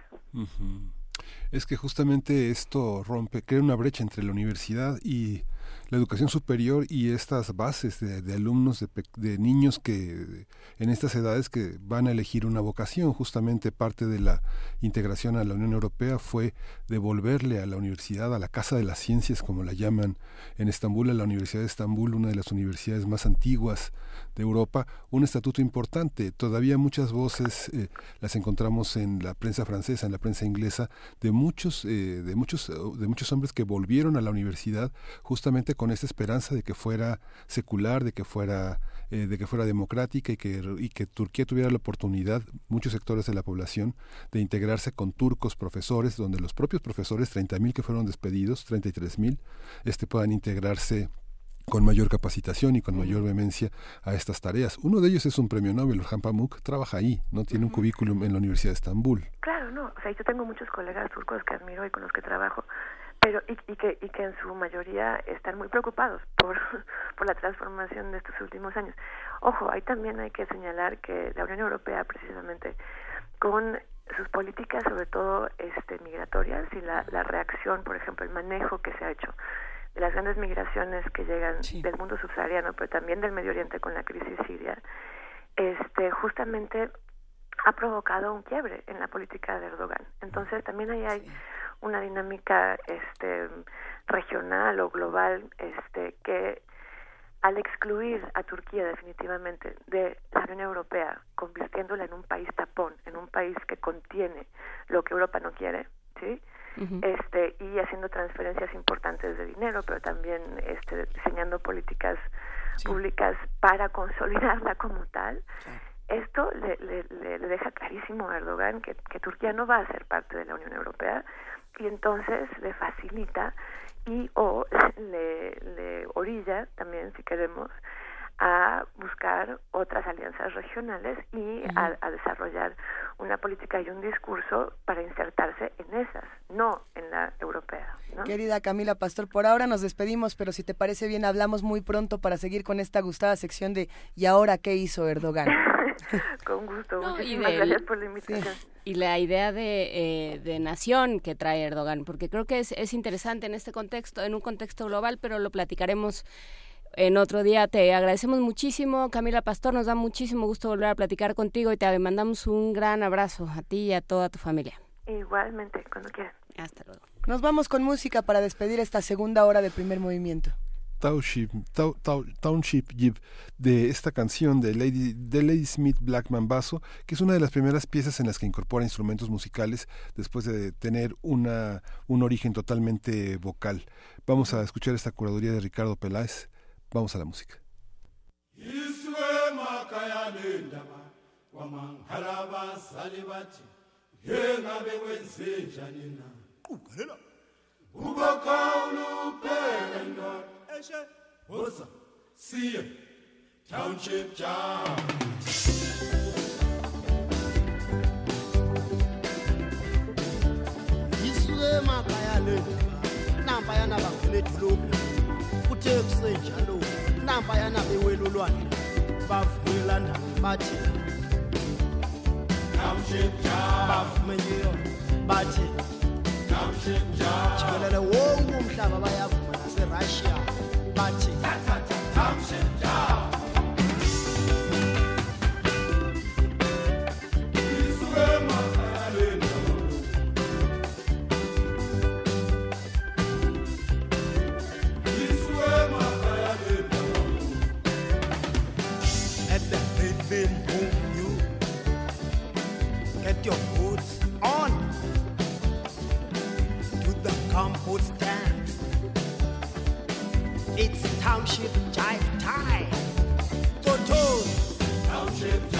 Es que justamente esto rompe, crea una brecha entre la universidad y la educación superior y estas bases de, alumnos, de, de, niños que en estas edades que van a elegir una vocación. Justamente parte de la integración a la Unión Europea fue devolverle a la universidad, a la Casa de las Ciencias, como la llaman en Estambul, a la Universidad de Estambul, una de las universidades más antiguas de Europa, un estatuto importante. Todavía muchas voces eh, las encontramos en la prensa francesa, en la prensa inglesa, de muchos, eh, de muchos, de muchos hombres que volvieron a la universidad justamente con esta esperanza de que fuera secular, de que fuera, eh, de que fuera democrática y que, y que Turquía tuviera la oportunidad, muchos sectores de la población, de integrarse con turcos profesores, donde los propios profesores, 30.000 que fueron despedidos, 33.000, este, puedan integrarse con mayor capacitación y con mayor vehemencia a estas tareas. Uno de ellos es un premio Nobel, Orhan Pamuk, trabaja ahí, no tiene un currículum en la Universidad de Estambul. Claro, no, o sea, yo tengo muchos colegas turcos que admiro y con los que trabajo, pero y, y, que y que en su mayoría están muy preocupados por [laughs] por la transformación de estos últimos años. Ojo, ahí también hay que señalar que la Unión Europea precisamente con sus políticas sobre todo este migratorias y la, la reacción, por ejemplo, el manejo que se ha hecho de las grandes migraciones que llegan sí. del mundo subsahariano, pero también del Medio Oriente con la crisis siria, este justamente ha provocado un quiebre en la política de Erdogan. Entonces también ahí hay sí. Una dinámica este regional o global este que al excluir a Turquía definitivamente de la Unión Europea, convirtiéndola en un país tapón, en un país que contiene lo que Europa no quiere, ¿sí? Uh -huh. este y haciendo transferencias importantes de dinero pero también este diseñando políticas sí. públicas para consolidarla como tal sí. esto le, le, le, deja clarísimo a Erdogan que, que Turquía no va a ser parte de la Unión Europea y entonces le facilita y o [laughs] le, le orilla también si queremos a buscar otras alianzas regionales y uh -huh. a, a, desarrollar una política y un discurso para insertarse en esas, no en la europea. ¿no? Querida Camila Pastor, por ahora nos despedimos, pero si te parece bien, hablamos muy pronto para seguir con esta gustada sección de ¿y ahora qué hizo Erdogan? [laughs] con gusto, no, muchísimas gracias por la invitación. Sí. Y la idea de, eh, de, nación que trae Erdogan, porque creo que es, es interesante en este contexto, en un contexto global, pero lo platicaremos en otro día. Te agradecemos muchísimo, Camila Pastor, nos da muchísimo gusto volver a platicar contigo y te mandamos un gran abrazo a ti y a toda tu familia. Igualmente, cuando quieras. Hasta luego. Nos vamos con música para despedir esta segunda hora de primer movimiento. Township, Township Jeep de esta canción de Lady, de Lady Smith Blackman Basso, que es una de las primeras piezas en las que incorpora instrumentos musicales después de tener una, un origen totalmente vocal. Vamos a escuchar esta curaduría de Ricardo Peláez. Vamos a la música. What's up? see you, Township John. nampayana bangena edolophu kuthe kusenjalo nampayana bewelulwane bavumelandana bathi bavumenyeyo bathi jikelele wonke umhlaba bayavuma naserussia. Machi. Tam, tam, tam, township jive time. Toto. Township jive.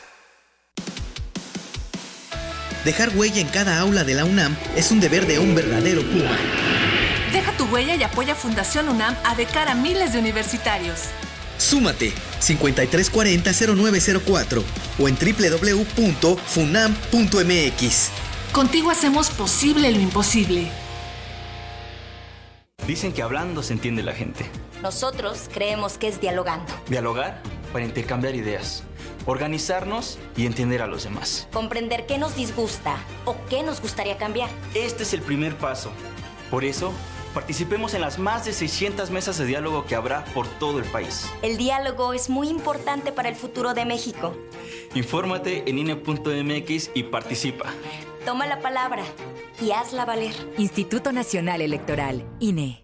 Dejar huella en cada aula de la UNAM es un deber de un verdadero Puma. Deja tu huella y apoya Fundación UNAM a de cara a miles de universitarios. Súmate 5340-0904 o en www.funam.mx. Contigo hacemos posible lo imposible. Dicen que hablando se entiende la gente. Nosotros creemos que es dialogando. Dialogar para intercambiar ideas. Organizarnos y entender a los demás. Comprender qué nos disgusta o qué nos gustaría cambiar. Este es el primer paso. Por eso, participemos en las más de 600 mesas de diálogo que habrá por todo el país. El diálogo es muy importante para el futuro de México. Infórmate en INE.mx y participa. Toma la palabra y hazla valer. Instituto Nacional Electoral, INE.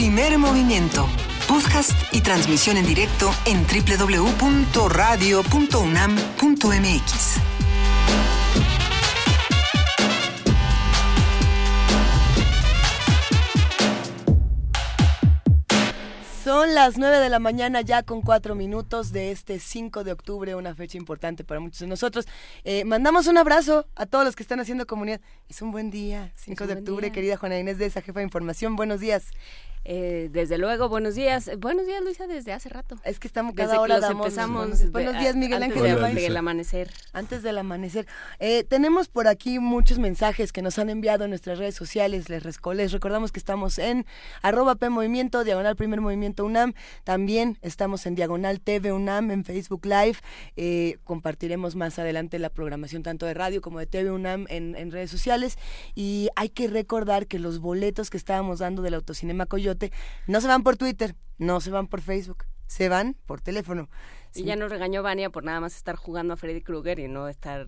Primer movimiento. Podcast y transmisión en directo en www.radio.unam.mx. Son las 9 de la mañana ya con cuatro minutos de este 5 de octubre, una fecha importante para muchos de nosotros. Eh, mandamos un abrazo a todos los que están haciendo comunidad. Es un buen día, 5 un de octubre, día. querida Juana Inés de esa jefa de información. Buenos días. Eh, desde luego, buenos días. Eh, Buenos días, Luisa, desde hace rato. Es que estamos Desde cada que hora los damos empezamos. buenos, de- buenos días, Miguel antes Ángel. de- Amayo. del amanecer. Antes del amanecer. Eh, tenemos por aquí muchos mensajes que nos han enviado en nuestras redes sociales. Les recordamos que estamos en arroba P Movimiento, Diagonal Primer Movimiento UNAM. También estamos en Diagonal TV UNAM en Facebook Live. Eh, compartiremos más adelante la programación tanto de radio como de TV UNAM en, en redes sociales. Y hay que recordar que los boletos que estábamos dando del Autocinema Coyote no se van por Twitter, no se van por Facebook, se van por teléfono. Y ya nos regañó Vania por nada más estar jugando a Freddy Krueger y no estar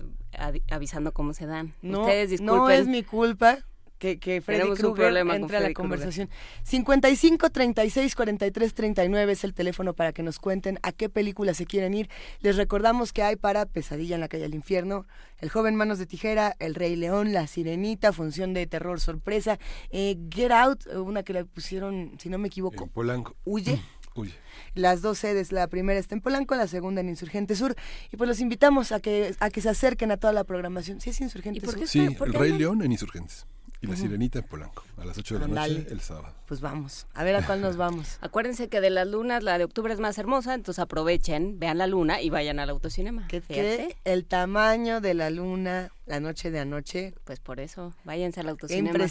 avisando cómo se dan. No, Ustedes disculpen. no es mi culpa que, que Freddy Krueger problema con entre a la Krueger. conversación. 55 36 43 39 es el teléfono para que nos cuenten a qué película se quieren ir. Les recordamos que hay para Pesadilla en la calle del infierno, El joven manos de tijera, El rey león, La sirenita, función de terror sorpresa, eh, Get Out, una que le pusieron, si no me equivoco, En Polanco. Huye. [clears throat] Huye. Las dos sedes, la primera está en Polanco, la segunda en Insurgente Sur. Y pues los invitamos a que, a que se acerquen a toda la programación. Sí, es Insurgente Sur. Sí, El Rey León en Insurgentes. Y La. Sirenita en Polanco. A las 8 de la noche el sábado. Pues vamos, a ver a cuál nos vamos. [laughs] Acuérdense que de las lunas la de octubre es más hermosa, entonces aprovechen, vean la luna y vayan al autocinema. Que Fíjate. el tamaño de la luna, la noche de anoche. Pues por eso, váyanse al Qué autocinema.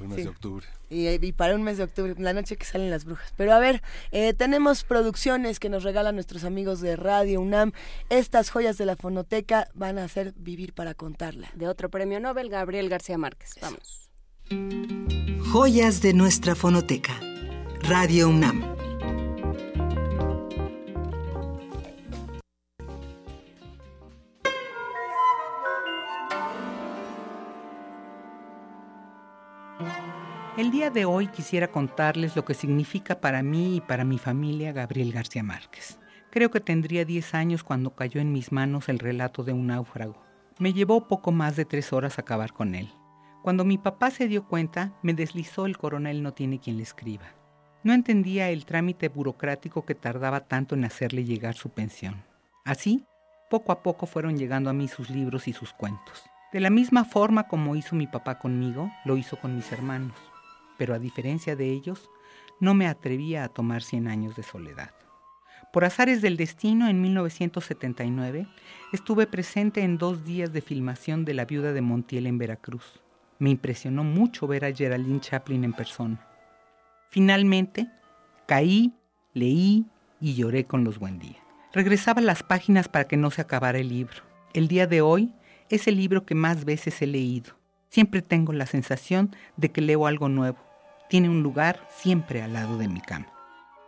Lunas Sí. de octubre. Y, y para un mes de octubre, la noche que salen las brujas. Pero a ver, eh, tenemos producciones que nos regalan nuestros amigos de Radio UNAM. Estas joyas de la fonoteca van a hacer vivir para contarla. De otro premio Nobel, Gabriel García Márquez. Vamos. Joyas de nuestra fonoteca. Radio UNAM. El día de hoy quisiera contarles lo que significa para mí y para mi familia Gabriel García Márquez. Creo que tendría 10 años cuando cayó en mis manos el relato de un náufrago. Me llevó poco más de tres horas acabar con él. Cuando mi papá se dio cuenta, me deslizó el coronel no tiene quien le escriba. No entendía el trámite burocrático que tardaba tanto en hacerle llegar su pensión. Así, poco a poco fueron llegando a mí sus libros y sus cuentos. De la misma forma como hizo mi papá conmigo, lo hizo con mis hermanos. Pero a diferencia de ellos, no me atrevía a tomar 100 años de soledad. Por azares del destino, en 1979, estuve presente en dos días de filmación de La viuda de Montiel en Veracruz. Me impresionó mucho ver a Geraldine Chaplin en persona. Finalmente, caí, leí y lloré con los buen día. Regresaba las páginas para que no se acabara el libro. El día de hoy es el libro que más veces he leído. Siempre tengo la sensación de que leo algo nuevo. Tiene un lugar siempre al lado de mi cama.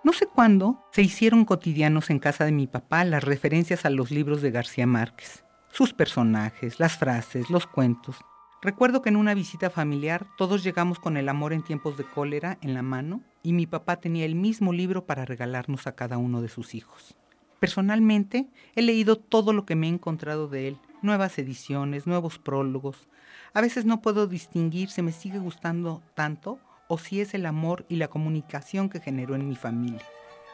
No sé cuándo se hicieron cotidianos en casa de mi papá las referencias a los libros de García Márquez, sus personajes, las frases, los cuentos. Recuerdo que en una visita familiar todos llegamos con el amor en tiempos de cólera en la mano y mi papá tenía el mismo libro para regalarnos a cada uno de sus hijos. Personalmente he leído todo lo que me he encontrado de él, nuevas ediciones, nuevos prólogos. A veces no puedo distinguir si me sigue gustando tanto o si es el amor y la comunicación que generó en mi familia.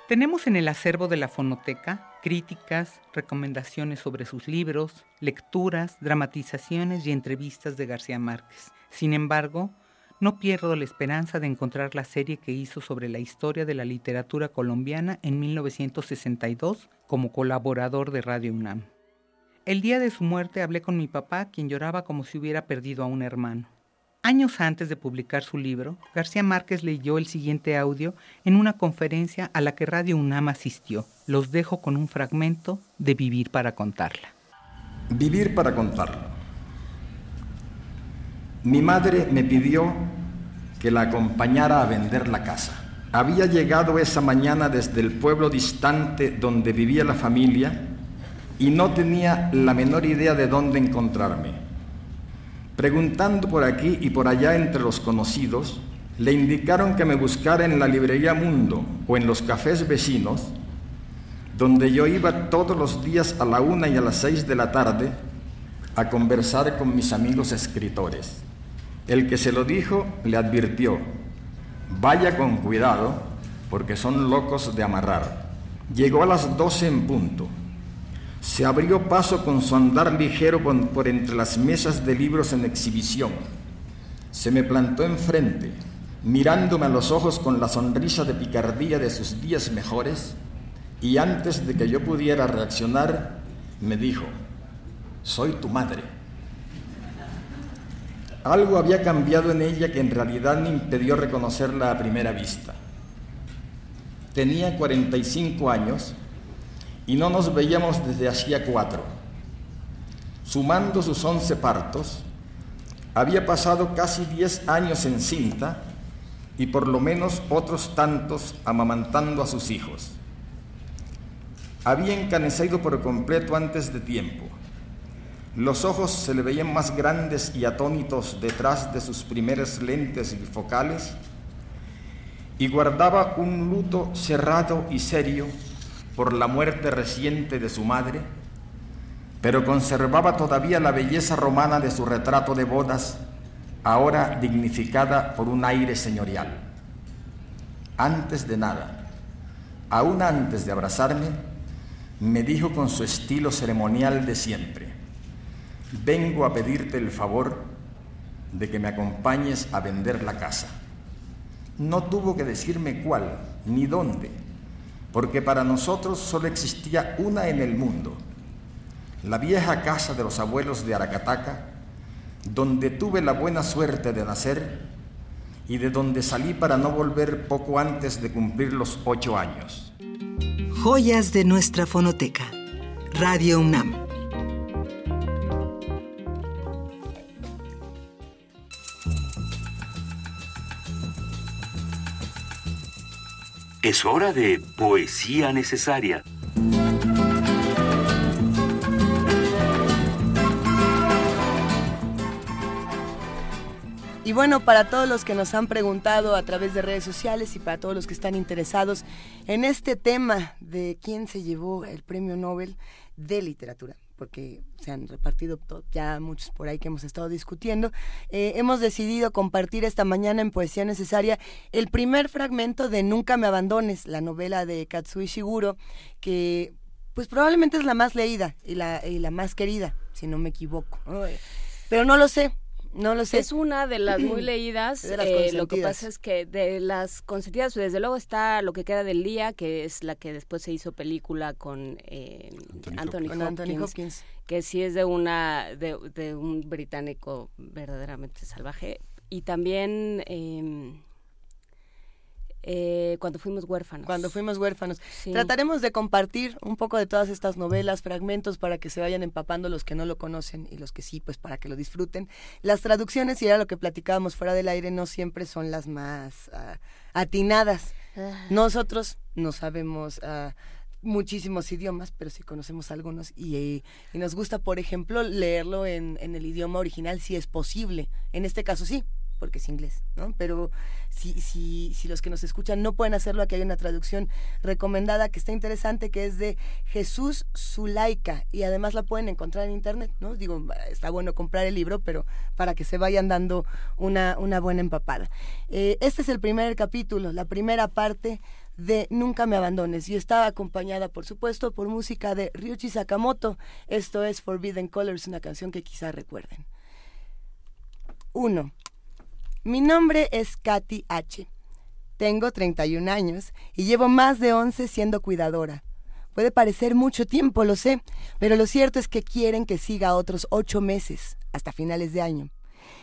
Tenemos en el acervo de la fonoteca críticas, recomendaciones sobre sus libros, lecturas, dramatizaciones y entrevistas de García Márquez. Sin embargo, no pierdo la esperanza de encontrar la serie que hizo sobre la historia de la literatura colombiana en 1962 como colaborador de Radio UNAM. El día de su muerte hablé con mi papá, quien lloraba como si hubiera perdido a un hermano. Años antes de publicar su libro, García Márquez leyó el siguiente audio en una conferencia a la que Radio UNAM asistió. Los dejo con un fragmento de Vivir para contarla. Vivir para contarlo. Mi madre me pidió que la acompañara a vender la casa. Había llegado esa mañana desde el pueblo distante donde vivía la familia y no tenía la menor idea de dónde encontrarme. Preguntando por aquí y por allá entre los conocidos, le indicaron que me buscara en la librería Mundo o en los cafés vecinos, donde yo iba todos los días a la una y a las seis de la tarde a conversar con mis amigos escritores. El que se lo dijo le advirtió, Vaya con cuidado, porque son locos de amarrar. Llegó a las doce en punto. Se abrió paso con su andar ligero por entre las mesas de libros en exhibición. Se me plantó enfrente, mirándome a los ojos con la sonrisa de picardía de sus días mejores, y antes de que yo pudiera reaccionar, me dijo, soy tu madre. Algo había cambiado en ella que en realidad me impidió reconocerla a primera vista. Tenía 45 años y no nos veíamos desde hacía cuatro. Sumando sus 11 partos, había pasado casi 10 años en cinta y por lo menos otros tantos amamantando a sus hijos. Había encanecido por completo antes de tiempo los ojos se le veían más grandes y atónitos detrás de sus primeras lentes bifocales y guardaba un luto cerrado y serio por la muerte reciente de su madre, pero conservaba todavía la belleza romana de su retrato de bodas, ahora dignificada por un aire señorial. Antes de nada, aún antes de abrazarme, me dijo con su estilo ceremonial de siempre, vengo a pedirte el favor de que me acompañes a vender la casa. No tuvo que decirme cuál ni dónde, porque para nosotros solo existía una en el mundo, la vieja casa de los abuelos de Aracataca, donde tuve la buena suerte de nacer y de donde salí para no volver poco antes de cumplir los ocho años. Joyas de nuestra fonoteca. Radio UNAM. Es hora de poesía necesaria. Y bueno, para todos los que nos han preguntado a través de redes sociales y para todos los que están interesados en este tema de quién se llevó el premio Nobel de literatura, porque se han repartido ya muchos por ahí que hemos estado discutiendo, eh, hemos decidido compartir esta mañana en Poesía Necesaria el primer fragmento de Nunca me abandones, la novela de Katsui Shiguro, que pues probablemente es la más leída y la, y la más querida, si no me equivoco. Pero no lo sé, no lo sé. Es una de las muy [clears throat] leídas. Eh, lo que pasa es que de las consentidas, desde luego está lo que queda del día, que es la que después se hizo película con eh, Anthony, Hopkins, que sí es de una de, de un británico verdaderamente salvaje. Y también eh, eh, cuando fuimos huérfanos. Cuando fuimos huérfanos. Trataremos de compartir un poco de todas estas novelas, fragmentos para que se vayan empapando los que no lo conocen y los que sí, pues para que lo disfruten. Las traducciones, y era lo que platicábamos fuera del aire, no siempre son las más ah, atinadas. Ah. Nosotros no sabemos... Uh, muchísimos idiomas, pero sí conocemos algunos y, y, nos gusta, por ejemplo, leerlo en, en, el idioma original si es posible. En este caso sí, porque es inglés, ¿no? Pero si, si, si los que nos escuchan no pueden hacerlo, aquí hay una traducción recomendada que está interesante, que es de Jesús Zulaika, y además la pueden encontrar en internet, ¿no? Digo, está bueno comprar el libro, pero para que se vayan dando una, una buena empapada. Eh, este es el primer capítulo, la primera parte de Nunca me abandones y está acompañada, por supuesto, por música de Ryuichi Sakamoto. Esto es Forbidden Colors, una canción que quizá recuerden. Uno. Mi nombre es Katy H. Tengo 31 años y llevo más de 11 siendo cuidadora. Puede parecer mucho tiempo, lo sé, pero lo cierto es que quieren que siga otros 8 meses, hasta finales de año.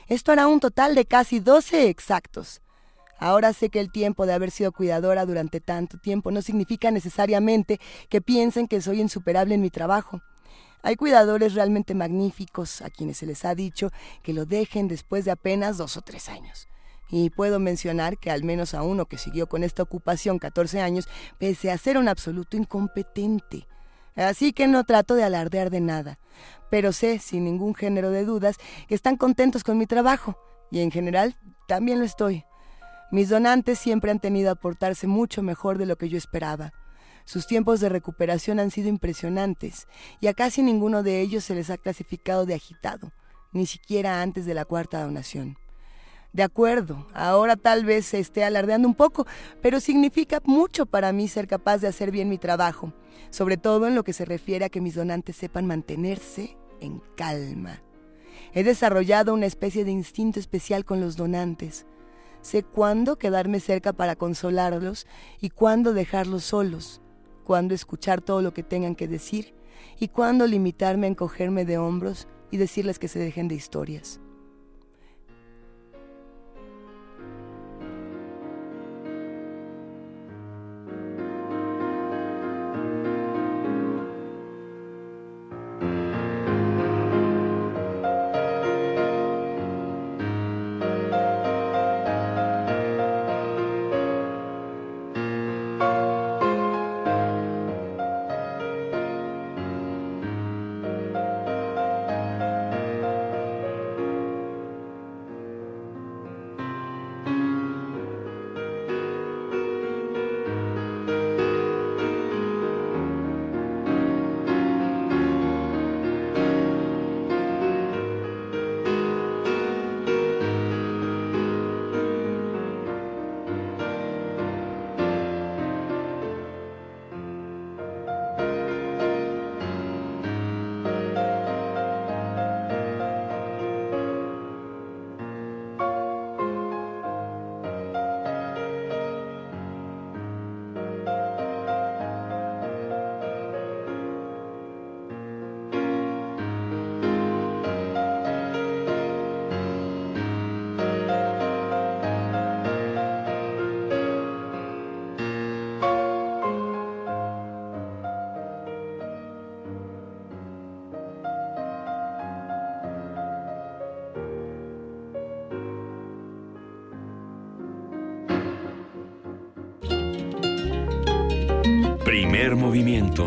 Esto hará un total de casi 12 exactos. Ahora sé que el tiempo de haber sido cuidadora durante tanto tiempo no significa necesariamente que piensen que soy insuperable en mi trabajo. Hay cuidadores realmente magníficos a quienes se les ha dicho que lo dejen después de apenas dos o tres años. Y puedo mencionar que al menos a uno que siguió con esta ocupación 14 años, pese a ser un absoluto incompetente. Así que no trato de alardear de nada, pero sé, sin ningún género de dudas, que están contentos con mi trabajo, y en general también lo estoy. Mis donantes siempre han tenido a portarse mucho mejor de lo que yo esperaba. Sus tiempos de recuperación han sido impresionantes, y a casi ninguno de ellos se les ha clasificado de agitado, ni siquiera antes de la cuarta donación. De acuerdo, ahora tal vez se esté alardeando un poco, pero significa mucho para mí ser capaz de hacer bien mi trabajo, sobre todo en lo que se refiere a que mis donantes sepan mantenerse en calma. He desarrollado una especie de instinto especial con los donantes. Sé cuándo quedarme cerca para consolarlos y cuándo dejarlos solos, cuándo escuchar todo lo que tengan que decir y cuándo limitarme a encogerme de hombros y decirles que se dejen de historias. Primer movimiento.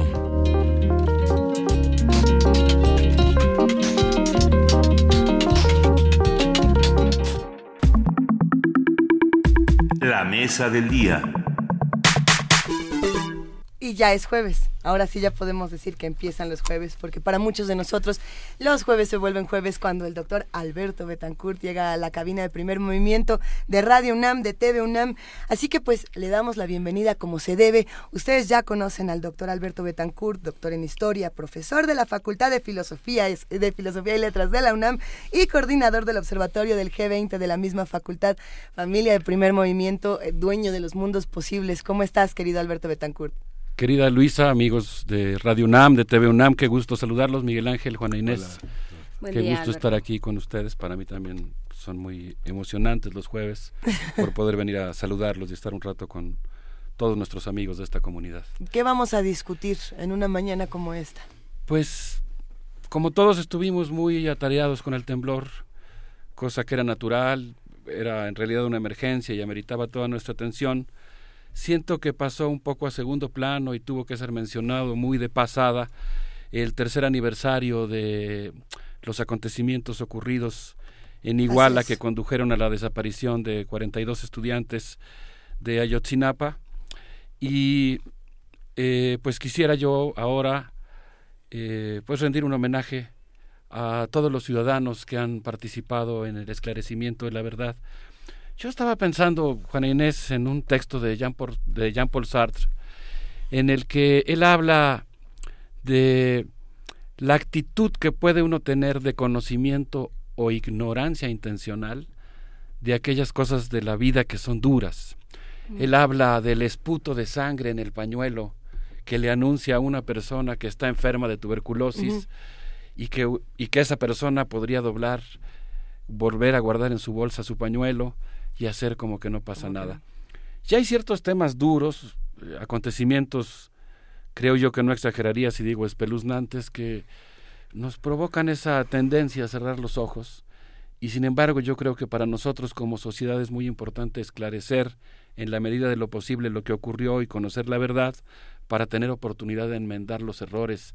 La mesa del día. Y ya es jueves. Ahora sí ya podemos decir que empiezan los jueves, porque para muchos de nosotros los jueves se vuelven jueves cuando el doctor Alberto Betancourt llega a la cabina de primer movimiento de Radio UNAM, de TV UNAM. Así que pues le damos la bienvenida como se debe. Ustedes ya conocen al doctor Alberto Betancourt, doctor en historia, profesor de la Facultad de Filosofía, de Filosofía y Letras de la UNAM y coordinador del Observatorio del G20 de la misma facultad, familia de primer movimiento, eh, dueño de los mundos posibles. ¿Cómo estás, querido Alberto Betancourt? Querida Luisa, amigos de Radio UNAM, de TV UNAM, qué gusto saludarlos. Miguel Ángel, Juana Inés, qué gusto estar aquí con ustedes. Para mí también son muy emocionantes los jueves [laughs] por poder venir a saludarlos y estar un rato con todos nuestros amigos de esta comunidad. ¿Qué vamos a discutir en una mañana como esta? Pues como todos estuvimos muy atareados con el temblor, cosa que era natural, era en realidad una emergencia y ameritaba toda nuestra atención, siento que pasó un poco a segundo plano y tuvo que ser mencionado muy de pasada el tercer aniversario de los acontecimientos ocurridos en Iguala que condujeron a la desaparición de 42 estudiantes de Ayotzinapa. Y eh, pues quisiera yo ahora eh, pues rendir un homenaje a todos los ciudadanos que han participado en el esclarecimiento de la verdad yo estaba pensando, Juana Inés, en un texto de Jean-Paul de Jean -Paul Sartre, en el que él habla de la actitud que puede uno tener de conocimiento o ignorancia intencional de aquellas cosas de la vida que son duras. Mm. Él habla del esputo de sangre en el pañuelo que le anuncia a una persona que está enferma de tuberculosis y, que, y que esa persona podría doblar, volver a guardar en su bolsa su pañuelo y hacer como que no pasa nada. Ya hay ciertos temas duros, eh, acontecimientos, creo yo que no exageraría si digo espeluznantes, que nos provocan esa tendencia a cerrar los ojos y sin embargo yo creo que para nosotros como sociedad es muy importante esclarecer en la medida de lo posible lo que ocurrió y conocer la verdad para tener oportunidad de enmendar los errores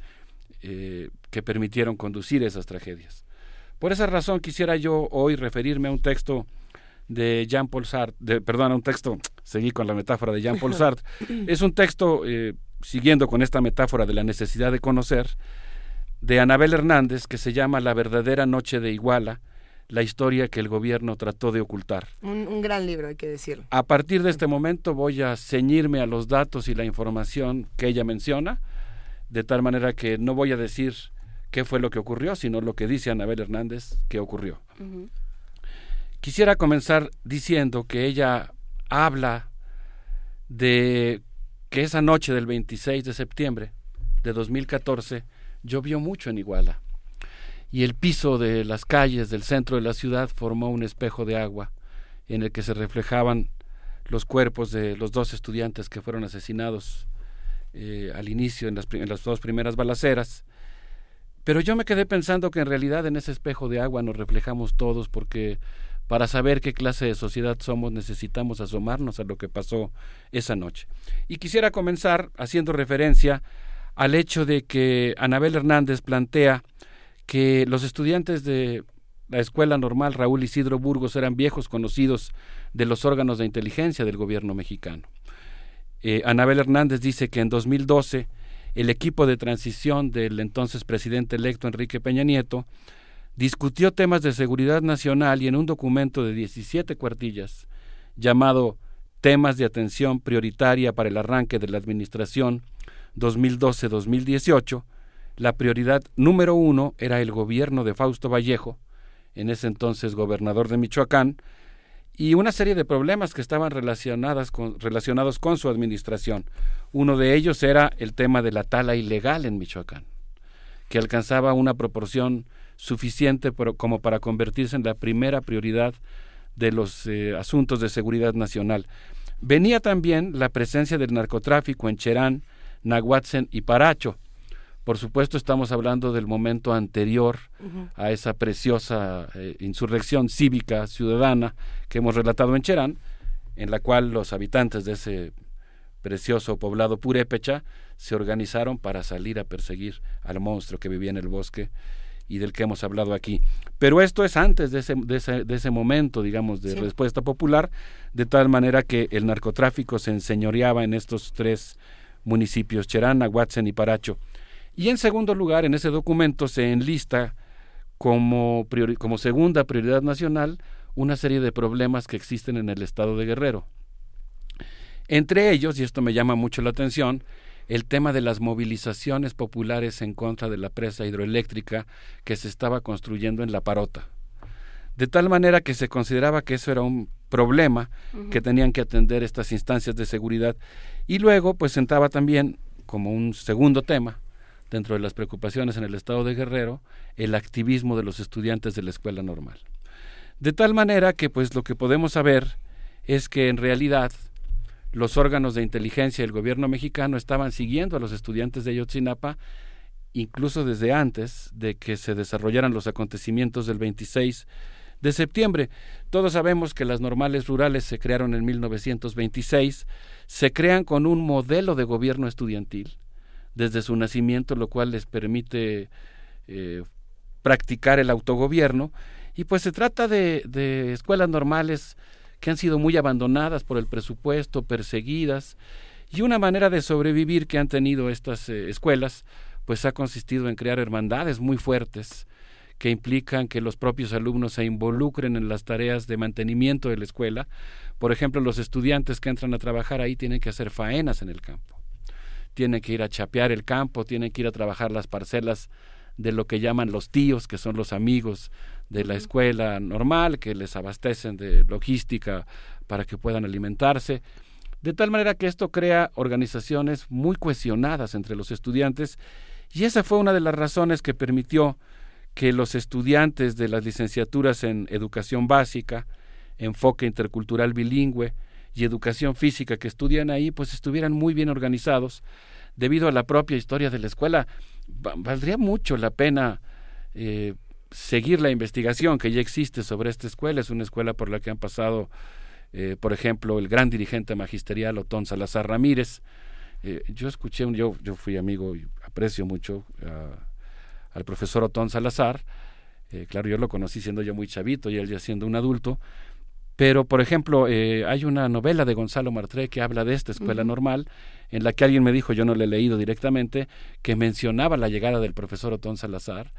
eh, que permitieron conducir esas tragedias. Por esa razón quisiera yo hoy referirme a un texto de Jean-Paul Sartre, de, perdón, un texto, seguí con la metáfora de Jean-Paul Sartre, [laughs] es un texto, eh, siguiendo con esta metáfora de la necesidad de conocer, de Anabel Hernández, que se llama La verdadera noche de Iguala, la historia que el gobierno trató de ocultar. Un, gran libro, hay que decirlo. A partir de este momento voy a ceñirme a los datos y la información que ella menciona, de tal manera que no voy a decir qué fue lo que ocurrió, sino lo que dice Anabel Hernández que ocurrió. Quisiera comenzar diciendo que ella habla de que esa noche del 26 de septiembre de 2014 llovió mucho en Iguala y el piso de las calles del centro de la ciudad formó un espejo de agua en el que se reflejaban los cuerpos de los dos estudiantes que fueron asesinados eh, al inicio en las, en las dos primeras balaceras. Pero yo me quedé pensando que en realidad en ese espejo de agua nos reflejamos todos porque para saber qué clase de sociedad somos necesitamos asomarnos a lo que pasó esa noche. Y quisiera comenzar haciendo referencia al hecho de que Anabel Hernández plantea que los estudiantes de la Escuela Normal Raúl Isidro Burgos eran viejos conocidos de los órganos de inteligencia del gobierno mexicano. Eh, Anabel Hernández dice que en 2012 el equipo de transición del entonces presidente electo Enrique Peña Nieto discutió temas de seguridad nacional y en un documento de 17 cuartillas llamado Temas de atención prioritaria para el arranque de la administración 2012-2018, la prioridad número uno era el gobierno de Fausto Vallejo, en ese entonces gobernador de Michoacán, y una serie de problemas que estaban relacionadas con, relacionados con su administración. Uno de ellos era el tema de la tala ilegal en Michoacán, que alcanzaba una proporción suficiente como para convertirse en la primera prioridad de los eh, asuntos de seguridad nacional. Venía también la presencia del narcotráfico en Cherán, Nahuatzen y Paracho, por supuesto, estamos hablando del momento anterior a esa preciosa eh, insurrección cívica ciudadana que hemos relatado en Cherán, en la cual los habitantes de ese precioso poblado purépecha se organizaron para salir a perseguir al monstruo que vivía en el bosque y del que hemos hablado aquí. Pero esto es antes de ese, de ese, momento, digamos, de respuesta popular, de tal manera que el narcotráfico se enseñoreaba en estos tres municipios, Cherán, Aguatzen y Paracho. Y en segundo lugar, en ese documento se enlista como, como segunda prioridad nacional una serie de problemas que existen en el estado de Guerrero. Entre ellos, y esto me llama mucho la atención, el tema de las movilizaciones populares en contra de la presa hidroeléctrica que se estaba construyendo en La Parota. De tal manera que se consideraba que eso era un problema que tenían que atender estas instancias de seguridad. Y luego, pues sentaba también como un segundo tema dentro de las preocupaciones en el estado de Guerrero, el activismo de los estudiantes de la escuela normal. De tal manera que pues lo que podemos saber es que en realidad los órganos de inteligencia del gobierno mexicano estaban siguiendo a los estudiantes de Ayotzinapa incluso desde antes de que se desarrollaran los acontecimientos del 26 de septiembre. Todos sabemos que las normales rurales se crearon en 1926, se crean con un modelo de gobierno estudiantil desde su nacimiento, lo cual les permite eh, practicar el autogobierno. Y pues se trata de, de, escuelas normales que han sido muy abandonadas por el presupuesto, perseguidas, y una manera de sobrevivir que han tenido estas eh, escuelas, pues ha consistido en crear hermandades muy fuertes que implican que los propios alumnos se involucren en las tareas de mantenimiento de la escuela. Por ejemplo, los estudiantes que entran a trabajar ahí tienen que hacer faenas en el campo tienen que ir a chapear el campo, tienen que ir a trabajar las parcelas de lo que llaman los tíos, que son los amigos de la escuela normal, que les abastecen de logística para que puedan alimentarse. De tal manera que esto crea organizaciones muy cohesionadas entre los estudiantes y esa fue una de las razones que permitió que los estudiantes de las licenciaturas en educación básica, enfoque intercultural bilingüe, y educación física que estudian ahí, pues estuvieran muy bien organizados debido a la propia historia de la escuela. Valdría mucho la pena eh, seguir la investigación que ya existe sobre esta escuela. Es una escuela por la que han pasado, eh, por ejemplo, el gran dirigente magisterial Otón Salazar Ramírez. Eh, yo escuché, un, yo, yo fui amigo y aprecio mucho al profesor Otón Salazar. Eh, claro, yo lo conocí siendo yo muy chavito y él ya siendo un adulto. Pero, por ejemplo, eh, hay una novela de Gonzalo Martré que habla de esta escuela normal, en la que alguien me dijo, yo no le he leído directamente, que mencionaba la llegada del profesor Otón Salazar,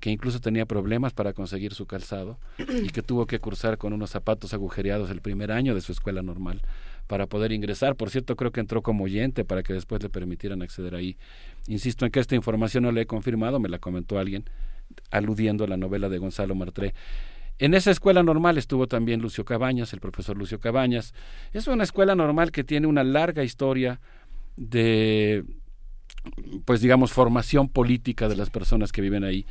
que incluso tenía problemas para conseguir su calzado y que tuvo que cursar con unos zapatos agujereados el primer año de su escuela normal para poder ingresar. Por cierto, creo que entró como oyente para que después le permitieran acceder ahí. Insisto en que esta información no la he confirmado, me la comentó alguien aludiendo a la novela de Gonzalo Martré. En esa escuela normal estuvo también Lucio Cabañas, el profesor Lucio Cabañas. Es una escuela normal que tiene una larga historia de, pues digamos, formación política de las personas que viven ahí.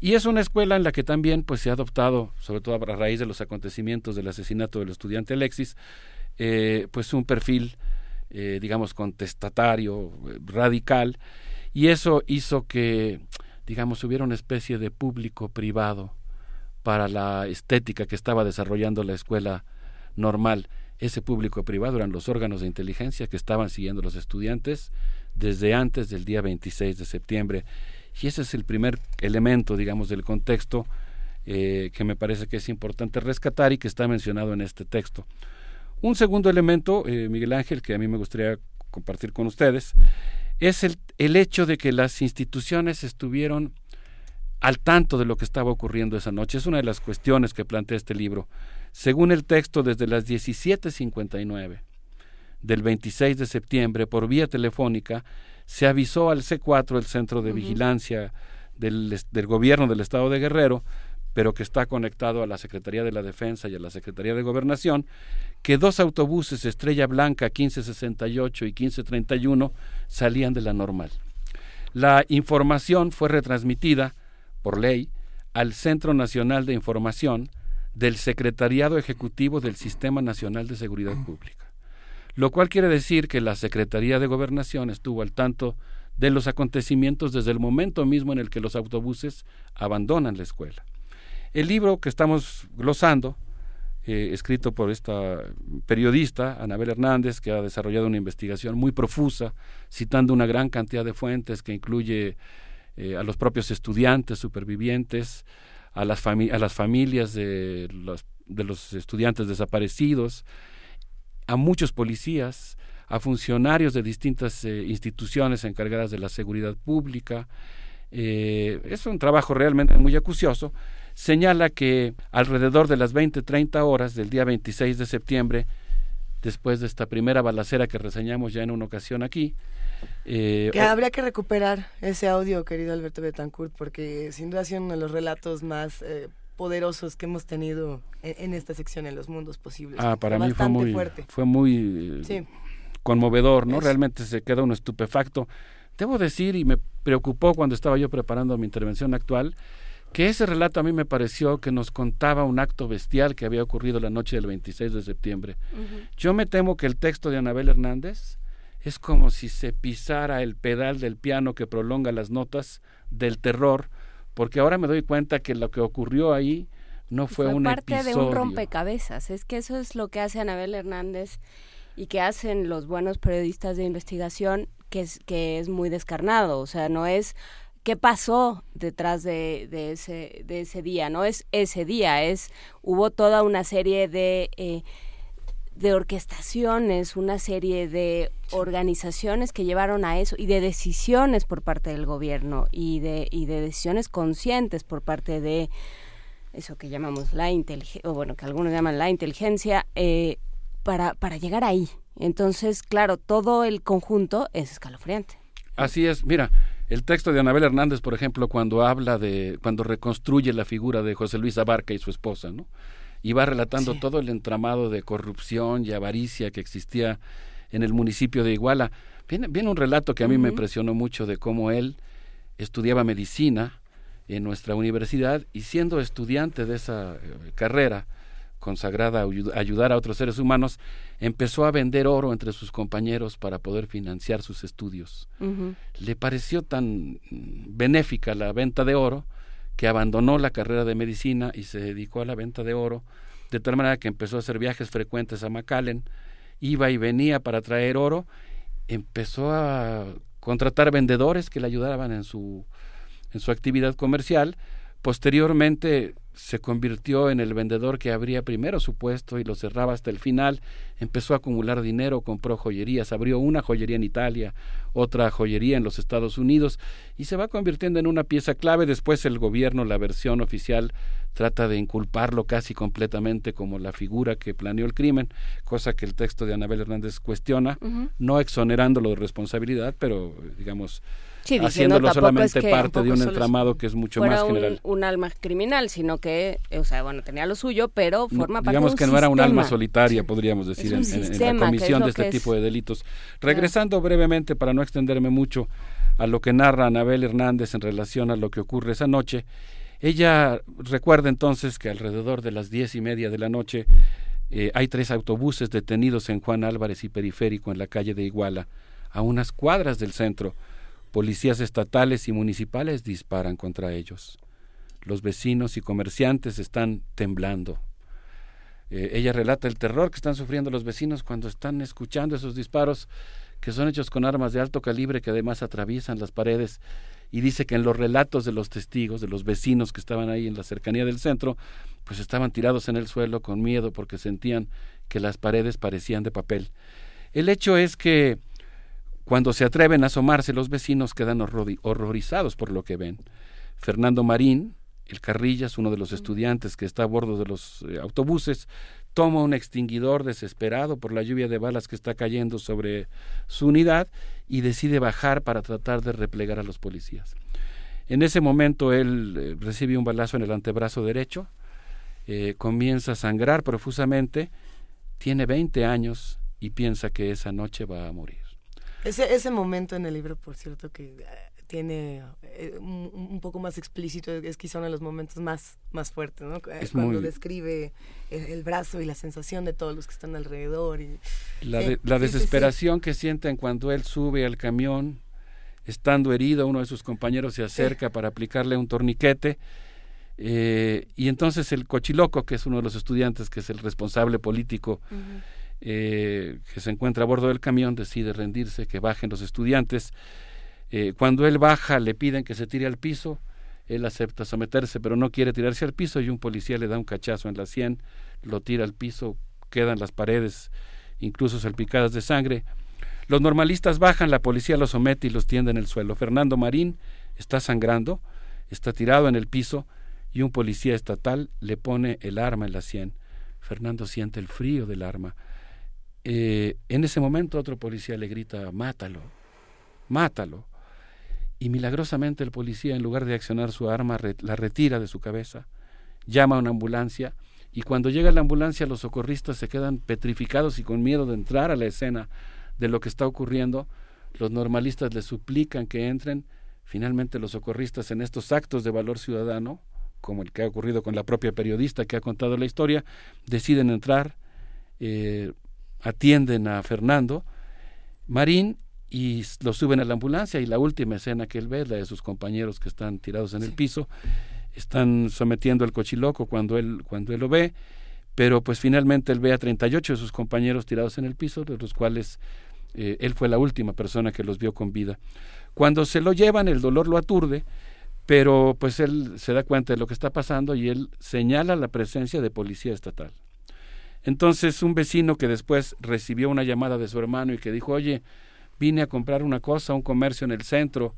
Y es una escuela en la que también pues, se ha adoptado, sobre todo a raíz de los acontecimientos del asesinato del estudiante Alexis, eh, pues un perfil, eh, digamos, contestatario, radical, y eso hizo que, digamos, hubiera una especie de público privado para la estética que estaba desarrollando la escuela normal. Ese público privado eran los órganos de inteligencia que estaban siguiendo los estudiantes desde antes del día 26 de septiembre. Y ese es el primer elemento, digamos, del contexto eh, que me parece que es importante rescatar y que está mencionado en este texto. Un segundo elemento, eh, Miguel Ángel, que a mí me gustaría compartir con ustedes, es el, el hecho de que las instituciones estuvieron al tanto de lo que estaba ocurriendo esa noche. Es una de las cuestiones que plantea este libro. Según el texto, desde las 17.59 del 26 de septiembre, por vía telefónica, se avisó al C4, el Centro de Vigilancia del, del, Gobierno del Estado de Guerrero, pero que está conectado a la Secretaría de la Defensa y a la Secretaría de Gobernación, que dos autobuses Estrella Blanca 1568 y 1531 salían de la normal. La información fue retransmitida por ley, al Centro Nacional de Información del Secretariado Ejecutivo del Sistema Nacional de Seguridad Pública. Lo cual quiere decir que la Secretaría de Gobernación estuvo al tanto de los acontecimientos desde el momento mismo en el que los autobuses abandonan la escuela. El libro que estamos glosando, eh, escrito por esta periodista, Anabel Hernández, que ha desarrollado una investigación muy profusa, citando una gran cantidad de fuentes que incluye eh, a los propios estudiantes supervivientes, a las, a las familias de los, de los estudiantes desaparecidos, a muchos policías, a funcionarios de distintas eh, instituciones encargadas de la seguridad pública. Eh, es un trabajo realmente muy acucioso. Señala que alrededor de las 20-30 horas del día 26 de septiembre, después de esta primera balacera que reseñamos ya en una ocasión aquí, eh, que habría que recuperar ese audio, querido Alberto Betancourt, porque sin duda ha sido uno de los relatos más eh, poderosos que hemos tenido en, esta sección en los mundos posibles. Ah, para mí fue muy, fue muy conmovedor, ¿no? Realmente se queda uno estupefacto. Debo decir, y me preocupó cuando estaba yo preparando mi intervención actual, que ese relato a mí me pareció que nos contaba un acto bestial que había ocurrido la noche del 26 de septiembre. Yo me temo que el texto de Anabel Hernández es como si se pisara el pedal del piano que prolonga las notas del terror, porque ahora me doy cuenta que lo que ocurrió ahí no fue, fue un parte de un rompecabezas. Es que eso es lo que hace Anabel Hernández y que hacen los buenos periodistas de investigación, que es, que es muy descarnado. O sea, no es qué pasó detrás de, de, ese, de ese día, no es ese día, es hubo toda una serie de... Eh, de orquestaciones, una serie de organizaciones que llevaron a eso y de decisiones por parte del gobierno y de, y de decisiones conscientes por parte de eso que llamamos la inteligencia, o bueno, que algunos llaman la inteligencia, eh, para, para llegar ahí. Entonces, claro, todo el conjunto es escalofriante. Así es, mira, el texto de Anabel Hernández, por ejemplo, cuando habla de, cuando reconstruye la figura de José Luis Abarca y su esposa, ¿no? Y va relatando todo el entramado de corrupción y avaricia que existía en el municipio de Iguala. Viene, viene un relato que a mí me impresionó mucho de cómo él estudiaba medicina en nuestra universidad y siendo estudiante de esa eh, carrera consagrada a ayudar a otros seres humanos, empezó a vender oro entre sus compañeros para poder financiar sus estudios. Le pareció tan benéfica la venta de oro que abandonó la carrera de medicina y se dedicó a la venta de oro, de tal manera que empezó a hacer viajes frecuentes a McAllen, iba y venía para traer oro, empezó a contratar vendedores que le ayudaban en su, en su actividad comercial, posteriormente se convirtió en el vendedor que abría primero su puesto y lo cerraba hasta el final, empezó a acumular dinero, compró joyerías, abrió una joyería en Italia, otra joyería en los Estados Unidos y se va convirtiendo en una pieza clave. Después el gobierno, la versión oficial, trata de inculparlo casi completamente como la figura que planeó el crimen, cosa que el texto de Anabel Hernández cuestiona, no exonerándolo de responsabilidad, pero digamos haciéndolo solamente parte de un entramado que es mucho más general. Un, un, alma criminal, sino que, o sea, bueno, tenía lo suyo, pero forma parte Digamos de un que no era un alma solitaria, podríamos decir, en, en, la comisión de este tipo de delitos. Regresando brevemente, para no extenderme mucho, a lo que narra Anabel Hernández en relación a lo que ocurre esa noche, ella recuerda entonces que alrededor de las diez y media de la noche eh, hay tres autobuses detenidos en Juan Álvarez y Periférico en la calle de Iguala, a unas cuadras del centro Policías estatales y municipales disparan contra ellos. Los vecinos y comerciantes están temblando. Eh, ella relata el terror que están sufriendo los vecinos cuando están escuchando esos disparos que son hechos con armas de alto calibre que además atraviesan las paredes y dice que en los relatos de los testigos, de los vecinos que estaban ahí en la cercanía del centro, pues estaban tirados en el suelo con miedo porque sentían que las paredes parecían de papel. El hecho es que cuando se atreven a asomarse, los vecinos quedan horrorizados por lo que ven. Fernando Marín, el Carrillas, uno de los estudiantes que está a bordo de los eh, autobuses, toma un extinguidor desesperado por la lluvia de balas que está cayendo sobre su unidad y decide bajar para tratar de replegar a los policías. En ese momento él eh, recibe un balazo en el antebrazo derecho, eh, comienza a sangrar profusamente, tiene 20 años y piensa que esa noche va a morir. Ese, ese momento en el libro, por cierto, que eh, tiene eh, un, poco más explícito, es quizá uno de los momentos más, más fuertes, ¿no? Eh, cuando describe el, brazo y la sensación de todos los que están alrededor. Y, la, la desesperación que sienten cuando él sube al camión, estando herido, uno de sus compañeros se acerca para aplicarle un torniquete. y entonces el cochiloco, que es uno de los estudiantes, que es el responsable político, eh, que se encuentra a bordo del camión decide rendirse, que bajen los estudiantes. Eh, cuando él baja le piden que se tire al piso, él acepta someterse, pero no quiere tirarse al piso y un policía le da un cachazo en la sien, lo tira al piso, quedan las paredes incluso salpicadas de sangre. Los normalistas bajan, la policía los somete y los tiende en el suelo. Fernando Marín está sangrando, está tirado en el piso y un policía estatal le pone el arma en la sien. Fernando siente el frío del arma. Eh, en ese momento otro policía le grita, mátalo, mátalo. Y milagrosamente el policía, en lugar de accionar su arma, la retira de su cabeza, llama a una ambulancia y cuando llega la ambulancia los socorristas se quedan petrificados y con miedo de entrar a la escena de lo que está ocurriendo. Los normalistas le suplican que entren. Finalmente los socorristas en estos actos de valor ciudadano, como el que ha ocurrido con la propia periodista que ha contado la historia, deciden entrar, eh, atienden a Fernando Marín y lo suben a la ambulancia y la última escena que él ve es la de sus compañeros que están tirados en el piso, están sometiendo al cochiloco cuando él, cuando él lo ve, pero pues finalmente él ve a 38 de sus compañeros tirados en el piso, de los cuales eh, él fue la última persona que los vio con vida. Cuando se lo llevan, el dolor lo aturde, pero pues él se da cuenta de lo que está pasando y él señala la presencia de policía estatal. Entonces un vecino que después recibió una llamada de su hermano y que dijo, oye, vine a comprar una cosa, un comercio en el centro,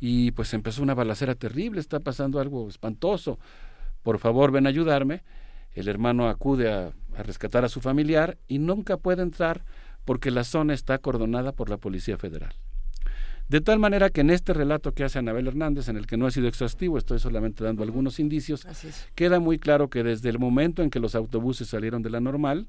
y pues empezó una balacera terrible, está pasando algo espantoso, por favor ven a ayudarme. El hermano acude a, a rescatar a su familiar y nunca puede entrar porque la zona está acordonada por la Policía Federal. De tal manera que en este relato que hace Anabel Hernández, en el que no ha sido exhaustivo, estoy solamente dando algunos indicios, queda muy claro que desde el momento en que los autobuses salieron de la normal,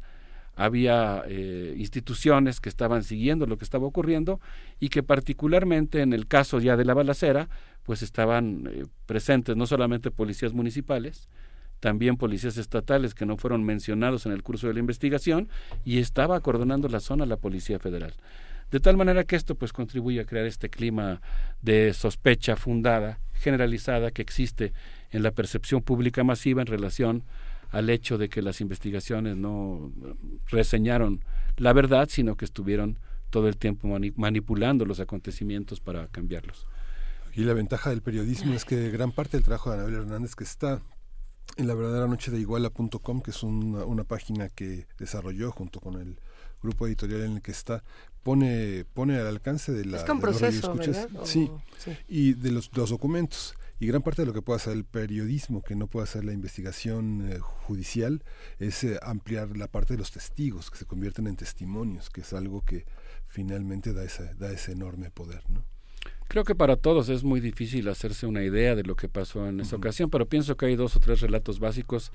había eh, instituciones que estaban siguiendo lo que estaba ocurriendo y que particularmente en el caso ya de la balacera, pues estaban eh, presentes no solamente policías municipales, también policías estatales que no fueron mencionados en el curso de la investigación y estaba acordonando la zona la Policía Federal. De tal manera que esto pues contribuye a crear este clima de sospecha fundada, generalizada que existe en la percepción pública masiva en relación al hecho de que las investigaciones no reseñaron la verdad, sino que estuvieron todo el tiempo manipulando los acontecimientos para cambiarlos. Y la ventaja del periodismo es que gran parte del trabajo de Anabel Hernández que está en la verdadera noche de iguala.com, que es una, una, página que desarrolló junto con el grupo editorial en el que está, pone, pone al alcance de la... Es con proceso, Sí, y de los, los documentos. Y gran parte de lo que puede hacer el periodismo, que no puede hacer la investigación eh, judicial, es eh, ampliar la parte de los testigos, que se convierten en testimonios, que es algo que finalmente da, esa, da ese enorme poder. ¿no? Creo que para todos es muy difícil hacerse una idea de lo que pasó en esa ocasión, pero pienso que hay dos o tres relatos básicos.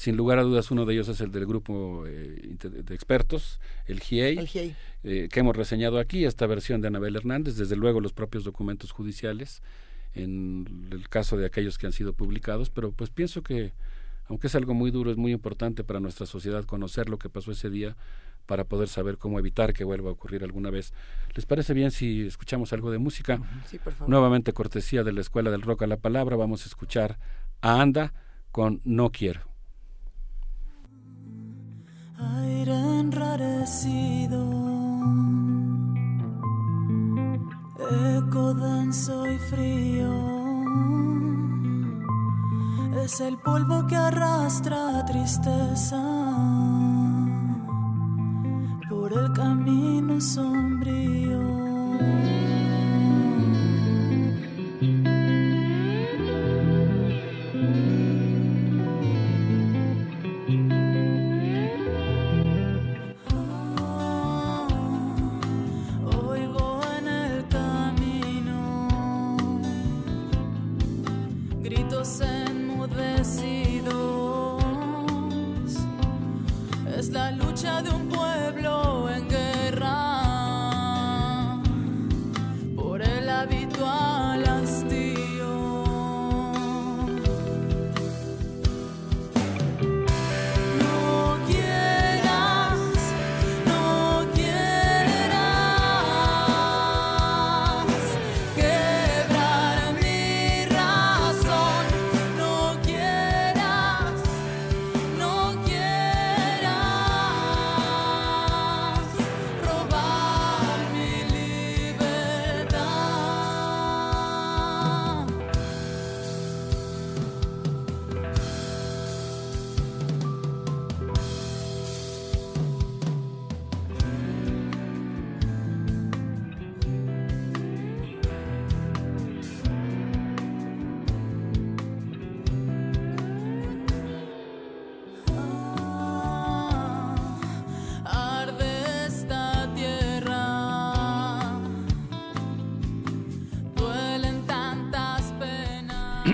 Sin lugar a dudas, uno de ellos es el del grupo eh, de expertos, el GIEI, que hemos reseñado aquí, esta versión de Anabel Hernández, desde luego los propios documentos judiciales en el caso de aquellos que han sido publicados, pero pues pienso que, aunque es algo muy duro, es muy importante para nuestra sociedad conocer lo que pasó ese día para poder saber cómo evitar que vuelva a ocurrir alguna vez. ¿Les parece bien si escuchamos algo de música? Sí, por favor. Nuevamente cortesía de la Escuela del Rock a la Palabra, vamos a escuchar a Anda con No Quiero. Aire enrarecido eco denso y frío. Es el polvo que arrastra tristeza por el camino sombrío.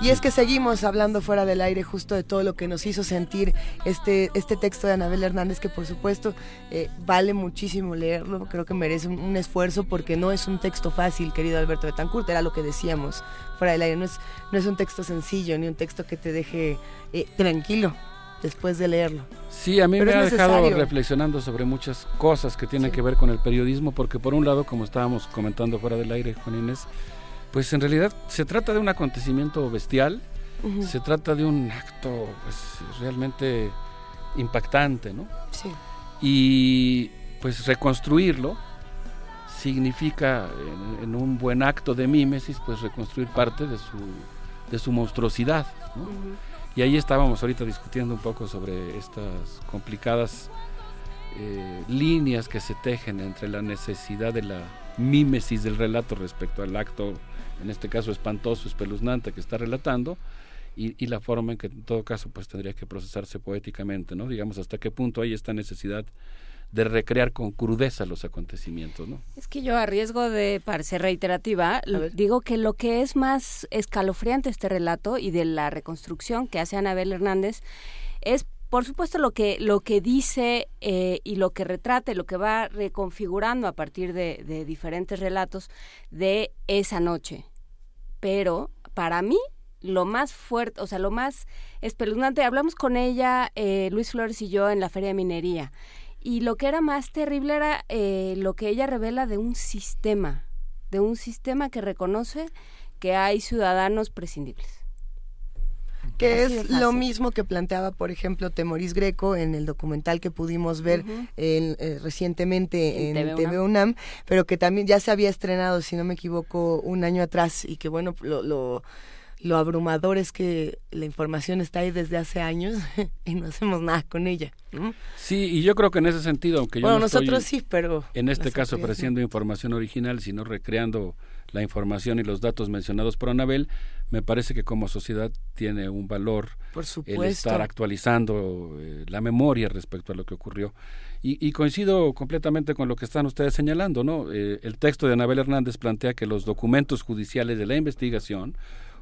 Y es que seguimos hablando fuera del aire justo de todo lo que nos hizo sentir este, este texto de Anabel Hernández, que por supuesto eh, vale muchísimo leerlo, creo que merece un, esfuerzo porque no es un texto fácil, querido Alberto Betancourt, era lo que decíamos fuera del aire, no es, no es un texto sencillo, ni un texto que te deje eh, tranquilo después de leerlo. Sí, a mí me ha dejado reflexionando sobre muchas cosas que tienen que ver con el periodismo, porque por un lado, como estábamos comentando fuera del aire, Juan Inés, pues en realidad se trata de un acontecimiento bestial, se trata de un acto pues realmente impactante, ¿no? Sí. Y pues reconstruirlo significa en, un buen acto de mímesis pues reconstruir parte de su, de su monstruosidad, ¿no? Y ahí estábamos ahorita discutiendo un poco sobre estas complicadas eh, líneas que se tejen entre la necesidad de la mímesis del relato respecto al acto en este caso espantoso, espeluznante que está relatando, y, la forma en que en todo caso pues tendría que procesarse poéticamente, ¿no? Digamos, hasta qué punto hay esta necesidad de recrear con crudeza los acontecimientos, ¿no? Es que yo a riesgo de parecer reiterativa, digo que lo que es más escalofriante este relato y de la reconstrucción que hace Anabel Hernández es por supuesto lo que lo que dice eh, y lo que retrata lo que va reconfigurando a partir de, diferentes relatos de esa noche. Pero para mí lo más fuerte o sea lo más espeluznante hablamos con ella eh, Luis Flores y yo en la feria de minería y lo que era más terrible era eh, lo que ella revela de un sistema de un sistema que reconoce que hay ciudadanos prescindibles Que Así es lo mismo que planteaba, por ejemplo, Temoris Greco en el documental que pudimos ver en, eh, recientemente En en, TV TV, UNAM, pero que también ya se había estrenado, si no me equivoco, un año atrás y que bueno, lo, lo, lo abrumador es que la información está ahí desde hace años [laughs] y no hacemos nada con ella. ¿no? Sí, y yo creo que en ese sentido, aunque yo Bueno, no estoy nosotros sí, pero en este caso no. ofreciendo información original, sino recreando la información y los datos mencionados por Anabel, me parece que como sociedad tiene un valor Por el estar actualizando eh, la memoria respecto a lo que ocurrió. Y, y coincido completamente con lo que están ustedes señalando, ¿no? Eh, el texto de Anabel Hernández plantea que los documentos judiciales de la investigación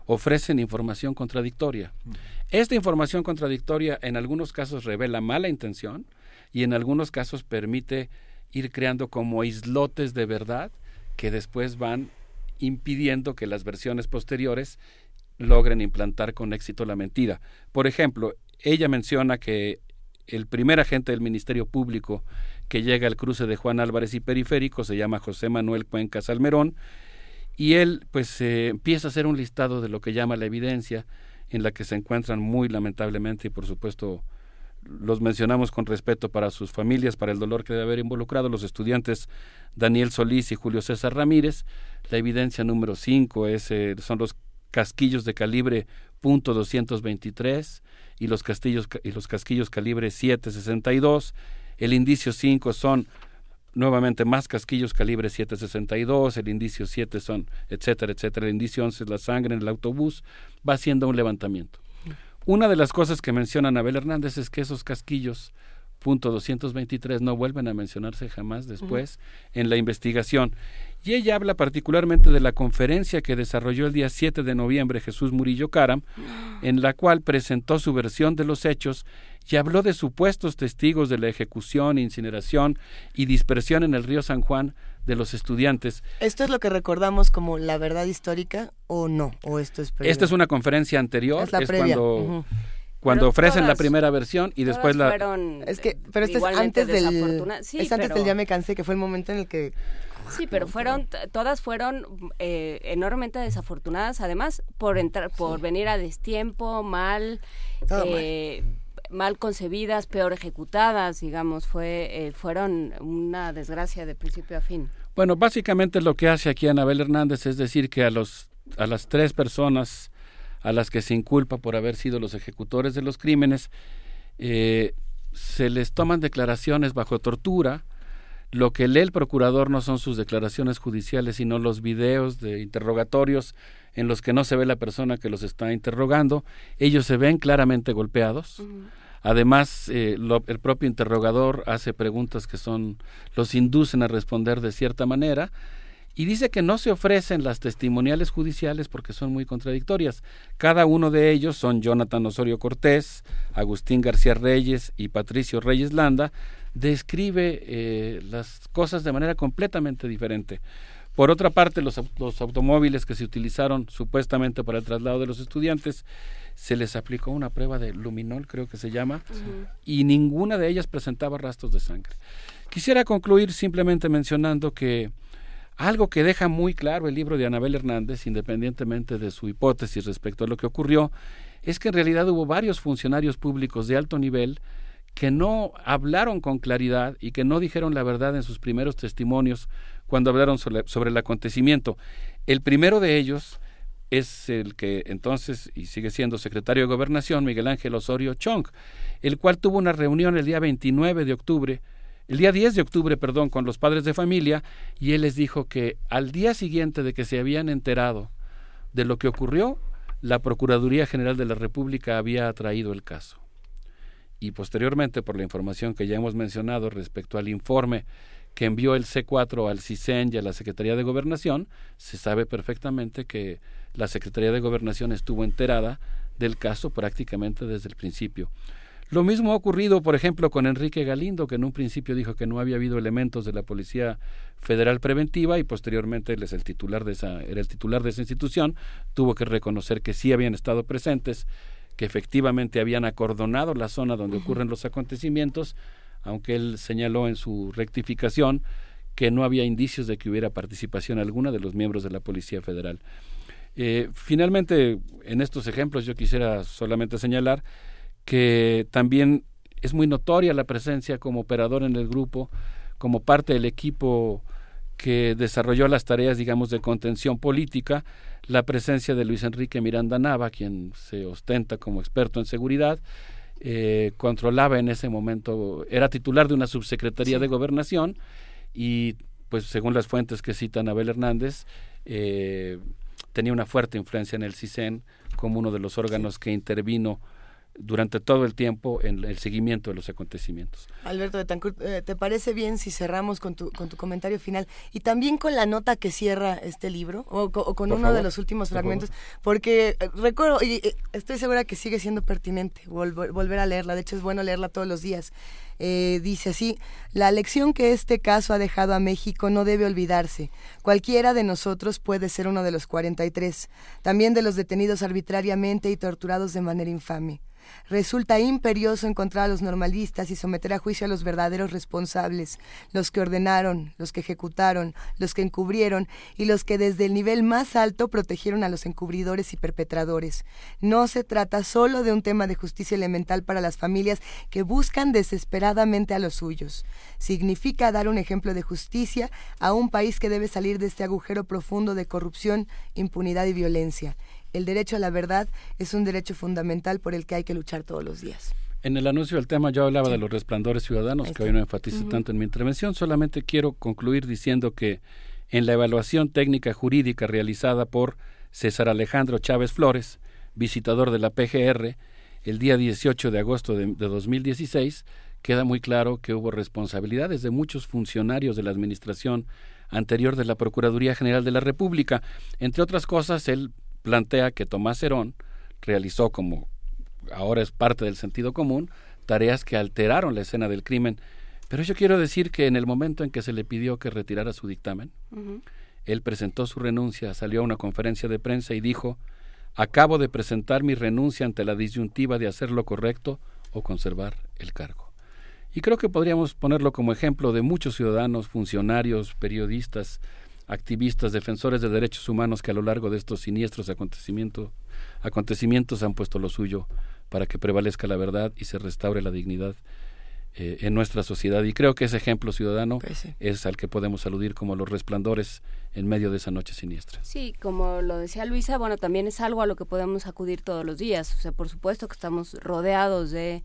ofrecen información contradictoria. Esta información contradictoria en algunos casos revela mala intención y en algunos casos permite ir creando como islotes de verdad que después van impidiendo que las versiones posteriores logren implantar con éxito la mentira. Por ejemplo, ella menciona que el primer agente del Ministerio Público que llega al cruce de Juan Álvarez y Periférico se llama José Manuel Cuenca Salmerón y él pues eh, empieza a hacer un listado de lo que llama la evidencia en la que se encuentran muy lamentablemente y por supuesto los mencionamos con respeto para sus familias, para el dolor que debe haber involucrado los estudiantes Daniel Solís y Julio César Ramírez. La evidencia número 5 es, eh, son los casquillos de calibre .223 y los, castillos, y los casquillos calibre .762. El indicio 5 son nuevamente más casquillos calibre .762, el indicio 7 son, etcétera, etcétera. El indicio 11 es la sangre en el autobús. Va haciendo un levantamiento. Una de las cosas que menciona Anabel Hernández es que esos casquillos punto 223 no vuelven a mencionarse jamás después en la investigación. Y ella habla particularmente de la conferencia que desarrolló el día 7 de noviembre Jesús Murillo Caram, [gasps] en la cual presentó su versión de los hechos y habló de supuestos testigos de la ejecución, incineración y dispersión en el río San Juan de los estudiantes. ¿Esto es lo que recordamos como la verdad histórica o no? ¿O esto es previo? Esta es una conferencia anterior, Es la es previa, cuando, ujú. cuando Pero ofrecen la primera versión y después la... fueron Es que, pero este es antes del. Sí, es antes pero- del ya me cansé, que fue el momento en el que Sí, pero fueron, todas fueron eh, enormemente desafortunadas, además por entrar, por venir a destiempo, mal, Todo eh, mal concebidas, peor ejecutadas, digamos, fue, eh, fueron una desgracia de principio a fin. Bueno, básicamente lo que hace aquí Anabel Hernández es decir que a los a las tres personas a las que se inculpa por haber sido los ejecutores de los crímenes eh, se les toman declaraciones bajo tortura. Lo que lee el procurador no son sus declaraciones judiciales, sino los videos de interrogatorios en los que no se ve la persona que los está interrogando. Ellos se ven claramente golpeados. Además, eh, el propio interrogador hace preguntas que son los inducen a responder de cierta manera y dice que no se ofrecen las testimoniales judiciales porque son muy contradictorias. Cada uno de ellos son Jonathan Osorio Cortés, Agustín García Reyes y Patricio Reyes Landa, describe eh, las cosas de manera completamente diferente. Por otra parte, los, los automóviles que se utilizaron supuestamente para el traslado de los estudiantes, se les aplicó una prueba de luminol, creo que se llama, y ninguna de ellas presentaba rastros de sangre. Quisiera concluir simplemente mencionando que algo que deja muy claro el libro de Anabel Hernández, independientemente de su hipótesis respecto a lo que ocurrió, es que en realidad hubo varios funcionarios públicos de alto nivel que no hablaron con claridad y que no dijeron la verdad en sus primeros testimonios cuando hablaron sobre, sobre el acontecimiento. El primero de ellos es el que entonces y sigue siendo secretario de Gobernación, Miguel Ángel Osorio Chong, el cual tuvo una reunión el día 29 de octubre, el día 10 de octubre, perdón, con los padres de familia, y él les dijo que al día siguiente de que se habían enterado de lo que ocurrió, la Procuraduría General de la República había traído el caso. Y posteriormente, por la información que ya hemos mencionado respecto al informe que envió el C4 al CISEN y a la Secretaría de Gobernación, se sabe perfectamente que la Secretaría de Gobernación estuvo enterada del caso prácticamente desde el principio. Lo mismo ha ocurrido, por ejemplo, con Enrique Galindo, que en un principio dijo que no había habido elementos de la Policía Federal Preventiva y posteriormente él es el titular de esa, era el titular de esa institución, tuvo que reconocer que sí habían estado presentes, que efectivamente habían acordonado la zona donde ocurren los acontecimientos, aunque él señaló en su rectificación que no había indicios de que hubiera participación alguna de los miembros de la Policía Federal. Eh, finalmente, en estos ejemplos yo quisiera solamente señalar que también es muy notoria la presencia como operador en el grupo, como parte del equipo que desarrolló las tareas, digamos, de contención política, la presencia de Luis Enrique Miranda Nava, quien se ostenta como experto en seguridad, eh, controlaba en ese momento, era titular de una subsecretaría de gobernación y, pues, según las fuentes que citan Abel Hernández, eh, tenía una fuerte influencia en el CISEN como uno de los órganos que intervino durante todo el tiempo en el seguimiento de los acontecimientos. Alberto de Tancur, eh, ¿te parece bien si cerramos con tu, con tu comentario final y también con la nota que cierra este libro o, con uno de los últimos fragmentos? Porque eh, recuerdo y eh, estoy segura que sigue siendo pertinente volver, a leerla, de hecho es bueno leerla todos los días. Dice así, la lección que este caso ha dejado a México no debe olvidarse. Cualquiera de nosotros puede ser uno de los 43, también de los detenidos arbitrariamente y torturados de manera infame. Resulta imperioso encontrar a los normalistas y someter a juicio a los verdaderos responsables, los que ordenaron, los que ejecutaron, los que encubrieron y los que desde el nivel más alto protegieron a los encubridores y perpetradores. No se trata solo de un tema de justicia elemental para las familias que buscan desesperadamente a los suyos. Significa dar un ejemplo de justicia a un país que debe salir de este agujero profundo de corrupción, impunidad y violencia. El derecho a la verdad es un derecho fundamental por el que hay que luchar todos los días. En el anuncio del tema yo hablaba de los resplandores ciudadanos, que hoy no enfatizo tanto en mi intervención, solamente quiero concluir diciendo que en la evaluación técnica jurídica realizada por César Alejandro Chávez Flores, visitador de la PGR, el día 18 de agosto de, de 2016, queda muy claro que hubo responsabilidades de muchos funcionarios de la Administración anterior de la Procuraduría General de la República. Entre otras cosas, él plantea que Tomás Herón realizó como ahora es parte del sentido común, tareas que alteraron la escena del crimen. Pero yo quiero decir que en el momento en que se le pidió que retirara su dictamen, él presentó su renuncia, salió a una conferencia de prensa y dijo, acabo de presentar mi renuncia ante la disyuntiva de hacer lo correcto o conservar el cargo. Y creo que podríamos ponerlo como ejemplo de muchos ciudadanos, funcionarios, periodistas, activistas, defensores de derechos humanos que a lo largo de estos siniestros acontecimientos, acontecimientos han puesto lo suyo para que prevalezca la verdad y se restaure la dignidad eh, en nuestra sociedad. Y creo que ese ejemplo ciudadano pues es al que podemos aludir como los resplandores en medio de esa noche siniestra. Sí, como lo decía Luisa, bueno, también es algo a lo que podemos acudir todos los días. O sea, por supuesto que estamos rodeados de,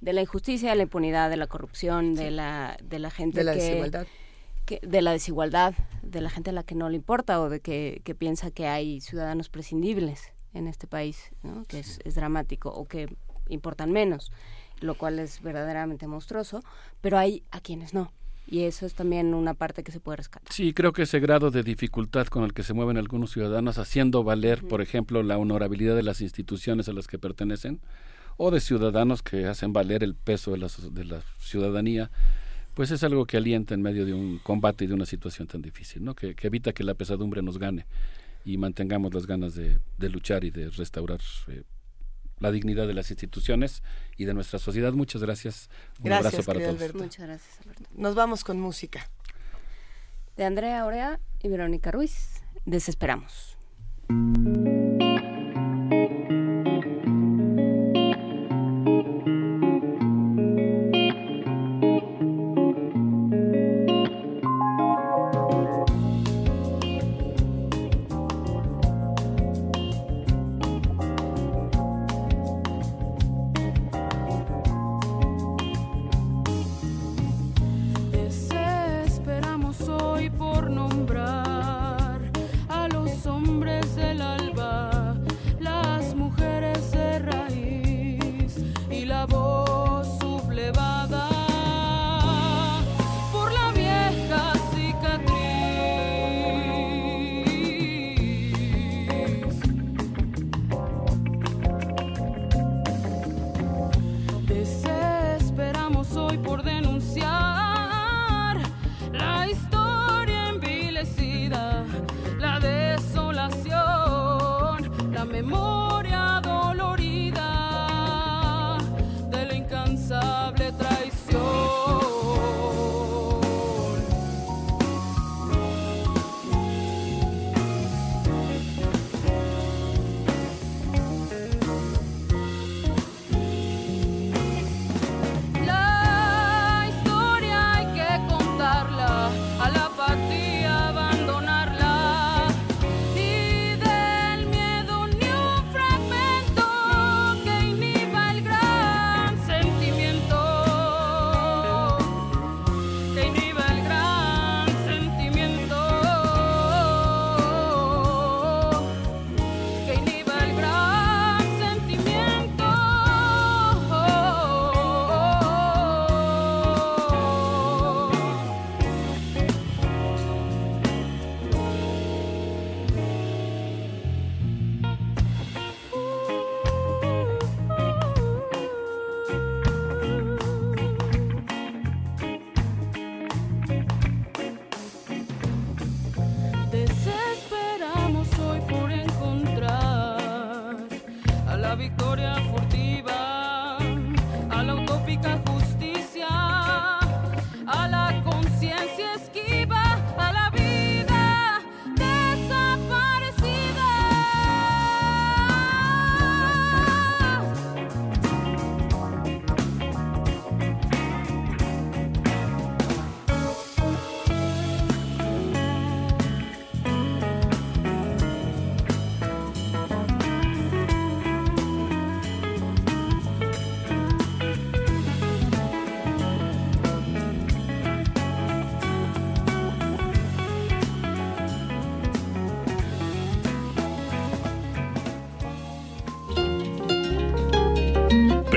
de la injusticia, de la impunidad, de la corrupción, de, la, de la gente de la que, desigualdad de la desigualdad, de la gente a la que no le importa o de que, piensa que hay ciudadanos prescindibles en este país, que es, dramático o que importan menos, lo cual es verdaderamente monstruoso, pero hay a quienes no. Y eso es también una parte que se puede rescatar. Sí, creo que ese grado de dificultad con el que se mueven algunos ciudadanos haciendo valer, por ejemplo, la honorabilidad de las instituciones a las que pertenecen, o de ciudadanos que hacen valer el peso de la, de la ciudadanía, pues es algo que alienta en medio de un combate y de una situación tan difícil, ¿no? que, evita que la pesadumbre nos gane y mantengamos las ganas de, luchar y de restaurar eh, la dignidad de las instituciones y de nuestra sociedad. Muchas gracias. Un abrazo para todos. Muchas gracias, Alberto. Nos vamos con música. De Andrea Orea y Verónica Ruiz, Desesperamos.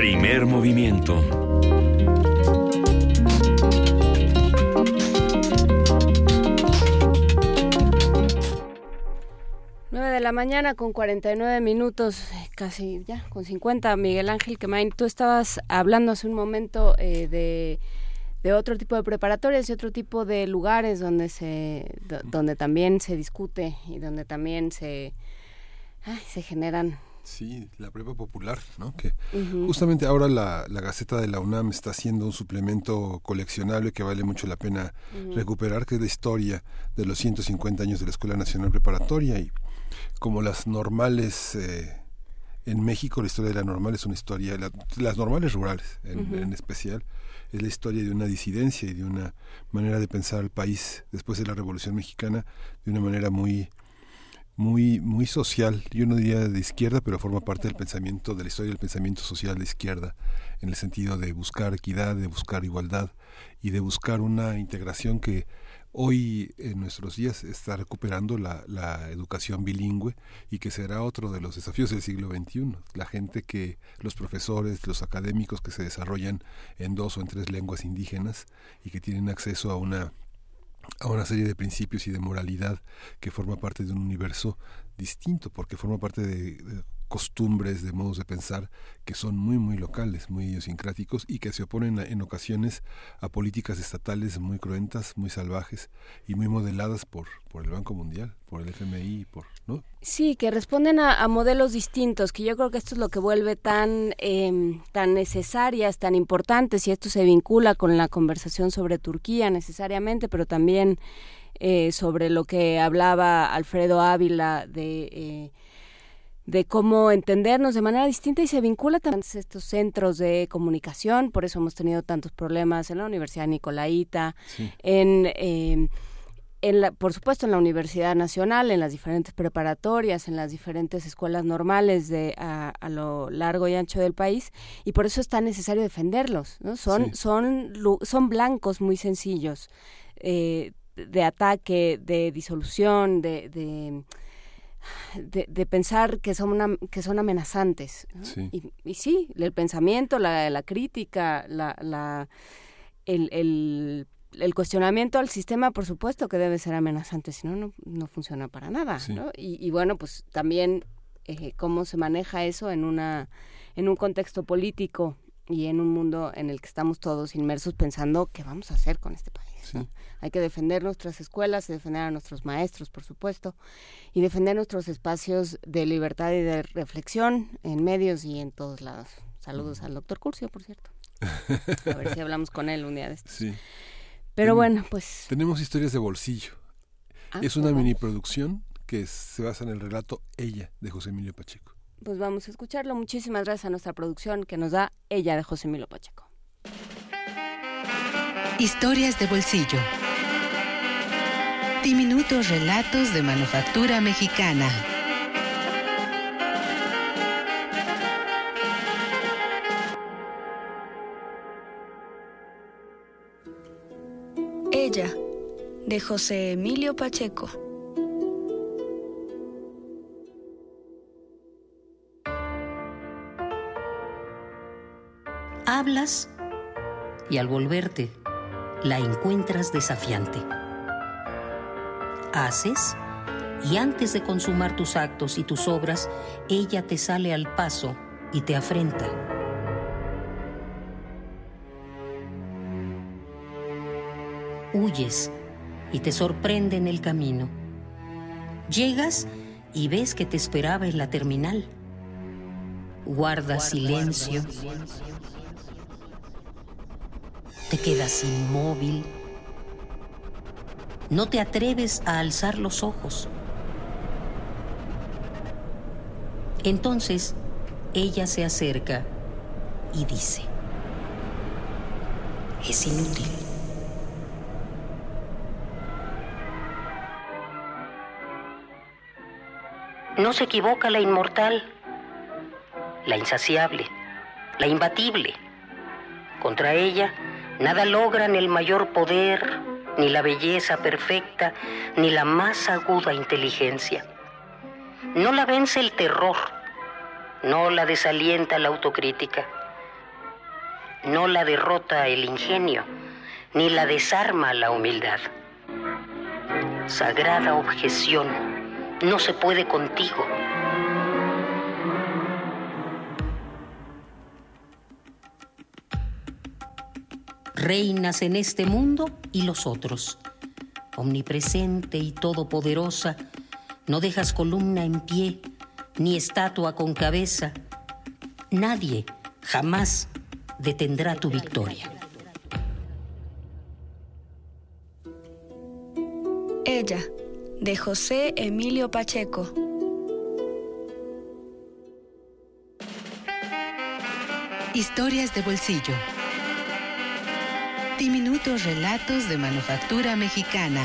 Primer movimiento. 9 de la mañana con 49 minutos, casi ya, con 50. Miguel Ángel Quemain, tú estabas hablando hace un momento eh, de, de, otro tipo de preparatorias y otro tipo de lugares donde, se, donde también se discute y donde también se, se generan Sí, la prepa popular, ¿no? Que justamente ahora la, la, Gaceta de la UNAM está haciendo un suplemento coleccionable que vale mucho la pena recuperar, que es la historia de los 150 años de la Escuela Nacional Preparatoria. Y como las normales eh, en México, la historia de la normal es una historia, las normales rurales en, especial, es la historia de una disidencia y de una manera de pensar al país después de la Revolución Mexicana de una manera muy muy muy social, yo no diría de izquierda, pero forma parte del pensamiento, de la historia del pensamiento social de izquierda, en el sentido de buscar equidad, de buscar igualdad y de buscar una integración que hoy en nuestros días está recuperando la, la, educación bilingüe y que será otro de los desafíos del siglo XXI. La gente que, los profesores, los académicos que se desarrollan en dos o en tres lenguas indígenas y que tienen acceso a una a una serie de principios y de moralidad que forma parte de un universo distinto, porque forma parte de costumbres, de modos de pensar que son muy, muy locales, muy idiosincráticos y que se oponen en ocasiones a políticas estatales muy cruentas, muy salvajes y muy modeladas por, por el Banco Mundial, por el FMI, por, ¿no? Sí, que responden a, modelos distintos, que yo creo que esto es lo que vuelve tan, em, tan necesarias, tan importantes, y esto se vincula con la conversación sobre Turquía necesariamente, pero también eh, sobre lo que hablaba Alfredo Ávila de... Eh, de cómo entendernos de manera distinta y se vincula también a estos centros de comunicación, por eso hemos tenido tantos problemas en la Universidad Nicolaita, en, em, en la, por supuesto en la Universidad Nacional, en las diferentes preparatorias, en las diferentes escuelas normales de a, lo largo y ancho del país, y por eso es tan necesario defenderlos, ¿no? Son, son, son blancos muy sencillos eh, de ataque, de disolución, de de, pensar que son, una, que son amenazantes. Y, y, sí, el pensamiento, la, la crítica, la, la, el, el, el, cuestionamiento al sistema, por supuesto que debe ser amenazante, si no, no funciona para nada. ¿no? Y, y, bueno, pues también eh, cómo se maneja eso en, una, en un contexto político y en un mundo en el que estamos todos inmersos pensando qué vamos a hacer con este país. Hay que defender nuestras escuelas, defender a nuestros maestros, por supuesto, y defender nuestros espacios de libertad y de reflexión en medios y en todos lados. Saludos al doctor Curcio, por cierto. [laughs] A ver si hablamos con él un día de estos. Sí. Pero bueno, pues... Tenemos historias de bolsillo. Ah, es una mini producción que se basa en el relato Ella de José Emilio Pacheco. Pues vamos a escucharlo. Muchísimas gracias a nuestra producción que nos da Ella de José Emilio Pacheco. Historias de bolsillo. Diminutos relatos de manufactura mexicana. Ella, de José Emilio Pacheco. Hablas y al volverte la encuentras desafiante. Haces y antes de consumar tus actos y tus obras, ella te sale al paso y te afrenta. Huyes y te sorprende en el camino. Llegas y ves que te esperaba en la terminal. Guardas silencio te quedas inmóvil. No te atreves a alzar los ojos. Entonces, ella se acerca y dice, es inútil. No se equivoca la inmortal, la insaciable, la imbatible. Contra ella, Nada logran el mayor poder, ni la belleza perfecta, ni la más aguda inteligencia. No la vence el terror, no la desalienta la autocrítica, no la derrota el ingenio, ni la desarma la humildad. Sagrada objeción, no se puede contigo. Reinas en este mundo y los otros. Omnipresente y todopoderosa, no dejas columna en pie, ni estatua con cabeza. Nadie jamás detendrá tu victoria. Ella, de José Emilio Pacheco. Historias de bolsillo. Diminutos relatos de manufactura mexicana.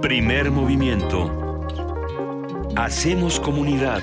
Primer movimiento. Hacemos comunidad.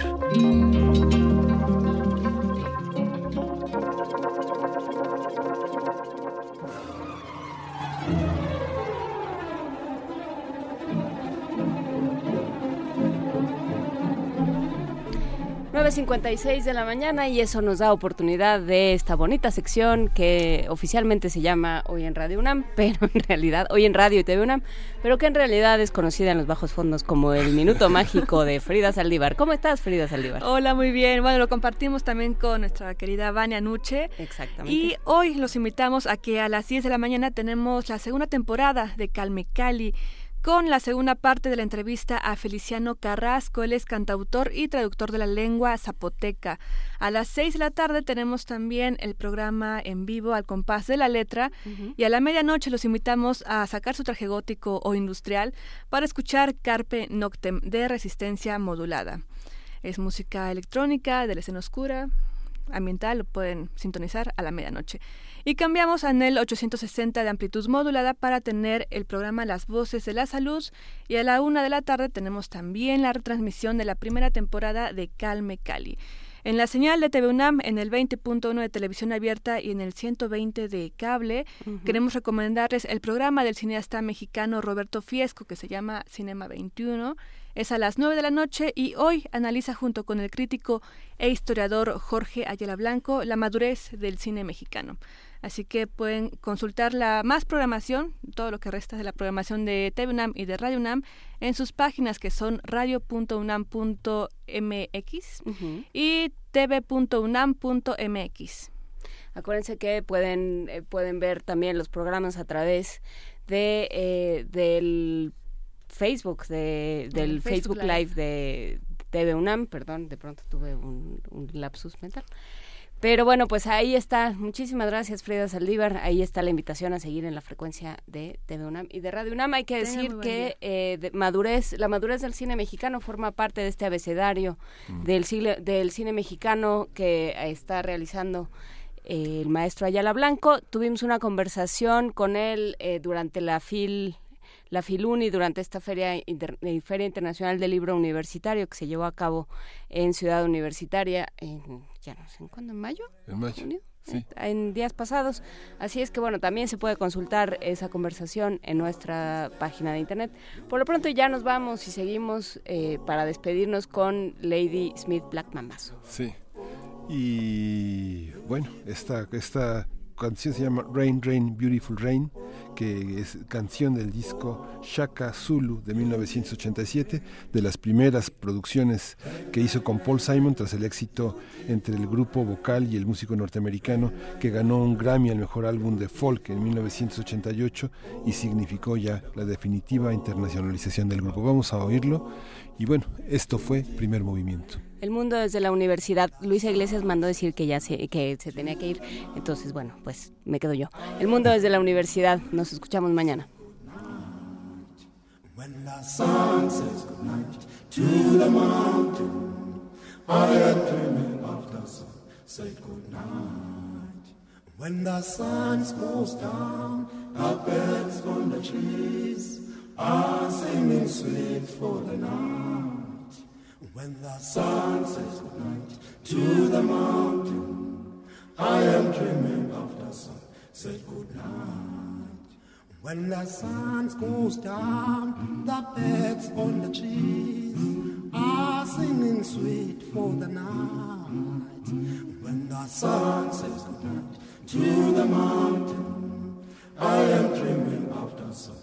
9.56 de la mañana y eso nos da oportunidad de esta bonita sección que oficialmente se llama Hoy en Radio UNAM, [laughs] pero en realidad, hoy en Radio y TV UNAM, pero que en realidad es conocida en los bajos fondos como el Minuto Mágico de Frida Saldívar. ¿Cómo estás, Frida Saldívar? Hola, muy bien. Bueno, lo compartimos también con nuestra querida Vania Nuche. Exactamente. Y hoy los invitamos a que a las 10 de la mañana tenemos la segunda temporada de Calme Cali con la segunda parte de la entrevista a Feliciano Carrasco. Él es cantautor y traductor de la lengua zapoteca. A las seis de la tarde tenemos también el programa en vivo al compás de la letra y a la medianoche los invitamos a sacar su traje gótico o industrial para escuchar Carpe Noctem de resistencia modulada. Es música electrónica de la escena oscura, ambiental, lo pueden sintonizar a la medianoche. Y cambiamos a el 860 de amplitud modulada para tener el programa Las Voces de la Salud. Y a la una de la tarde tenemos también la retransmisión de la primera temporada de Calme Cali. En la señal de TV UNAM, en el 20.1 de televisión abierta y en el 120 de cable, queremos recomendarles el programa del cineasta mexicano Roberto Fiesco que se llama Cinema 21. Es a las 9 de la noche y hoy analiza junto con el crítico e historiador Jorge Ayala Blanco la madurez del cine mexicano. Así que pueden consultar la más programación, todo lo que resta de la programación de TV UNAM y de Radio UNAM en sus páginas que son radio.unam.mx y tv.unam.mx. Acuérdense que pueden, eh, pueden ver también los programas a través de eh, del Facebook, de, del Facebook, Live. de TV UNAM, perdón, de pronto tuve un lapsus mental. Pero bueno, pues ahí está. Muchísimas gracias, Frida Saldívar. Ahí está la invitación a seguir en la frecuencia de TV UNAM y de Radio UNAM. Hay que decir que eh, madurez, la madurez del cine mexicano forma parte de este abecedario mm. del, cine, del cine mexicano que está realizando eh, el maestro Ayala Blanco. Tuvimos una conversación con él eh, durante la FIL la Filuni durante esta feria, feria Internacional del Libro Universitario que se llevó a cabo en Ciudad Universitaria en ya no sé en cuándo, en mayo. En mayo. Sí. En días pasados. Así es que bueno, también se puede consultar esa conversación en nuestra página de internet. Por lo pronto ya nos vamos y seguimos eh, para despedirnos con Lady Smith Black Mambazo. Sí. Y bueno, esta, esta canción se llama Rain, Rain, Beautiful Rain, que es canción del disco Shaka Zulu de 1987, de las primeras producciones que hizo con Paul Simon tras el éxito entre el grupo vocal y el músico norteamericano que ganó un Grammy al mejor álbum de folk en 1988 y significó ya la definitiva internacionalización del grupo. Vamos a oírlo y bueno, esto fue primer movimiento. El mundo desde la universidad. Luisa Iglesias mandó decir que ya se, que se tenía que ir. Entonces, bueno, pues me quedo yo. El mundo desde la universidad. Nos escuchamos mañana. When the sun says goodnight to the mountain, I am dreaming of the sun. Say goodnight. When the sun goes down, the birds on the trees are singing sweet for the night. When the sun says goodnight to the mountain, I am dreaming of the sun. Say goodnight. When the sun goes down, the birds on the trees are singing sweet for the night. When the sun says goodnight to the mountain, I am dreaming of the sun.